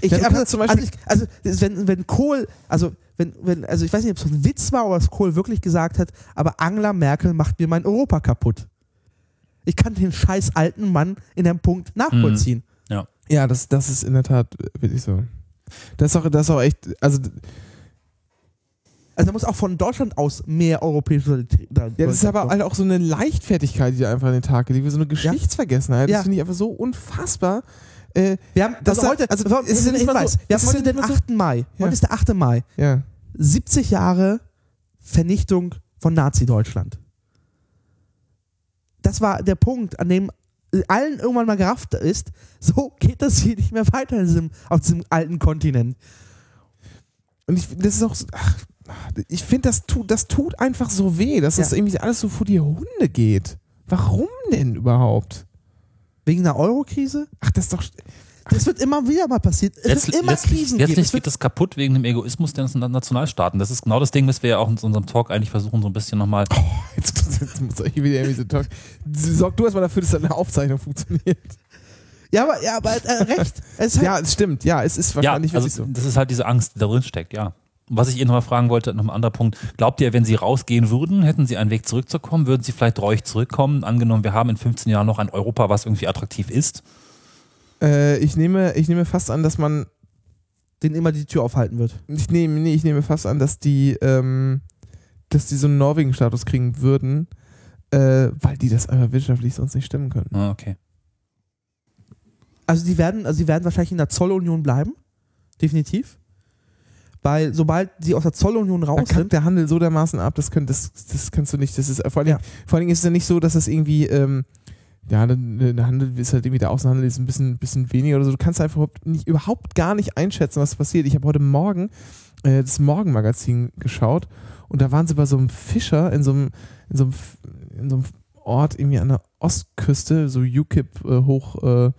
ich, Ja, kannst zum also, Beispiel- ich, also das- wenn, wenn Kohl, also wenn, wenn, also ich weiß nicht, ob es ein Witz war oder was Kohl wirklich gesagt hat, aber Angela Merkel macht mir mein Europa kaputt. Ich kann den scheiß alten Mann in dem Punkt nachvollziehen. Ja, das, das ist in der Tat wirklich so. Das ist auch, das ist auch echt, also Also da muss auch von Deutschland aus mehr europäische Solidarität. ja, das ist aber halt auch so eine Leichtfertigkeit, die da einfach an den Tag geht, so eine Geschichtsvergessenheit. Ja. Das finde ich einfach so unfassbar. Äh, Wir haben, Das also heute, also, also, es ist nicht mal so- wir haben heute den nicht mal so- 8. Mai. Ja. Heute ist der 8. Mai. ja. 70 Jahre Vernichtung von Nazi-Deutschland. Das war der Punkt, an dem allen irgendwann mal gerafft ist, <laughs> so geht das hier nicht mehr weiter diesem, auf diesem alten Kontinent. Und ich, das ist auch, so, ach, ich finde, das tut, das tut einfach so weh, dass das Ja. irgendwie alles so vor die Hunde geht. Warum denn überhaupt? Wegen der Eurokrise? Ach, das ist doch, Das wird immer wieder mal passieren. Es Letzt, wird immer letztlich Krisen letztlich geben. Es geht wird, das kaputt wegen dem Egoismus der Nationalstaaten. Das ist genau das Ding, was wir ja auch in unserem Talk eigentlich versuchen, so ein bisschen nochmal. jetzt, <laughs> jetzt muss ich wieder irgendwie so talk. Sorg du erstmal dafür, dass deine Aufzeichnung funktioniert. ja, aber, ja, aber äh, recht. Es ist halt, Ja, es stimmt. Ja, es ist Ja, wahrscheinlich also wirklich so. das ist halt diese Angst, die da drin steckt, ja. Was ich Ihnen nochmal fragen wollte, noch ein anderer Punkt. Glaubt ihr, wenn Sie rausgehen würden, hätten Sie einen Weg zurückzukommen? Würden Sie vielleicht reuig zurückkommen? Angenommen, wir haben in 15 Jahren noch ein Europa, was irgendwie attraktiv ist. Äh, ich, nehme, ich nehme fast an, dass man den immer die Tür aufhalten wird. Ich nehme, nee, ich nehme fast an, dass die, ähm, dass die so einen Norwegen-Status kriegen würden, äh, weil die das einfach wirtschaftlich sonst nicht stemmen können. Ah, okay. Also die werden, also die werden wahrscheinlich in der Zollunion bleiben. Definitiv. Weil sobald sie aus der Zollunion Da raus kackt sind, der Handel so dermaßen ab, das, können, das, das kannst du nicht. Das ist, vor, allen Dingen, vor allen Dingen ist es ja nicht so, dass das irgendwie, ähm, ja, der, der Handel ist halt irgendwie, der Außenhandel ist ein bisschen, bisschen weniger oder so. Du kannst einfach überhaupt, nicht, überhaupt gar nicht einschätzen, was passiert. Ich habe heute Morgen äh, das Morgenmagazin geschaut und da waren sie bei so einem Fischer in so einem, in so einem, in so einem Ort irgendwie an der Ostküste, so UKIP äh, hoch, äh,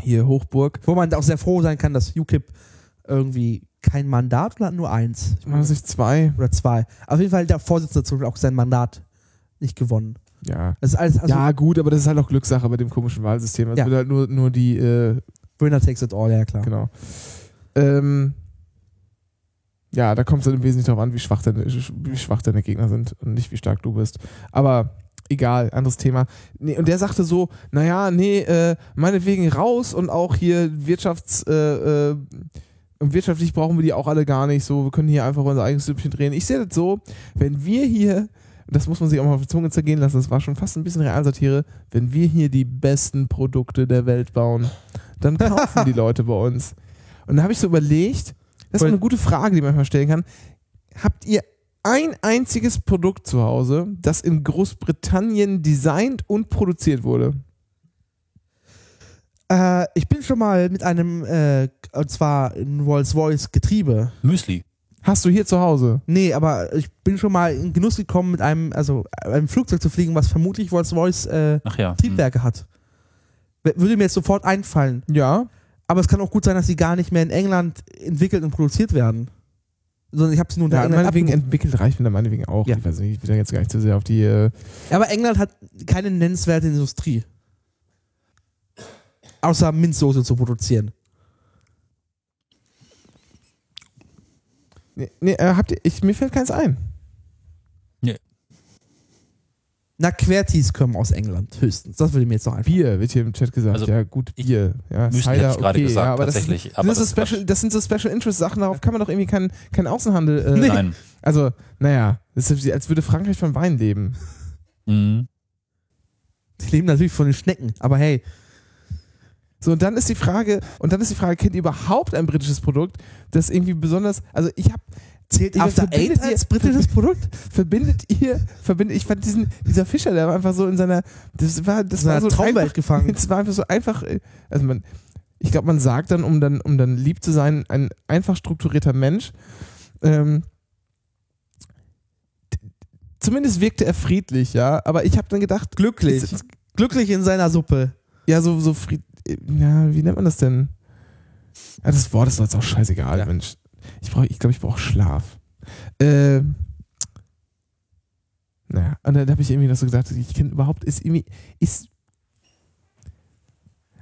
hier Hochburg. wo man auch sehr froh sein kann, dass UKIP irgendwie kein Mandat oder nur eins Waren das nicht zwei? oder zwei. Auf jeden Fall der Vorsitzende zum Beispiel auch sein Mandat nicht gewonnen. Ja. Das ist alles, also ja, gut, aber das ist halt auch Glückssache bei dem komischen Wahlsystem. Es Ja. wird halt nur, nur die, äh, Winner takes it all, ja klar. genau. Ähm, ja, da kommt es dann im Wesentlichen darauf an, wie schwach, deine, wie schwach deine Gegner sind und nicht wie stark du bist. Aber egal, anderes Thema. Nee, und der sagte so, naja, nee, äh, meinetwegen raus und auch hier Wirtschafts, äh, äh, und wirtschaftlich brauchen wir die auch alle gar nicht so, wir können hier einfach unser eigenes Süppchen drehen. Ich sehe das so, wenn wir hier, das muss man sich auch mal auf die Zunge zergehen lassen, das war schon fast ein bisschen Realsatire, wenn wir hier die besten Produkte der Welt bauen, dann <laughs> kaufen die Leute bei uns. Und da habe ich so überlegt, das ist eine gute Frage, die man manchmal stellen kann. Habt ihr ein einziges Produkt zu Hause, das in Großbritannien designt und produziert wurde? Äh, ich bin schon mal mit einem, äh, und zwar ein Rolls-Royce Getriebe. Müsli. Hast du hier zu Hause? Nee, aber ich bin schon mal in Genuss gekommen, mit einem, also einem Flugzeug zu fliegen, was vermutlich Rolls-Royce äh, ja. Hm. Triebwerke hat. W- Würde mir jetzt sofort einfallen. Ja. Aber es kann auch gut sein, dass sie gar nicht mehr in England entwickelt und produziert werden. Sondern ich habe sie nur Ja, England meinetwegen entwickelt reicht mir da meinetwegen auch. Ja. Ich weiß nicht, ich will da jetzt gar nicht zu sehr auf die. Äh, Aber England hat keine nennenswerte Industrie. Außer Minzsoße zu produzieren. nee, nee, äh, habt ihr, ich, mir fällt keins ein. Na, Quertis kommen aus England, höchstens. Das würde mir jetzt noch einfach. Bier, wird hier im Chat gesagt. Also, ja, gut, Bier. Ja, Müsli Cider, ich gerade okay, gesagt, ja, aber tatsächlich. Das, aber das, ist Special, das sind so Special Interest Sachen, darauf kann man doch irgendwie keinen kein Außenhandel. Äh, Nee. Nein. <laughs> Also, naja, das ist, als würde Frankreich von Wein leben. Mhm. Die leben natürlich von den Schnecken, aber hey. So, und dann ist die Frage, und dann ist die Frage, kennt ihr überhaupt ein britisches Produkt, das irgendwie besonders, also ich habe Zählt After verbindet Eight als britisches Produkt? <laughs> verbindet ihr, verbindet, ich fand diesen, dieser Fischer, der war einfach so in seiner, das war, das war so Traumwelt einfach, gefangen. <laughs> Es war einfach so einfach, also man, ich glaube, man sagt dann, um dann, um dann lieb zu sein, ein einfach strukturierter Mensch. Ähm, zumindest wirkte er friedlich, ja, aber ich habe dann gedacht, Glücklich. ist- Glücklich in seiner Suppe. ja, so, so fried, ja, wie nennt man das denn? Ja, das Wort ist doch jetzt auch scheißegal, Ja. Mensch. Ich glaube, ich, glaub, ich brauche Schlaf. Äh, naja, und dann habe ich irgendwie noch so gedacht, ich kenne überhaupt, ist irgendwie, ist.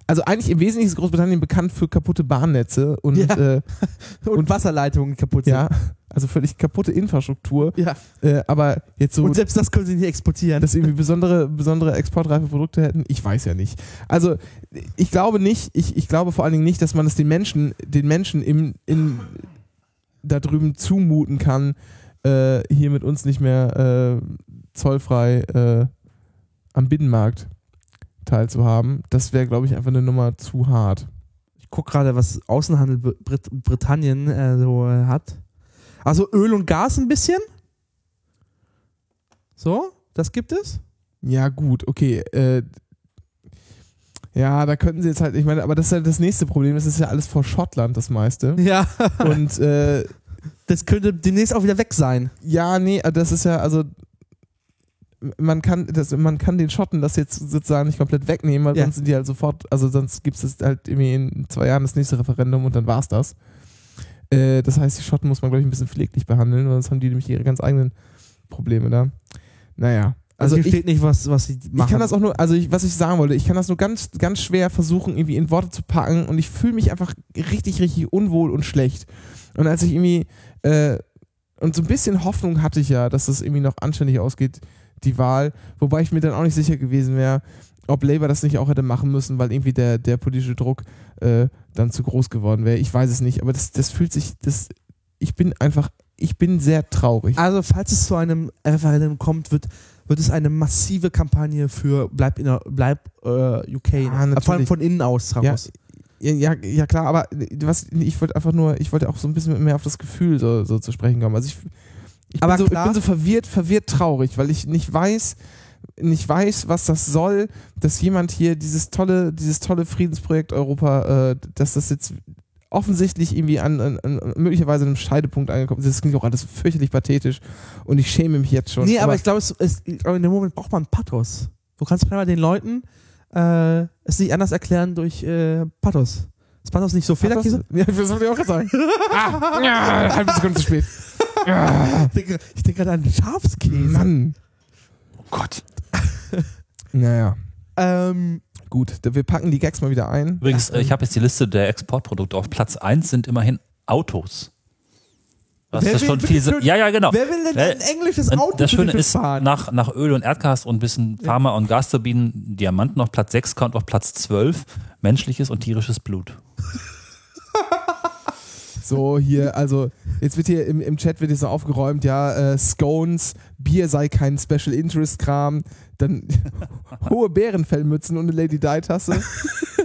Also eigentlich im Wesentlichen ist Großbritannien bekannt für kaputte Bahnnetze und Ja. äh, <laughs> Und, Wasserleitungen kaputt sind. ja, also völlig kaputte Infrastruktur. ja. Äh, aber jetzt so Und selbst das können sie nicht exportieren. dass sie irgendwie besondere, besondere exportreife Produkte hätten? Ich weiß ja nicht. Also ich glaube nicht, ich, ich glaube vor allen Dingen nicht, dass man es den Menschen, den Menschen im, in, da drüben zumuten kann, äh, hier mit uns nicht mehr äh, zollfrei äh, am Binnenmarkt teilzuhaben. Das wäre, glaube ich, einfach eine Nummer zu hart. ich gucke gerade, was Außenhandel Br- Brit Britannien äh, so äh, hat. Also Öl und Gas ein bisschen. So, das gibt es. Ja, gut, okay. Äh, ja, da könnten sie jetzt halt, ich meine, aber das ist ja das nächste Problem, das ist ja alles vor Schottland, das meiste. <laughs> Ja. Und äh, Das könnte demnächst auch wieder weg sein. Ja, nee, das ist ja, also man kann, das, man kann den Schotten das jetzt sozusagen nicht komplett wegnehmen, weil Ja. sonst sind die halt sofort, also sonst gibt es halt irgendwie in zwei Jahren das nächste Referendum und dann war's das. Äh, das heißt, die Schotten muss man, glaube ich, ein bisschen pfleglich behandeln, sonst haben die nämlich ihre ganz eigenen Probleme da. Naja. Also, Also hier ich, steht nicht, was, was sie machen. ich kann das auch nur, also ich, was ich sagen wollte, ich kann das nur ganz, ganz schwer versuchen, irgendwie in Worte zu packen und ich fühle mich einfach richtig, richtig unwohl und schlecht. Und als ich irgendwie, äh, und so ein bisschen Hoffnung hatte ich ja, dass das irgendwie noch anständig ausgeht, die Wahl, wobei ich mir dann auch nicht sicher gewesen wäre, ob Labour das nicht auch hätte machen müssen, weil irgendwie der, der politische Druck äh, dann zu groß geworden wäre. Ich weiß es nicht, aber das, das fühlt sich, das, ich bin einfach, ich bin sehr traurig. Also, falls es zu einem Referendum kommt, wird, wird es eine massive Kampagne für Bleib, in der, bleib äh, UK. Ja, äh, vor allem von innen aus Ja, ja, ja, ja klar, aber was, ich wollte einfach nur, ich wollte auch so ein bisschen mehr auf das Gefühl so, so zu sprechen kommen. Also ich, ich, Aber bin so, ich klar- bin so verwirrt, verwirrt traurig, weil ich nicht weiß, nicht weiß, was das soll, dass jemand hier dieses tolle, dieses tolle Friedensprojekt Europa, äh, dass das jetzt offensichtlich irgendwie an, an, an möglicherweise einem Scheidepunkt angekommen ist. Das klingt auch alles fürchterlich pathetisch und ich schäme mich jetzt schon. Nee, aber, ich glaube, es, es, ich glaube, in dem Moment braucht man Pathos. Du kannst manchmal den Leuten äh, es nicht anders erklären durch äh, Pathos. Ist Pathos nicht so Federkäse? Ja, das wollte ich auch gerade sagen. <laughs> ah, ja, halbe Sekunde zu spät. Ja, Ich denke ich denke gerade an Schafskäse. Mann. Oh Gott. Naja. Ähm, Gut, wir packen die Gags mal wieder ein. Übrigens, äh, ich habe jetzt die Liste der Exportprodukte. Auf Platz 1 sind immerhin Autos. Was Wer das schon viel schön- ja, ja, genau. wer will denn ein englisches Auto das Schöne ist, fahren? nach, nach Öl und Erdgas und ein bisschen Pharma- und Gasturbinen, Diamanten auf Platz 6 kommt auf Platz 12 menschliches und tierisches Blut. <laughs> So, hier, also, jetzt wird hier im, im Chat wird jetzt so aufgeräumt, ja, äh, Scones, Bier sei kein Special Interest Kram, dann <laughs> hohe Bärenfellmützen und eine Lady Di-Tasse.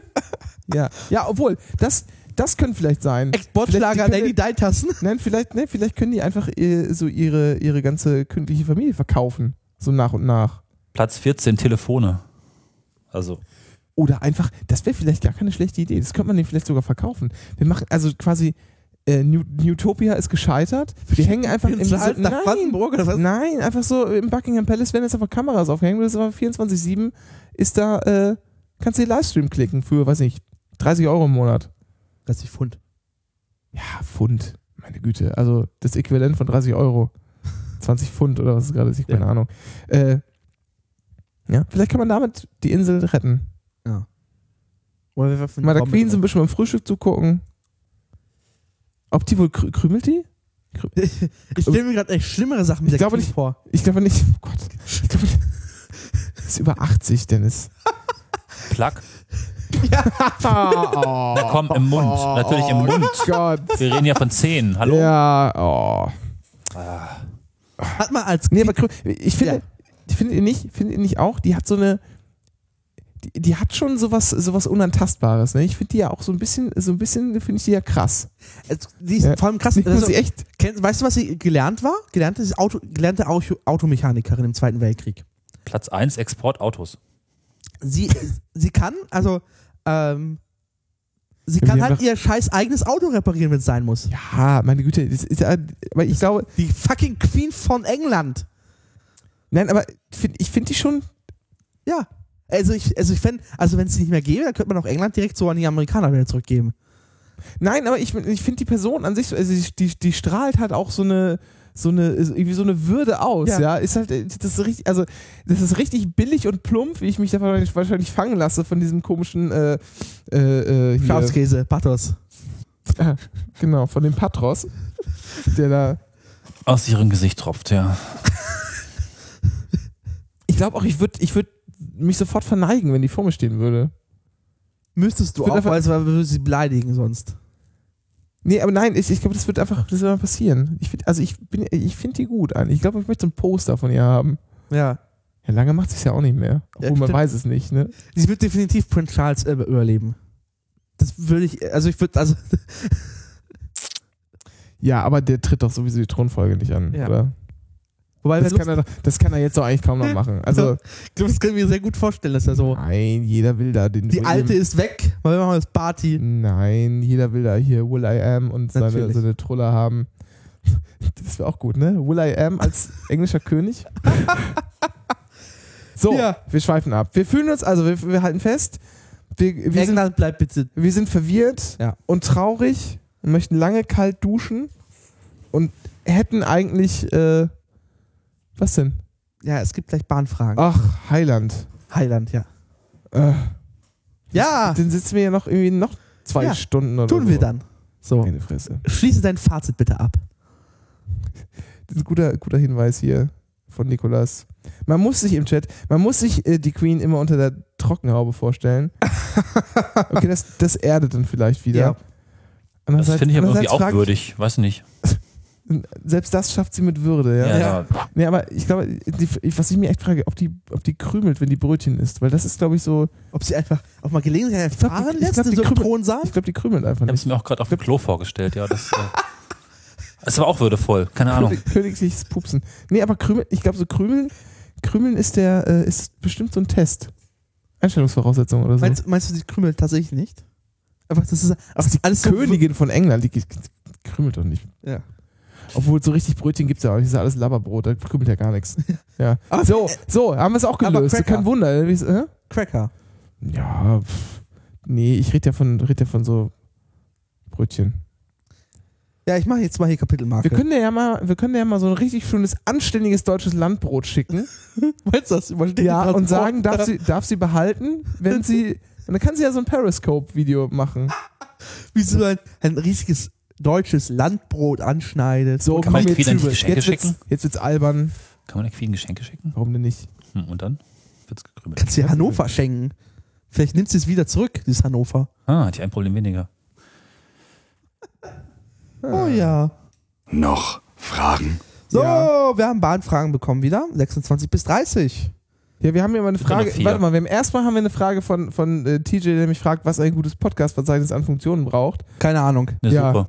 <laughs> ja, ja, obwohl, das, das könnte vielleicht sein. Exportschlager Lady Di-Tassen? Nein, vielleicht, ne, vielleicht können die einfach äh, so ihre, ihre ganze künstliche Familie verkaufen. So nach und nach. Platz 14 Telefone. Also, Oder einfach, das wäre vielleicht gar keine schlechte Idee. Das könnte man denen vielleicht sogar verkaufen. Wir machen also quasi, äh, New, Newtopia ist gescheitert. Wir hängen einfach im Ins Saal nach nein, Brandenburg oder was? nein, einfach so im Buckingham Palace werden jetzt einfach Kameras aufgehängt. Das ist aber 24-7 ist da, äh, kannst du den Livestream klicken für, weiß nicht, 30 Euro im Monat. 30 Pfund. Ja, Pfund. Meine Güte. Also das Äquivalent von 30 Euro. 20 Pfund oder was es gerade ist, ich keine Ja. Ahnung. Äh, ja, vielleicht kann man damit die Insel retten. Oder wir Mal der Queen so ein bisschen beim Frühstück zugucken. Ob die wohl krü krümelt die? <laughs> Ich stelle mir gerade echt schlimmere Sachen mit Ich der glaube nicht. vor. Ich glaube nicht. Oh Gott. Ich glaube, <laughs> ist über 80, Dennis. Plug. <laughs> Na komm, im Mund. Natürlich im Mund. Gott. Wir reden ja von 10. Hallo? Ja, oh. Hat man als Nee, aber Krü- ich finde, Ja. ich finde ihr nicht, findet ihr nicht auch, die hat so eine, die, die hat schon sowas, sowas Unantastbares, ne? Ich finde die ja auch so ein bisschen, so ein bisschen, finde ich die ja krass. als- die ist Ja. vor allem krass. Die Also, sie echt, kennt, weißt du, was sie gelernt war? Gelernte, sie ist Auto, gelernte Auto, Automechanikerin im Zweiten Weltkrieg. Platz 1 Exportautos. Sie, <laughs> sie kann, also, ähm, sie kann halt ihr scheiß eigenes Auto reparieren, wenn es sein muss. ja, meine Güte, das ist, aber ich glaube, Die fucking Queen von England. nein, aber find, ich finde die schon, Ja. Also ich, also ich fände, also wenn es die nicht mehr gäbe, dann könnte man auch England direkt so an die Amerikaner wieder zurückgeben. nein, aber ich, ich finde die Person an sich, so- also die, die, die strahlt halt auch so eine, so eine, irgendwie so eine Würde aus, ja. Ja. Ist halt, das ist richtig, also, das ist richtig billig und plump, wie ich mich da wahrscheinlich, fangen lasse von diesem komischen, äh, äh, äh. Schafskäse, Pathos. <laughs> Ja, genau, von dem Patros, der da. Aus ihrem Gesicht tropft, ja. Ich glaube auch, ich würde ich würd mich sofort verneigen, wenn die vor mir stehen würde. Müsstest du auch, einfach- weil es würde sie beleidigen sonst. Nee, aber nein, ich, ich glaube, das wird einfach das wird passieren. Ich find, also ich bin, ich finde die gut an. Ich glaube, ich möchte so ein Poster von ihr haben. Ja. Ja, lange macht es ja auch nicht mehr. Obwohl man stimmt. weiß es nicht, ne? Sie wird definitiv Prince Charles äh, überleben. Das würde ich, also ich würde, also Ja, aber der tritt doch sowieso die Thronfolge nicht an, Ja. oder? Wobei, Das kann, er das kann er jetzt doch eigentlich kaum noch machen. Also, <laughs> ich glaube, das kann ich mir sehr gut vorstellen, dass er so. nein, jeder will da den. Die William- alte ist weg, weil wir machen jetzt Party. Nein, jeder will da hier Will I Am und seine, Natürlich. seine Truller haben. Das wäre auch gut, ne? Will I Am als englischer König. <laughs> So, Ja. wir schweifen ab. Wir fühlen uns, also wir, wir halten fest, wir, wir, sind, bleibt bitte. wir sind verwirrt Ja. und traurig und möchten lange kalt duschen und hätten eigentlich, äh, was denn? Ja, es gibt gleich Bahnfragen. Ach, Heiland. Heiland, ja. Äh, Ja, dann sitzen wir ja noch irgendwie noch zwei Ja, Stunden oder tun so. wir dann. So. Meine Fresse. Schließe dein Fazit bitte ab. Das ist ein guter, guter Hinweis hier von Nikolas. Man muss sich im Chat, man muss sich äh, die Queen immer unter der Trockenhaube vorstellen. <laughs> Okay, das, das erdet dann vielleicht wieder. Ja. Das finde ich aber irgendwie auch würdig. Weiß nicht. <laughs> Selbst das schafft sie mit Würde, ja. Ja, Nee, aber ich glaube, die, was ich mir echt frage, ob die, ob die krümelt, wenn die Brötchen isst, weil das ist, glaube ich, so. Ob sie einfach auch mal Gelegenheit glaub, erfahren die- ich lässt glaub, in die so einem Krümel-? Ich glaube, die krümelt einfach Ich habe nicht. es mir auch gerade auf dem Klo vorgestellt, ja. Das, äh, <laughs> das war auch würdevoll. Keine Ahnung. König, königliches Pupsen. Nee, aber krümeln, ich glaube, so krümeln, krümeln ist der, äh, ist bestimmt so ein Test. Einstellungsvoraussetzung oder so. Meinst, meinst du, sie krümelt tatsächlich nicht? Einfach, das ist, Ach, die alles so- Königin von England, die, die krümelt doch nicht. Ja. Obwohl so richtig Brötchen gibt es ja auch nicht. Das ist ja alles Labberbrot, da krümelt ja gar nichts. Ja. Aber- So, so, haben wir es auch gelöst. Kein Wunder. Hä? Cracker. Ja, pff, nee, ich rede ja, von- red ja von so Brötchen. Ja, ich mache jetzt mal hier Kapitelmarke. Wir können ja mal, wir können ja mal so ein richtig schönes, anständiges deutsches Landbrot schicken. <laughs> Meinst du das? Ja, und sagen, darf sie, darf sie behalten, wenn sie. Und dann kann sie ja so ein Periscope-Video machen. wie so ein, ein riesiges deutsches Landbrot anschneidet. So, Kann man komm, jetzt, eigentlich Geschenke jetzt, wird's, schicken? jetzt wird's albern. Kann man der Queen Geschenke schicken? Warum denn nicht? Hm, und dann wird's gekrümelt. Kannst du dir Hannover schenken. Vielleicht nimmt sie es wieder zurück, dieses Hannover. Ah, hat die ein Problem weniger. Oh ja. Noch Fragen? So, Ja. wir haben Bahnfragen bekommen wieder. 26 bis 30. Ja, wir haben ja mal eine Frage. Warte mal, wir haben erstmal haben wir eine Frage von, von äh, TJ, der mich fragt, was ein gutes Podcast-Verzeichnis an Funktionen braucht. Keine Ahnung. Eine Ja. Suche.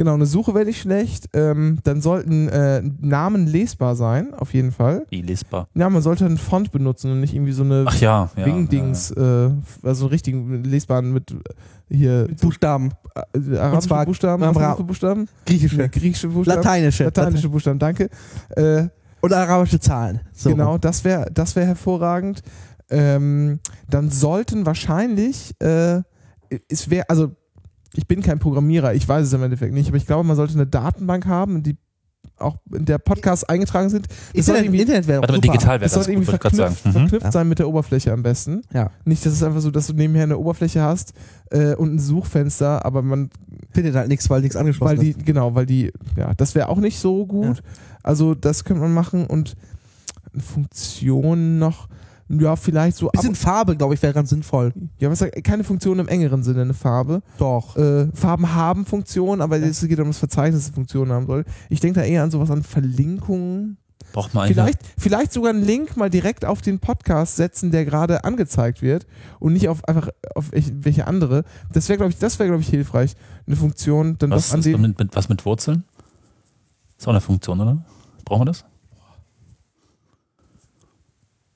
Genau, eine Suche wäre nicht schlecht. Ähm, dann sollten äh, Namen lesbar sein, auf jeden Fall. Wie lesbar. Ja, man sollte einen Font benutzen und nicht irgendwie so eine Ach ja. ja Wing-Dings, äh, also einen richtigen lesbaren mit äh, hier Mit Buchstaben. äh, arabische zwar Buchstaben, für Buchstaben? Griechische. Nee, griechische Buchstaben. Lateinische. Lateinische Buchstaben, danke. Äh, Und arabische Zahlen. So. Genau, das wäre das wär hervorragend. Ähm, dann sollten wahrscheinlich, äh, es wäre, also ich bin kein Programmierer, ich weiß es im Endeffekt nicht, aber ich glaube, man sollte eine Datenbank haben, in die auch in der Podcasts eingetragen sind. Das sollte Internet, irgendwie, Internet wäre Warte mal, digital wäre das das sollte gut, irgendwie verknüpft, sagen. Mhm. verknüpft Ja. sein mit der Oberfläche am besten. Ja. Nicht, dass es einfach so, dass du nebenher eine Oberfläche hast äh, und ein Suchfenster, aber man Findet halt nichts, weil nichts angeschlossen weil die, genau, weil die, ja, das wäre auch nicht so gut. Also das könnte man machen und eine Funktion noch Ja, vielleicht so. Bisschen Farbe, glaube ich, wäre ganz sinnvoll. ja, was keine Funktion im engeren Sinne, eine Farbe. Doch. Äh, Farben haben Funktionen, aber es geht um das Verzeichnis, das Funktionen haben soll. Ich denke da eher an sowas an Verlinkungen. Braucht man eigentlich. Vielleicht, vielleicht sogar einen Link mal direkt auf den Podcast setzen, der gerade angezeigt wird und nicht auf einfach auf welche- andere. Das wäre, glaube ich, das wäre, glaube ich, hilfreich. Eine Funktion, dann was, was an ist den. mit, mit, was mit Wurzeln? Ist auch eine Funktion, oder? Brauchen wir das?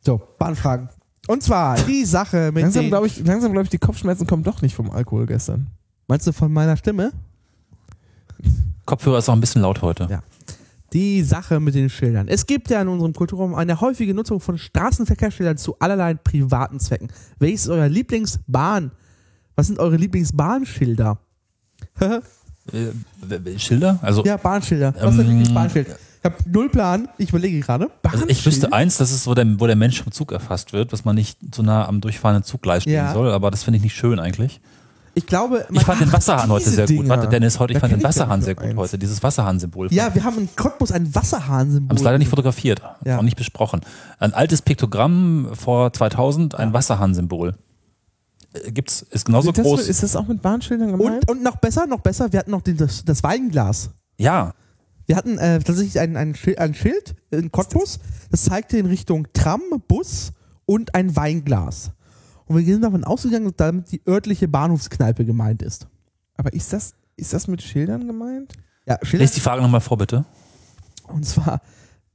So, Bahnfragen. Und zwar die Sache mit Langsam den, glaube ich, langsam glaube ich, die Kopfschmerzen kommen doch nicht vom Alkohol gestern. Meinst du von meiner Stimme? Kopfhörer ist auch ein bisschen laut heute. Ja. Die Sache mit den Schildern. Es gibt ja in unserem Kulturraum eine häufige Nutzung von Straßenverkehrsschildern zu allerlei privaten Zwecken. Welches ist euer Lieblingsbahn? Was sind eure Lieblingsbahnschilder? <laughs> Äh, Schilder? Also, ja, Bahnschilder. Was ist dein Ähm, Lieblingsbahnschild? Ich habe null Plan. Ich überlege gerade. also ich wüsste eins, das ist, wo der, wo der Mensch vom Zug erfasst wird, was man nicht so nah am durchfahrenden Zug gleich stehen Ja. soll, aber das finde ich nicht schön eigentlich. Ich glaube, Ich fand den Wasserhahn heute sehr gut. Dinger. Warte, Dennis, heute, ich Da fand kenn den ich Wasserhahn sehr gut eins. heute, dieses Wasserhahn-Symbol. ja, wir haben in Cottbus ein Wasserhahnsymbol. Haben es leider nicht fotografiert Ja. und nicht besprochen. Ein altes Piktogramm vor 2000, ein Wasserhahn-Symbol. Äh, Gibt's, ist genauso das, groß. Ist das auch mit Bahnschildern gemeint? Und, und noch besser, noch besser, wir hatten noch den, das, das Weinglas. ja, Wir hatten äh, tatsächlich ein, ein, Schild, ein Schild in Cottbus, das zeigte in Richtung Tram, Bus und ein Weinglas. Und wir sind davon ausgegangen, dass damit die örtliche Bahnhofskneipe gemeint ist. Aber ist das, ist das mit Schildern gemeint? Ja, Schilder. lest die Frage nochmal vor, bitte. Und zwar,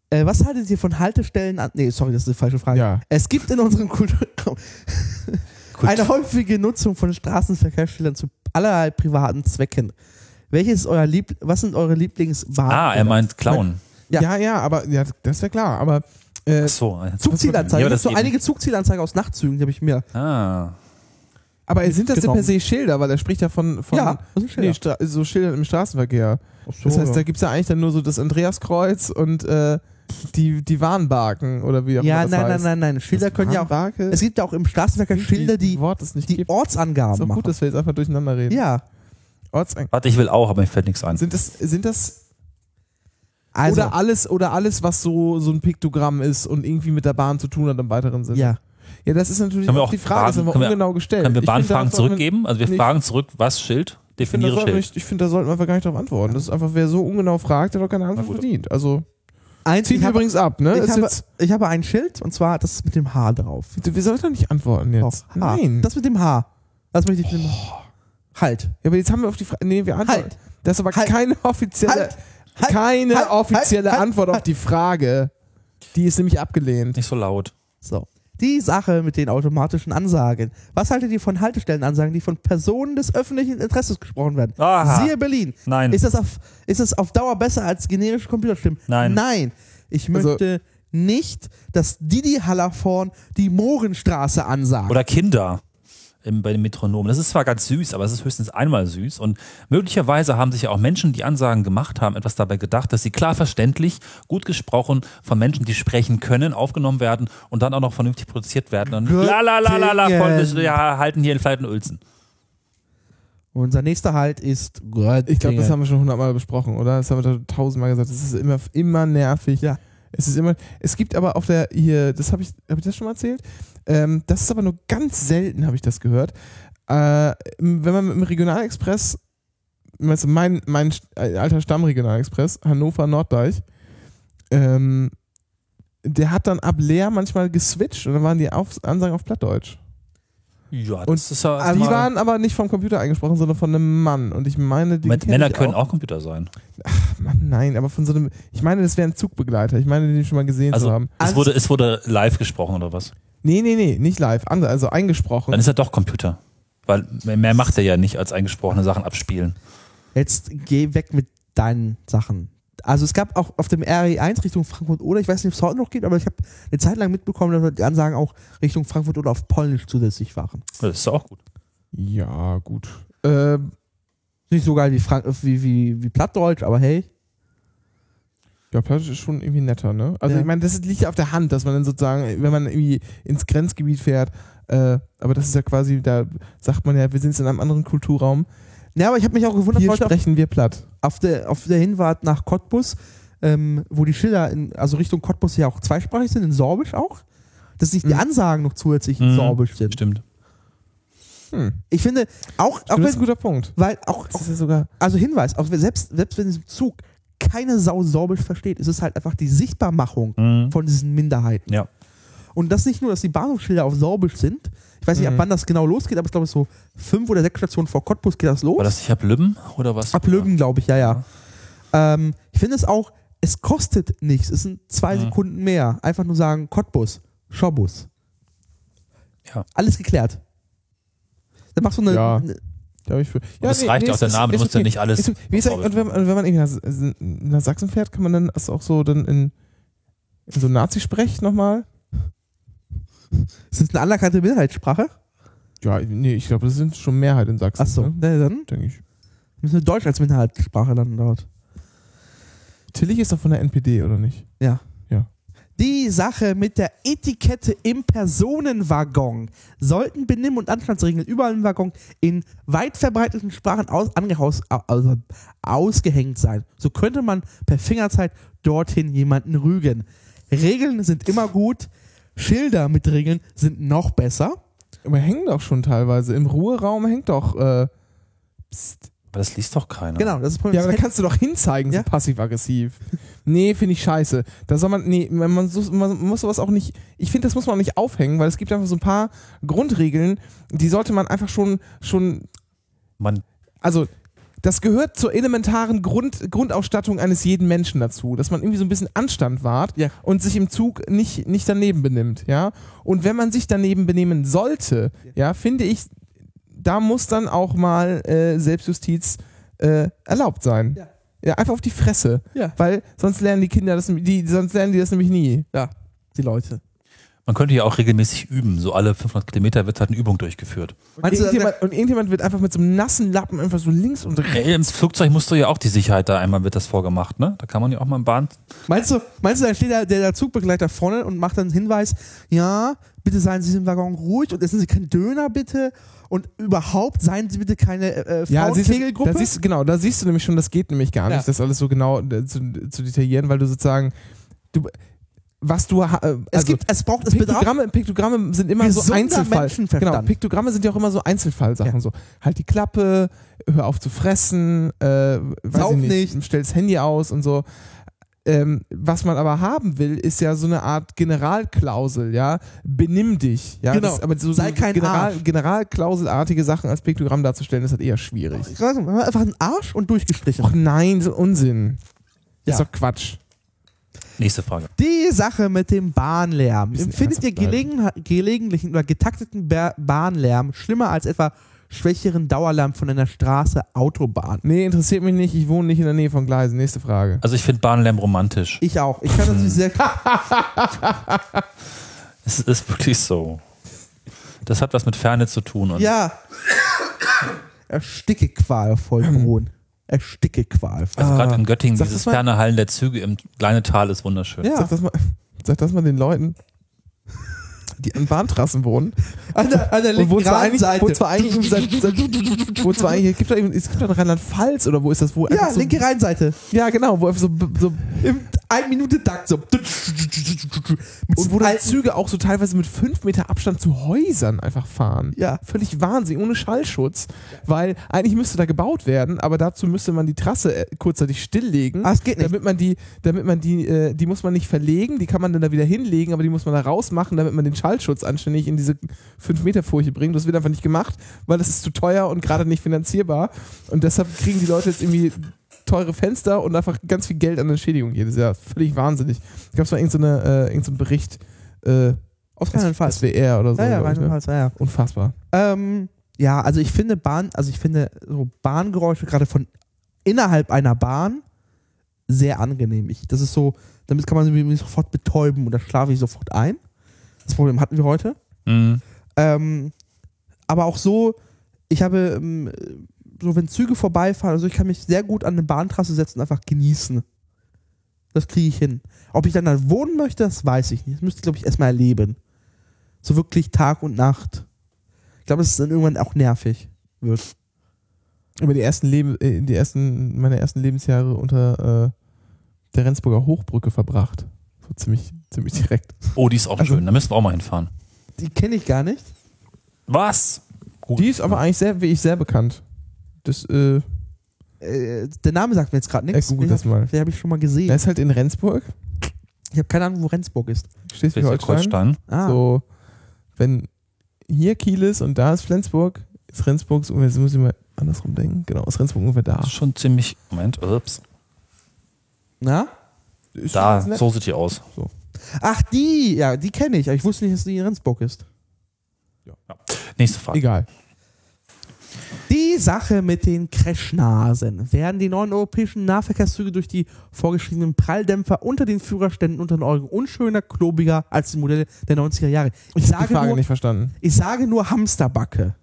äh, was haltet ihr von Haltestellen an. Nee, sorry, das ist die falsche Frage. Ja. Es gibt in unserem Kulturraum eine häufige Nutzung von Straßenverkehrsschildern zu allerlei privaten Zwecken. Welches ist euer Lieb was sind eure Lieblingsbahn? Ah, er meint Clown. Ja. Ja, ja, aber ja, das wäre klar. Aber äh, so. Zugzielanzeigen. Ja, das gibt so eben- einige Zugzielanzeigen aus Nachtzügen, die habe ich mir. Ah. Aber sind das denn per se Schilder? Weil er spricht ja von, von Ja, das sind Schilder. Nee, so Schildern im Straßenverkehr. So, Das heißt, ja. da gibt es ja eigentlich dann nur so das Andreaskreuz und äh, die, die Warnbarken oder wie auch Ja, immer das nein, nein, heißt. nein, nein. Schilder können ja auch. Warnbarke? Es gibt ja auch im Straßenverkehr Schilder, die Wort die gibt. Ist Ortsangaben auch machen. gut, dass wir jetzt einfach durcheinander reden. ja. Ortsang Warte, ich will auch, aber mir fällt nichts ein. sind das, sind das Also, oder alles oder alles, was so, so ein Piktogramm ist und irgendwie mit der Bahn zu tun hat im weiteren Sinne? ja. Ja, das ist natürlich auch auch die Frage, das können wir- ungenau gestellt. Können wir Bahnfragen zurückgeben? Also wir nicht- fragen zurück, was Schild? Ich finde, da Definiere finde, da sollten wir einfach gar nicht darauf antworten. Das ist einfach, wer so ungenau fragt, der hat doch keine Antwort verdient. Also, Eins, wir habe, übrigens ab, ne? ich, habe, ich habe ein Schild und zwar das mit dem H drauf. wir sollten doch nicht antworten jetzt. Doch, H. Nein. Das mit dem H. Das möchte ich mit dem Halt. ja, aber jetzt haben wir auf die Frage. Nee, wir antworten. Halt. Das ist aber Halt. keine offizielle, Halt. Halt. keine Halt. offizielle Halt. Antwort auf Halt. die Frage. Die ist nämlich abgelehnt. Nicht so laut. So. Die Sache mit den automatischen Ansagen. Was haltet ihr von Haltestellenansagen, die von Personen des öffentlichen Interesses gesprochen werden? Aha. Siehe Berlin. Nein. Ist das, auf, ist das auf Dauer besser als generische Computerstimmen? Nein. Nein. Ich Also- möchte nicht, dass Didi Hallervorn die Mohrenstraße ansagt. Oder Kinder im, bei den Metronomen. Das ist zwar ganz süß, aber es ist höchstens einmal süß. Und möglicherweise haben sich ja auch Menschen, die Ansagen gemacht haben, etwas dabei gedacht, dass sie klar verständlich, gut gesprochen von Menschen, die sprechen können, aufgenommen werden und dann auch noch vernünftig produziert werden. Und la la la la la, voll, Göttingen. ja, halten hier in Falten Uelzen. Unser nächster Halt ist Ich glaube, das haben wir schon hundertmal besprochen, oder? Das haben wir da tausendmal gesagt. Das ist immer, immer nervig. Ja. Es ist immer. Es gibt aber auf der hier, das habe ich, habe ich das schon mal erzählt? Ähm, das ist aber nur ganz selten, habe ich das gehört. Äh, wenn man mit dem Regionalexpress, weißt du, mein, mein äh, alter Stammregionalexpress, Hannover Norddeich, ähm, der hat dann ab Leer manchmal geswitcht und dann waren die auf, Ansagen auf Plattdeutsch. Ja, Und das ist ja. Also die waren aber nicht vom Computer eingesprochen, sondern von einem Mann. Und ich meine, die Männer ich können auch. auch Computer sein. Mann, nein, aber von so einem. Ich meine, das wäre ein Zugbegleiter. Ich meine, den schon mal gesehen zu Also haben. es wurde, es wurde live gesprochen oder was? Nee, nee, nee, nicht live. Also eingesprochen. Dann ist er doch Computer. Weil mehr- mehr macht er ja nicht als eingesprochene Sachen abspielen. Jetzt geh weg mit deinen Sachen. Also es gab auch auf dem RE1 Richtung Frankfurt oder, ich weiß nicht, ob es heute noch geht, aber ich habe eine Zeit lang mitbekommen, dass die Ansagen auch Richtung Frankfurt oder auf Polnisch zusätzlich waren. Das ist auch gut. ja, gut. Ähm, Nicht so geil wie, Frank wie, wie, wie Plattdeutsch, aber hey. ja, Plattdeutsch ist schon irgendwie netter, ne? Also Ja. ich meine, das liegt ja auf der Hand, dass man dann sozusagen, wenn man irgendwie ins Grenzgebiet fährt, äh, aber das ist ja quasi, da sagt man ja, wir sind jetzt in einem anderen Kulturraum. Ja, aber ich habe mich auch gewundert, Hier heute auf, sprechen wir platt. auf, der, auf der Hinfahrt nach Cottbus, ähm, wo die Schilder, in, also Richtung Cottbus ja auch zweisprachig sind, in Sorbisch auch. dass nicht die Ansagen noch zusätzlich Mhm. sorbisch sind. Stimmt. Ich finde, auch, auch das ist ein guter Punkt. weil auch, auch ist ja sogar. also Hinweis, auch selbst, selbst wenn es im Zug keine Sau sorbisch versteht, ist es halt einfach die Sichtbarmachung Mhm. von diesen Minderheiten. Ja. Und das nicht nur, dass die Bahnhofsschilder auf sorbisch sind. Ich weiß nicht, ab Mhm. wann das genau losgeht, aber ich glaube, so fünf oder sechs Stationen vor Cottbus geht das los. War das nicht ab Lübben oder was? Ab Lübben, glaube ich, ja, ja. Ähm, ich finde es auch, es kostet nichts. Es sind zwei Mhm. Sekunden mehr. Einfach nur sagen, Cottbus, Schobus. Ja. Alles geklärt. Dann machst du eine. Ja. eine Da ich für, ja, das reicht ja auch der Name, du ist musst ja okay. nicht alles Ist, okay. wie ist und wenn, wenn man irgendwie nach, nach Sachsen fährt, kann man dann das auch so dann in, in so Nazi-Sprech nochmal? Ist das eine anerkannte Minderheitssprache? Ja, nee, ich glaube, das sind schon Mehrheit in Sachsen. Achso, Ne? na, dann Denke ich. müssen wir Deutsch als Minderheitssprache dann dort. Tillich ist doch von der NPD, oder nicht? Ja. Ja. Die Sache mit der Etikette im Personenwaggon. Sollten Benimm- und Anstandsregeln überall im Waggon in weit verbreiteten Sprachen aus, angehaus, also ausgehängt sein. So könnte man per Fingerzeit dorthin jemanden rügen. Regeln sind immer gut. Schilder mit Regeln sind noch besser. Aber hängen doch schon teilweise. Im Ruheraum hängt doch. Äh, pst. Aber das liest doch keiner. Genau, das ist das Ja, aber da Problem. kannst du doch hinzeigen, Ja. so passiv-aggressiv. Nee, finde ich scheiße. Da soll man, nee, man, man, so- man muss sowas auch nicht, ich finde, das muss man auch nicht aufhängen, weil es gibt einfach so ein paar Grundregeln, die sollte man einfach schon, schon, Man, also, das gehört zur elementaren Grund, Grundausstattung eines jeden Menschen dazu, dass man irgendwie so ein bisschen Anstand wahrt Ja. und sich im Zug nicht, nicht daneben benimmt, ja. Und wenn man sich daneben benehmen sollte, ja, finde ich, da muss dann auch mal äh, Selbstjustiz äh, erlaubt sein. Ja. Ja, einfach auf die Fresse. Ja. Weil sonst lernen die Kinder das, die, sonst lernen die das nämlich nie. Ja, die Leute. Man könnte ja auch regelmäßig üben. So alle 500 Kilometer wird halt eine Übung durchgeführt. Und irgendjemand, und irgendjemand wird einfach mit so einem nassen Lappen einfach so links und rechts. Ey, Im Flugzeug musst du ja auch die Sicherheit da einmal wird das vorgemacht, ne? Da kann man ja auch mal im Bahn. Meinst du, meinst du, dann steht der, der, der Zugbegleiter vorne und macht dann einen Hinweis, ja, bitte seien Sie im Waggon ruhig und essen Sie keinen Döner bitte und überhaupt seien Sie bitte keine äh, Ja, siehst du, Frauenkegelgruppe. da siehst du, genau, da siehst du nämlich schon, das geht nämlich gar nicht, Ja. das alles so genau äh, zu, zu detaillieren, weil du sozusagen, du, was du, äh, es also, gibt, es braucht, es bedarf Piktogramme, Piktogramme sind immer so Einzelfall. Genau, Piktogramme sind ja auch immer so Einzelfallsachen. Ja. So, halt die Klappe, hör auf zu fressen, äh, weiß nicht, nicht. stell das Handy aus und so. Ähm, was man aber haben will, ist ja so eine Art Generalklausel, ja. Benimm dich. Ja? Genau. Das, aber so, Sei so kein General, Arsch. Generalklauselartige Sachen als Piktogramm darzustellen, ist halt eher schwierig. Nicht, einfach einen Arsch und durchgestrichen. Och nein, so Unsinn. Ja. Ist doch Quatsch. Nächste Frage. Die Sache mit dem Bahnlärm. Empfindet ihr gelegen, gelegentlichen oder getakteten Ba- Bahnlärm schlimmer als etwa schwächeren Dauerlärm von einer Straße, Autobahn? Nee, interessiert mich nicht. Ich wohne nicht in der Nähe von Gleisen. Nächste Frage. Also ich finde Bahnlärm romantisch. Ich auch. Ich kann das <laughs> nicht sehr. Es ist wirklich so. Das hat was mit Ferne zu tun. Und Ja. <coughs> Ersticke qualvoll, Brun. <clears throat> Ersticke qualvoll. also gerade in Göttingen, Sag dieses ferne Hallen der Züge im kleinen Tal ist wunderschön. Ja. Sag das mal, sag das mal den Leuten, die an Bahntrassen wohnen. An der, an der Und wo linken zwar eigentlich, Rheinseite. wo zwar eigentlich, wo zwar eigentlich, es gibt es gibt da in Rheinland-Pfalz oder wo ist das, wo ja, so, linke Rheinseite. ja genau, wo einfach so, so Im ein Minute Takt so. und wo dann Züge auch so teilweise mit fünf Meter Abstand zu Häusern einfach fahren. Ja. Völlig Wahnsinn, ohne Schallschutz. Weil eigentlich müsste da gebaut werden, aber dazu müsste man die Trasse äh, kurzzeitig stilllegen. Ah, es geht nicht. Damit man die, damit man die, äh, die muss man nicht verlegen, die kann man dann da wieder hinlegen, aber die muss man da rausmachen, damit man den Schallschutz anständig in diese 5 Meter Furche bringt. Das wird einfach nicht gemacht, weil das ist zu teuer und gerade nicht finanzierbar. Und deshalb kriegen die Leute jetzt irgendwie teure Fenster und einfach ganz viel Geld an Entschädigung jedes Jahr. Völlig wahnsinnig. Da gab es mal irgendeinen so äh, irgend so Bericht äh, Aus Rheinland-Pfalz. SWR oder so. Ja, ja, ne? Rheinland-Pfalz, ja, ja. Unfassbar. Ähm, ja, also ich finde Bahn, also ich finde so Bahngeräusche gerade von innerhalb einer Bahn sehr angenehm. Ich, das ist so, damit kann man sich sofort betäuben und da schlafe ich sofort ein. Das Problem hatten wir heute. Mhm. Ähm, aber auch so, ich habe, ähm, so wenn Züge vorbeifahren, also ich kann mich sehr gut an eine Bahntrasse setzen und einfach genießen. Das kriege ich hin. Ob ich dann da wohnen möchte, das weiß ich nicht. Das müsste ich, glaube ich, erstmal erleben. So wirklich Tag und Nacht. Ich glaube, dass es dann irgendwann auch nervig wird. über die ersten Leben, äh, die ersten, meine ersten Lebensjahre unter äh, der Rendsburger Hochbrücke verbracht. So ziemlich, ziemlich direkt. Oh, die ist auch Also- schön. Da müssen wir auch mal hinfahren. Die kenne ich gar nicht. Was? Gut. Die ist aber eigentlich sehr, wie ich, sehr bekannt. Das, äh, Äh, der Name sagt mir jetzt gerade nichts. Google das mal. Den habe ich schon mal gesehen. der ist halt in Rendsburg. Ich habe keine Ahnung, wo Rendsburg ist. Schleswig-Holstein. Schleswig-Holstein. Ah, So, wenn hier Kiel ist und da ist Flensburg, ist Rendsburg, so, jetzt muss ich mal andersrum denken. Genau, ist Rendsburg ungefähr da. Das ist schon ziemlich. Moment, ups. na? Ist Da, so sieht die aus. Ach, die, ja, die kenne ich. Aber ich wusste nicht, dass die in Rendsburg ist. Nächste Frage. Egal. Die Sache mit den Crashnasen. Werden die neuen europäischen Nahverkehrszüge durch die vorgeschriebenen Pralldämpfer unter den Führerständen unter den Augen unschöner, klobiger als die Modelle der 90er Jahre? Ich, Ich habe die sage, Frage nur, nicht verstanden. ich sage nur Hamsterbacke.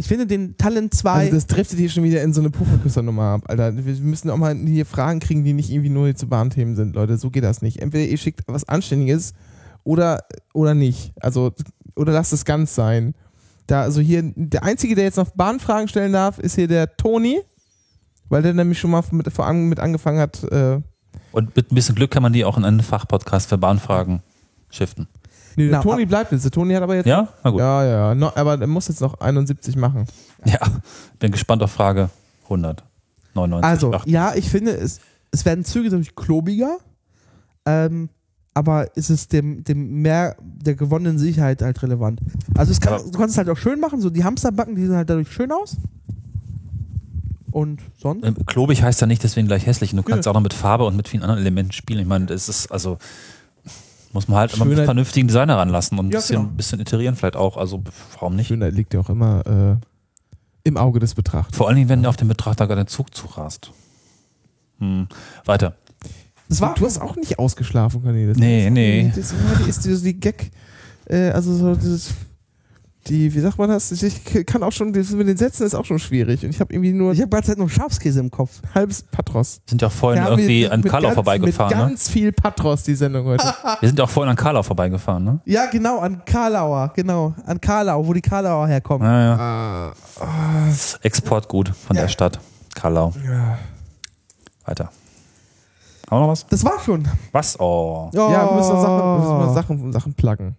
Ich finde den Talent 2. Also das driftet hier schon wieder in so eine Pufferküssernummer ab, Alter. Wir müssen auch mal hier Fragen kriegen, die nicht irgendwie nur hier zu Bahnthemen sind, Leute. So geht das nicht. Entweder ihr schickt was Anständiges oder, oder nicht. Also, oder lasst es ganz sein. Da, also hier, der Einzige, der jetzt noch Bahnfragen stellen darf, ist hier der Toni, weil der nämlich schon mal mit, vor allem mit angefangen hat. Äh, Und mit ein bisschen Glück kann man die auch in einen Fachpodcast für Bahnfragen shiften. Nee, der Na, Toni bleibt jetzt. Der Toni hat aber jetzt. Ja? Na gut. Ja, ja, no, aber er muss jetzt noch 71 machen. Ja. Bin gespannt auf Frage 100. 99. Also, Ach, ja, ich finde, es, es werden Züge dadurch klobiger, ähm, aber ist es dem, dem mehr der gewonnenen Sicherheit halt relevant. Also es kann, Aber- du kannst es halt auch schön machen, so die Hamsterbacken, die sehen halt dadurch schön aus. Und sonst? Ähm, Klobig heißt ja nicht deswegen gleich hässlich. Du kannst Ja. auch noch mit Farbe und mit vielen anderen Elementen spielen. Ich meine, das ist also muss man halt immer mit Schönheit- vernünftigen Designer ranlassen und ein Ja, bisschen, genau. bisschen iterieren vielleicht auch. Also warum nicht? Schönheit liegt ja auch immer äh, im Auge des Betrachters. Vor allen Dingen, wenn auf den Betrachter gerade ein Zug zurast. Hm. Weiter. Das war Du hast auch nicht ausgeschlafen, Cornelis. Nee, Das ist- nee. Das die ist die, die Gag, äh, also so dieses, die, wie sagt man das? Ich kann auch schon, das mit den Sätzen ist auch schon schwierig. Und ich habe irgendwie nur ich habe gerade Zeit noch Schafskäse im Kopf. halbes Patros. Wir sind ja auch vorhin Ja, irgendwie mit- an Karlau ganz- vorbeigefahren. Mit Ne? ganz viel Patros, die Sendung heute. <laughs> <laughs> Wir sind ja auch vorhin an Karlau vorbeigefahren. Ne? Ja, genau, an Karlauer, genau. An Karlau, wo die Karlauer herkommen. Ja, ja. Ah, Exportgut von Ja. der Stadt. Karlau. ja. Weiter. Haben wir noch was? Das war schon. Was? Oh. ja, wir müssen noch Sachen, wir müssen Oh. noch Sachen, Sachen pluggen.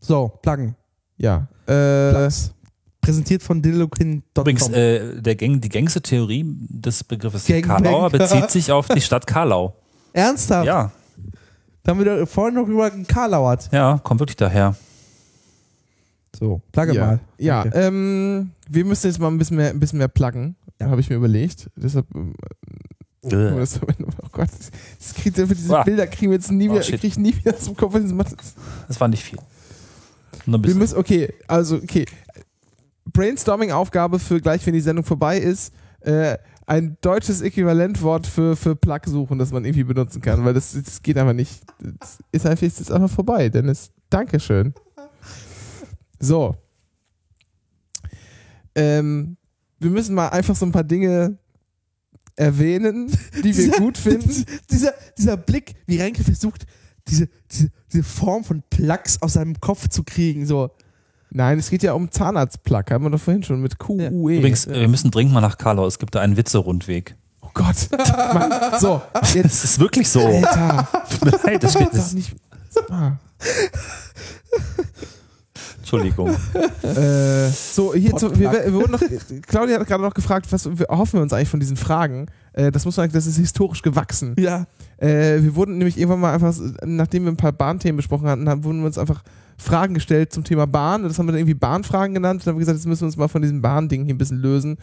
So, pluggen. Ja. Äh, Plugs. Präsentiert von dillokin.com. Übrigens, äh, der Gang, die gängigste Theorie des Begriffes. Karlauer bezieht sich auf die Stadt Karlau. <laughs> Ernsthaft? Ja, Da haben wir vorhin noch über Karlauert. ja, kommt wirklich daher. So, plugge ja, mal. ja Okay. ähm, wir müssen jetzt mal ein bisschen mehr, ein bisschen mehr pluggen. Ja. Habe ich mir überlegt. Deshalb. ähm, Oh, Äh. das, oh Gott, das kriegt diese. Bilder kriegen wir jetzt nie Oh, wieder, krieg ich nie wieder dem Kopf. Das war nicht viel. Wir müssen, okay, also, okay. Brainstorming-Aufgabe für gleich, wenn die Sendung vorbei ist, äh, ein deutsches Äquivalentwort für, für Plug suchen, das man irgendwie benutzen kann, weil das, das geht einfach nicht. Das ist einfach jetzt einfach vorbei, Dennis. Dankeschön. So. Ähm, wir müssen mal einfach so ein paar Dinge erwähnen, die wir Dieser- gut finden. <laughs> dieser, dieser Blick, wie Renke versucht, diese, diese, diese Form von Plugs aus seinem Kopf zu kriegen. So. Nein, es geht ja um Zahnarztplug, haben wir doch vorhin schon mit Q-U-E. Übrigens, äh, wir müssen dringend mal nach Karlau. Es gibt da einen Witze-Rundweg. Oh Gott. <laughs> Mann, so, jetzt. Das ist wirklich so. Alter. <laughs> Leid, das steht, das, nicht. Ah. Entschuldigung. <laughs> Äh, so, hier zu, wir, wir wurden noch, Claudia hat gerade noch gefragt, was wir- erhoffen wir uns eigentlich von diesen Fragen? Äh, das muss man das ist historisch gewachsen. Ja. Äh, wir wurden nämlich irgendwann mal einfach, nachdem wir ein paar Bahnthemen besprochen hatten, haben, wurden wir uns einfach Fragen gestellt zum Thema Bahn. Das haben wir dann irgendwie Bahnfragen genannt. Und dann haben wir gesagt, jetzt müssen wir uns mal von diesem Bahnding hier ein bisschen lösen.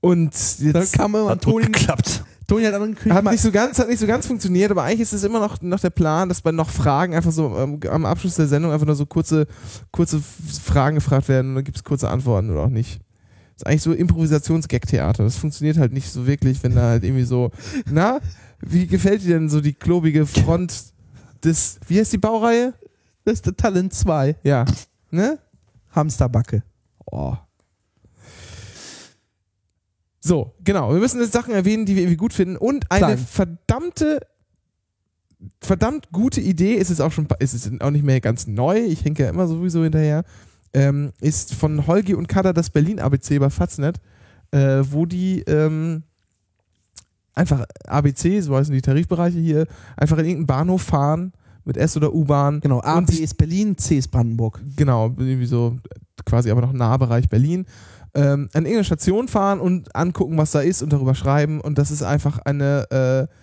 Und Dann jetzt kam immer Hat gut geklappt. Toni hat angekündigt, hat nicht so ganz, hat nicht so ganz funktioniert, aber eigentlich ist es immer noch, noch der Plan, dass bei noch Fragen einfach so ähm, am Abschluss der Sendung einfach nur so kurze, kurze Fragen gefragt werden und dann gibt es kurze Antworten oder auch nicht. Das ist eigentlich so Improvisations-Gag-Theater. Das funktioniert halt nicht so wirklich, wenn da halt irgendwie so, <laughs> na, wie gefällt dir denn so die klobige Front des, wie heißt die Baureihe? das ist der Talent 2. Ja, ne? Hamsterbacke. Oh. So, genau. Wir müssen jetzt Sachen erwähnen, die wir irgendwie gut finden. Und eine Klein. verdammte, verdammt gute Idee, ist es auch schon, ist es auch nicht mehr ganz neu, ich hänge ja immer sowieso hinterher, ähm, ist von Holgi und Kada das Berlin ABC bei Faznet, äh, wo die ähm, einfach ABC, so heißen die Tarifbereiche hier, einfach in irgendeinen Bahnhof fahren mit S- oder U-Bahn. Genau, A, Und B sich- ist Berlin, C ist Brandenburg. Genau, irgendwie so quasi aber noch Nahbereich Berlin. Ähm, an irgendeine Station fahren und angucken, was da ist und darüber schreiben. Und das ist einfach eine, äh,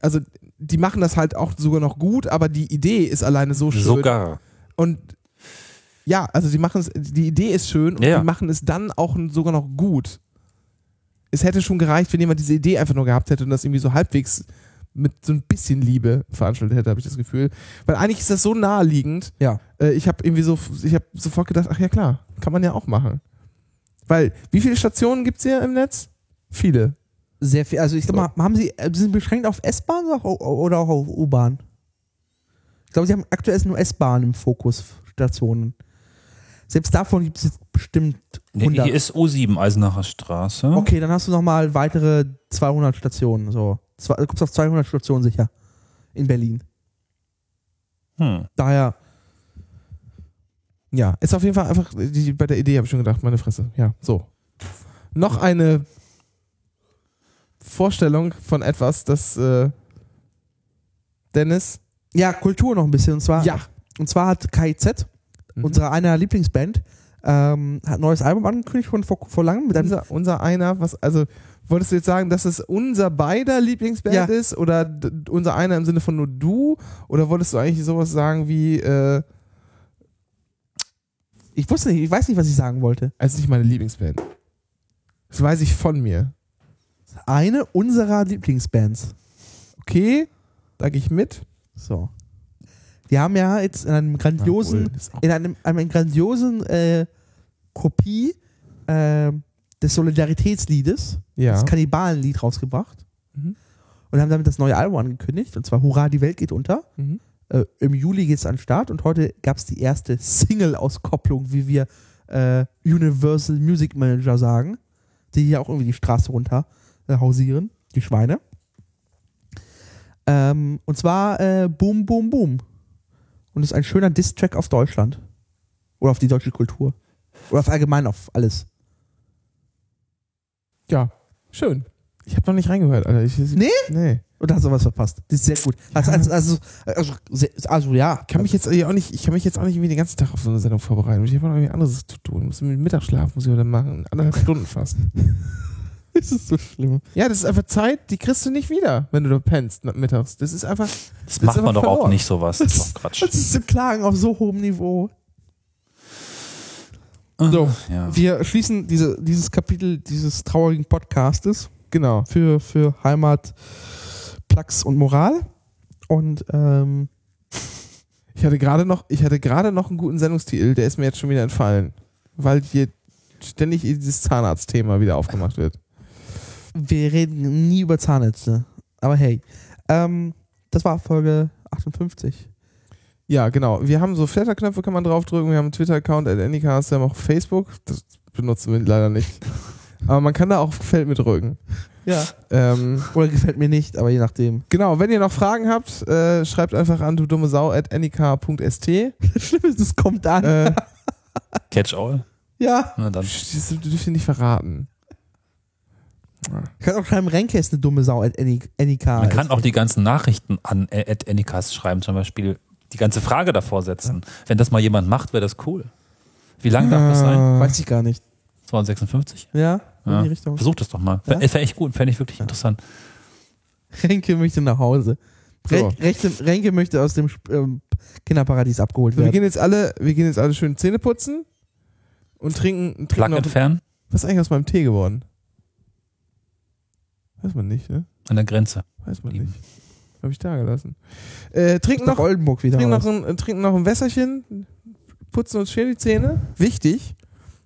also die machen das halt auch sogar noch gut, aber die Idee ist alleine so schön. Sogar. Und ja, also die machen es, die Idee ist schön und Ja, die machen es dann auch sogar noch gut. Es hätte schon gereicht, wenn jemand diese Idee einfach nur gehabt hätte und das irgendwie so halbwegs mit so ein bisschen Liebe veranstaltet hätte, habe ich das Gefühl. Weil eigentlich ist das so naheliegend. Ja. Äh, ich habe irgendwie so, ich habe sofort gedacht, ach ja klar, kann man ja auch machen. Weil, wie viele Stationen gibt es hier im Netz? Viele. Sehr viel. Also ich So. glaube mal, haben sie, äh, sie sind beschränkt auf S-Bahn oder, au- oder auch auf U-Bahn? Ich glaube, sie haben aktuell nur S-Bahn im Fokus Stationen. Selbst davon gibt es jetzt bestimmt Nee, 100. hier ist U7 Eisenacher Straße. Okay, dann hast du nochmal weitere 200 Stationen. So. Du kommst auf 200 Stationen sicher. In Berlin. Hm. Daher, Ja, ist auf jeden Fall einfach, die, bei der Idee habe ich schon gedacht, meine Fresse. Ja, so. Noch eine Vorstellung von etwas, das äh, Dennis. ja, Kultur noch ein bisschen. Und zwar, Ja. und zwar hat KIZ, Mhm. unsere einer Lieblingsband, ähm, hat ein neues Album angekündigt von vor, vor langem. Mit Unser, unser einer, was, also wolltest du jetzt sagen, dass es unser beider Lieblingsband Ja. ist oder unser einer im Sinne von nur du? Oder wolltest du eigentlich sowas sagen wie, äh, ich wusste nicht, ich weiß nicht, was ich sagen wollte. also nicht meine Lieblingsband? Das weiß ich von mir. Eine unserer Lieblingsbands. Okay, da gehe ich mit. So. Die haben ja jetzt in einem grandiosen, ist auch- in einem, einem grandiosen äh, Kopie äh, des Solidaritätsliedes, Ja. das Kannibalenlied rausgebracht Mhm. und haben damit das neue Album angekündigt und zwar Hurra, die Welt geht unter. Mhm. Äh, Im Juli geht es an den Start und heute gab es die erste Single-Auskopplung, wie wir äh, Universal Music Manager sagen, die hier auch irgendwie die Straße runter äh, hausieren, die Schweine. Ähm, und zwar äh, Boom, Boom, Boom. Und ist ein schöner Diss-Track auf Deutschland. Oder auf die deutsche Kultur. Oder auf allgemein auf alles. Ja, schön. Ich habe noch nicht reingehört, Alter. Ich, Nee? Nee. Und hast du was verpasst. Das ist sehr gut. Also, also, also, also, sehr- also ja. Ich kann mich jetzt auch nicht, ich kann mich jetzt auch nicht irgendwie den ganzen Tag auf so eine Sendung vorbereiten. Ich habe noch irgendwie anderes zu tun. Muss mit Mittagsschlaf muss ich heute machen. Anderthalb <laughs> Stunden fast. <laughs> Das ist so schlimm. Ja, das ist einfach Zeit, die kriegst du nicht wieder, wenn du da pennst mittags. Das ist einfach. Das ist macht man aber doch auch nicht sowas. Das ist doch <laughs> Quatsch. Das ist so Klagen auf so hohem Niveau. So, Ja. Wir schließen diese, dieses Kapitel dieses traurigen Podcastes genau. für, für Heimat, Plax und Moral. Und ähm, Ich hatte gerade noch, ich hatte gerade noch einen guten Sendungstitel, der ist mir jetzt schon wieder entfallen. Weil hier ständig dieses Zahnarztthema wieder aufgemacht wird. wir reden nie über Zahnärzte. Aber hey, ähm, das war Folge 58. Ja, genau. Wir haben so Flatterknöpfe, kann man draufdrücken. Wir haben einen Twitter-Account at Anycast, wir haben auch Facebook. Das benutzen wir leider nicht. <laughs> Aber man kann da auch Gefällt mir drücken. Ja. Ähm, Oder gefällt mir nicht, aber je nachdem. genau, wenn ihr noch Fragen habt, äh, schreibt einfach an du dumme Sau at anycar.st. Das Schlimme ist, es kommt an. Äh, Catch all. ja. Na dann. das dürft ihr nicht verraten. Ich kann auch schreiben, Renke ist eine dumme Sau at car. Man kann auch die ganzen Nachrichten an äh, at Anycast schreiben, zum Beispiel die ganze Frage davor setzen. Wenn das mal jemand macht, wäre das cool. Wie lang darf das sein? Weiß ich gar nicht. 256? Ja, in Ja. die Richtung. Versuch das doch mal. Ja? Wäre echt gut, fände ich wirklich interessant. <laughs> Renke möchte nach Hause. So. Rechte, Renke möchte aus dem ähm, Kinderparadies abgeholt Wir werden. gehen jetzt alle, wir gehen jetzt alle schön Zähne putzen und trinken, trinken Plug entfernen Was ist eigentlich aus meinem Tee geworden? Weiß man nicht, ne? an der Grenze. Weiß man Lieben. nicht. Habe ich da gelassen. Äh, trinken nach noch, Oldenburg wieder. trinken noch, ein, äh, trinken noch ein Wässerchen, putzen uns schön die Zähne. Wichtig.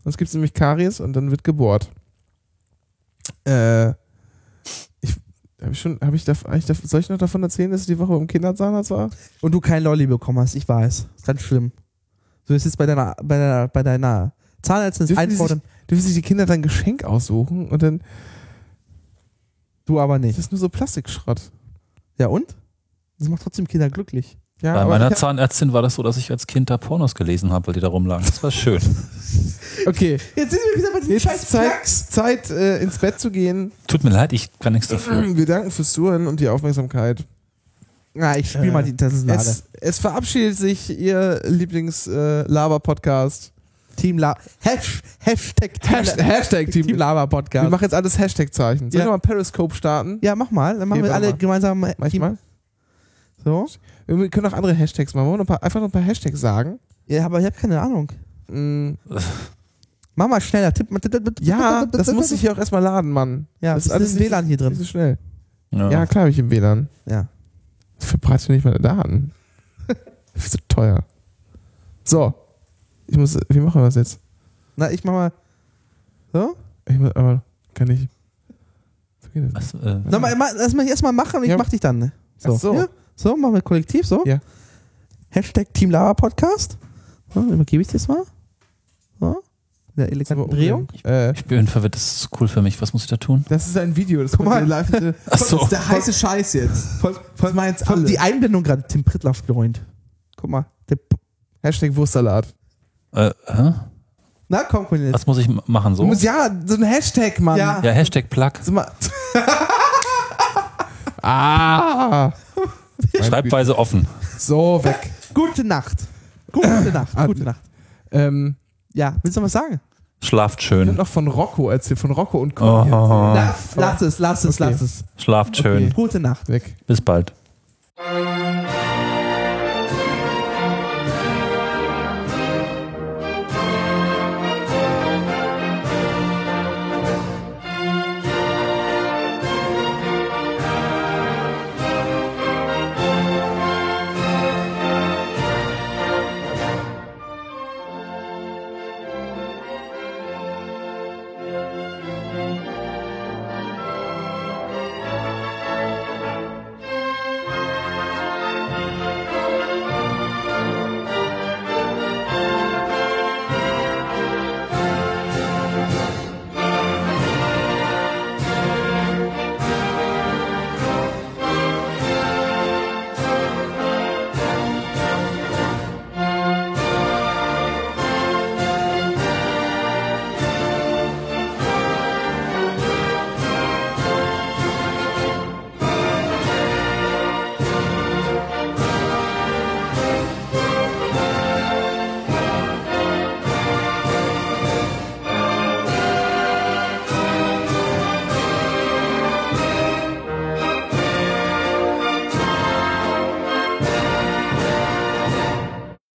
Sonst gibt es nämlich Karies und dann wird gebohrt. Äh, ich, hab ich schon, habe ich da, hab ich da, soll ich noch davon erzählen, dass ich die Woche beim Kinderzahnarzt war? Und du kein Lolli bekommen hast, ich weiß. Ist ganz schlimm. Du bist jetzt bei deiner, bei deiner, bei deiner Zahnärztin Dürfen einfordern, Dürfen sich die Kinder dann Geschenk aussuchen und dann du aber ist nicht. das nur so Plastikschrott. Ja und? Das macht trotzdem Kinder glücklich. Ja, Bei meiner Zahnärztin war das so, dass ich als Kind da Pornos gelesen habe, weil die da rumlagen. Das war schön. <laughs> Okay, Jetzt sind wir wieder bei den jetzt scheiß ist Zeit. Zeit äh, ins Bett zu gehen. Tut mir leid, ich kann nichts dafür. Wir danken fürs Zuhören und die Aufmerksamkeit. Na, ich spiel mal die ist Es, es verabschiedet sich Ihr Lieblings-Laber-Podcast. Team La Hash, Hashtag Team Hashtag, Hashtag Team, Team Lava Wir Podcast. machen jetzt alles Hashtag-Zeichen. Sollen Ja. wir mal Periscope starten? Ja, mach mal. Dann machen Okay, wir alle mal. gemeinsam äh, Mach ich Team. mal. So. Wir können auch andere Hashtags machen. Wollen wir noch ein paar, einfach noch ein paar Hashtags sagen? Ja, aber ich habe keine Ahnung. Mm, <laughs> Mach mal schneller. Tipp tipp, tipp, tipp, ja, tipp, tipp, das tipp, muss ich hier auch erstmal laden, Mann. Ja, das ist alles ist nicht- WLAN hier drin. so schnell. Ja. Ja, klar habe ich im WLAN. Ja. Verbreitest du nicht meine Daten. <laughs> Viel zu teuer. So. Ich muss, wie machen wir das jetzt? Na, ich mach mal. So? Ich muss, aber kann ich. So geht das. Was, äh, Sag mal, ma- lass mich erstmal machen und ich Ja. mach dich dann. Ne? So. Ach so. Ja? So, machen wir kollektiv so. Ja. Hashtag Team Lava Podcast. So, übergebe ich das mal. So. In der eleganten Drehung. Äh, ich bin verwirrt, das ist zu cool für mich. Was muss ich da tun? das ist ein Video. Das Guck mal. kommt live. <laughs> Das Ach so. ist der heiße Scheiß jetzt. Voll, Das meinen jetzt voll alle. die Einblendung gerade Tim Prittlaff joint. Guck mal. Der P Hashtag Wurstsalat. Äh, hä? Na, komm, Cornelis. Was muss ich machen? So? musst, ja, so ein Hashtag, Mann. Ja. Ja, Hashtag Plug. <laughs> Ah. Schreibweise offen. So, weg. Gute Nacht. Gute Nacht. Ah, Gute Nacht. Ähm, Ja, willst du noch was sagen? Schlaft ich schön. noch von Rocco erzählt, von Rocco und Oh, Conny erzählt. Lass, lass es, lass es, Okay. lass es. schlaft schön. Gute Nacht. Weg. Bis bald.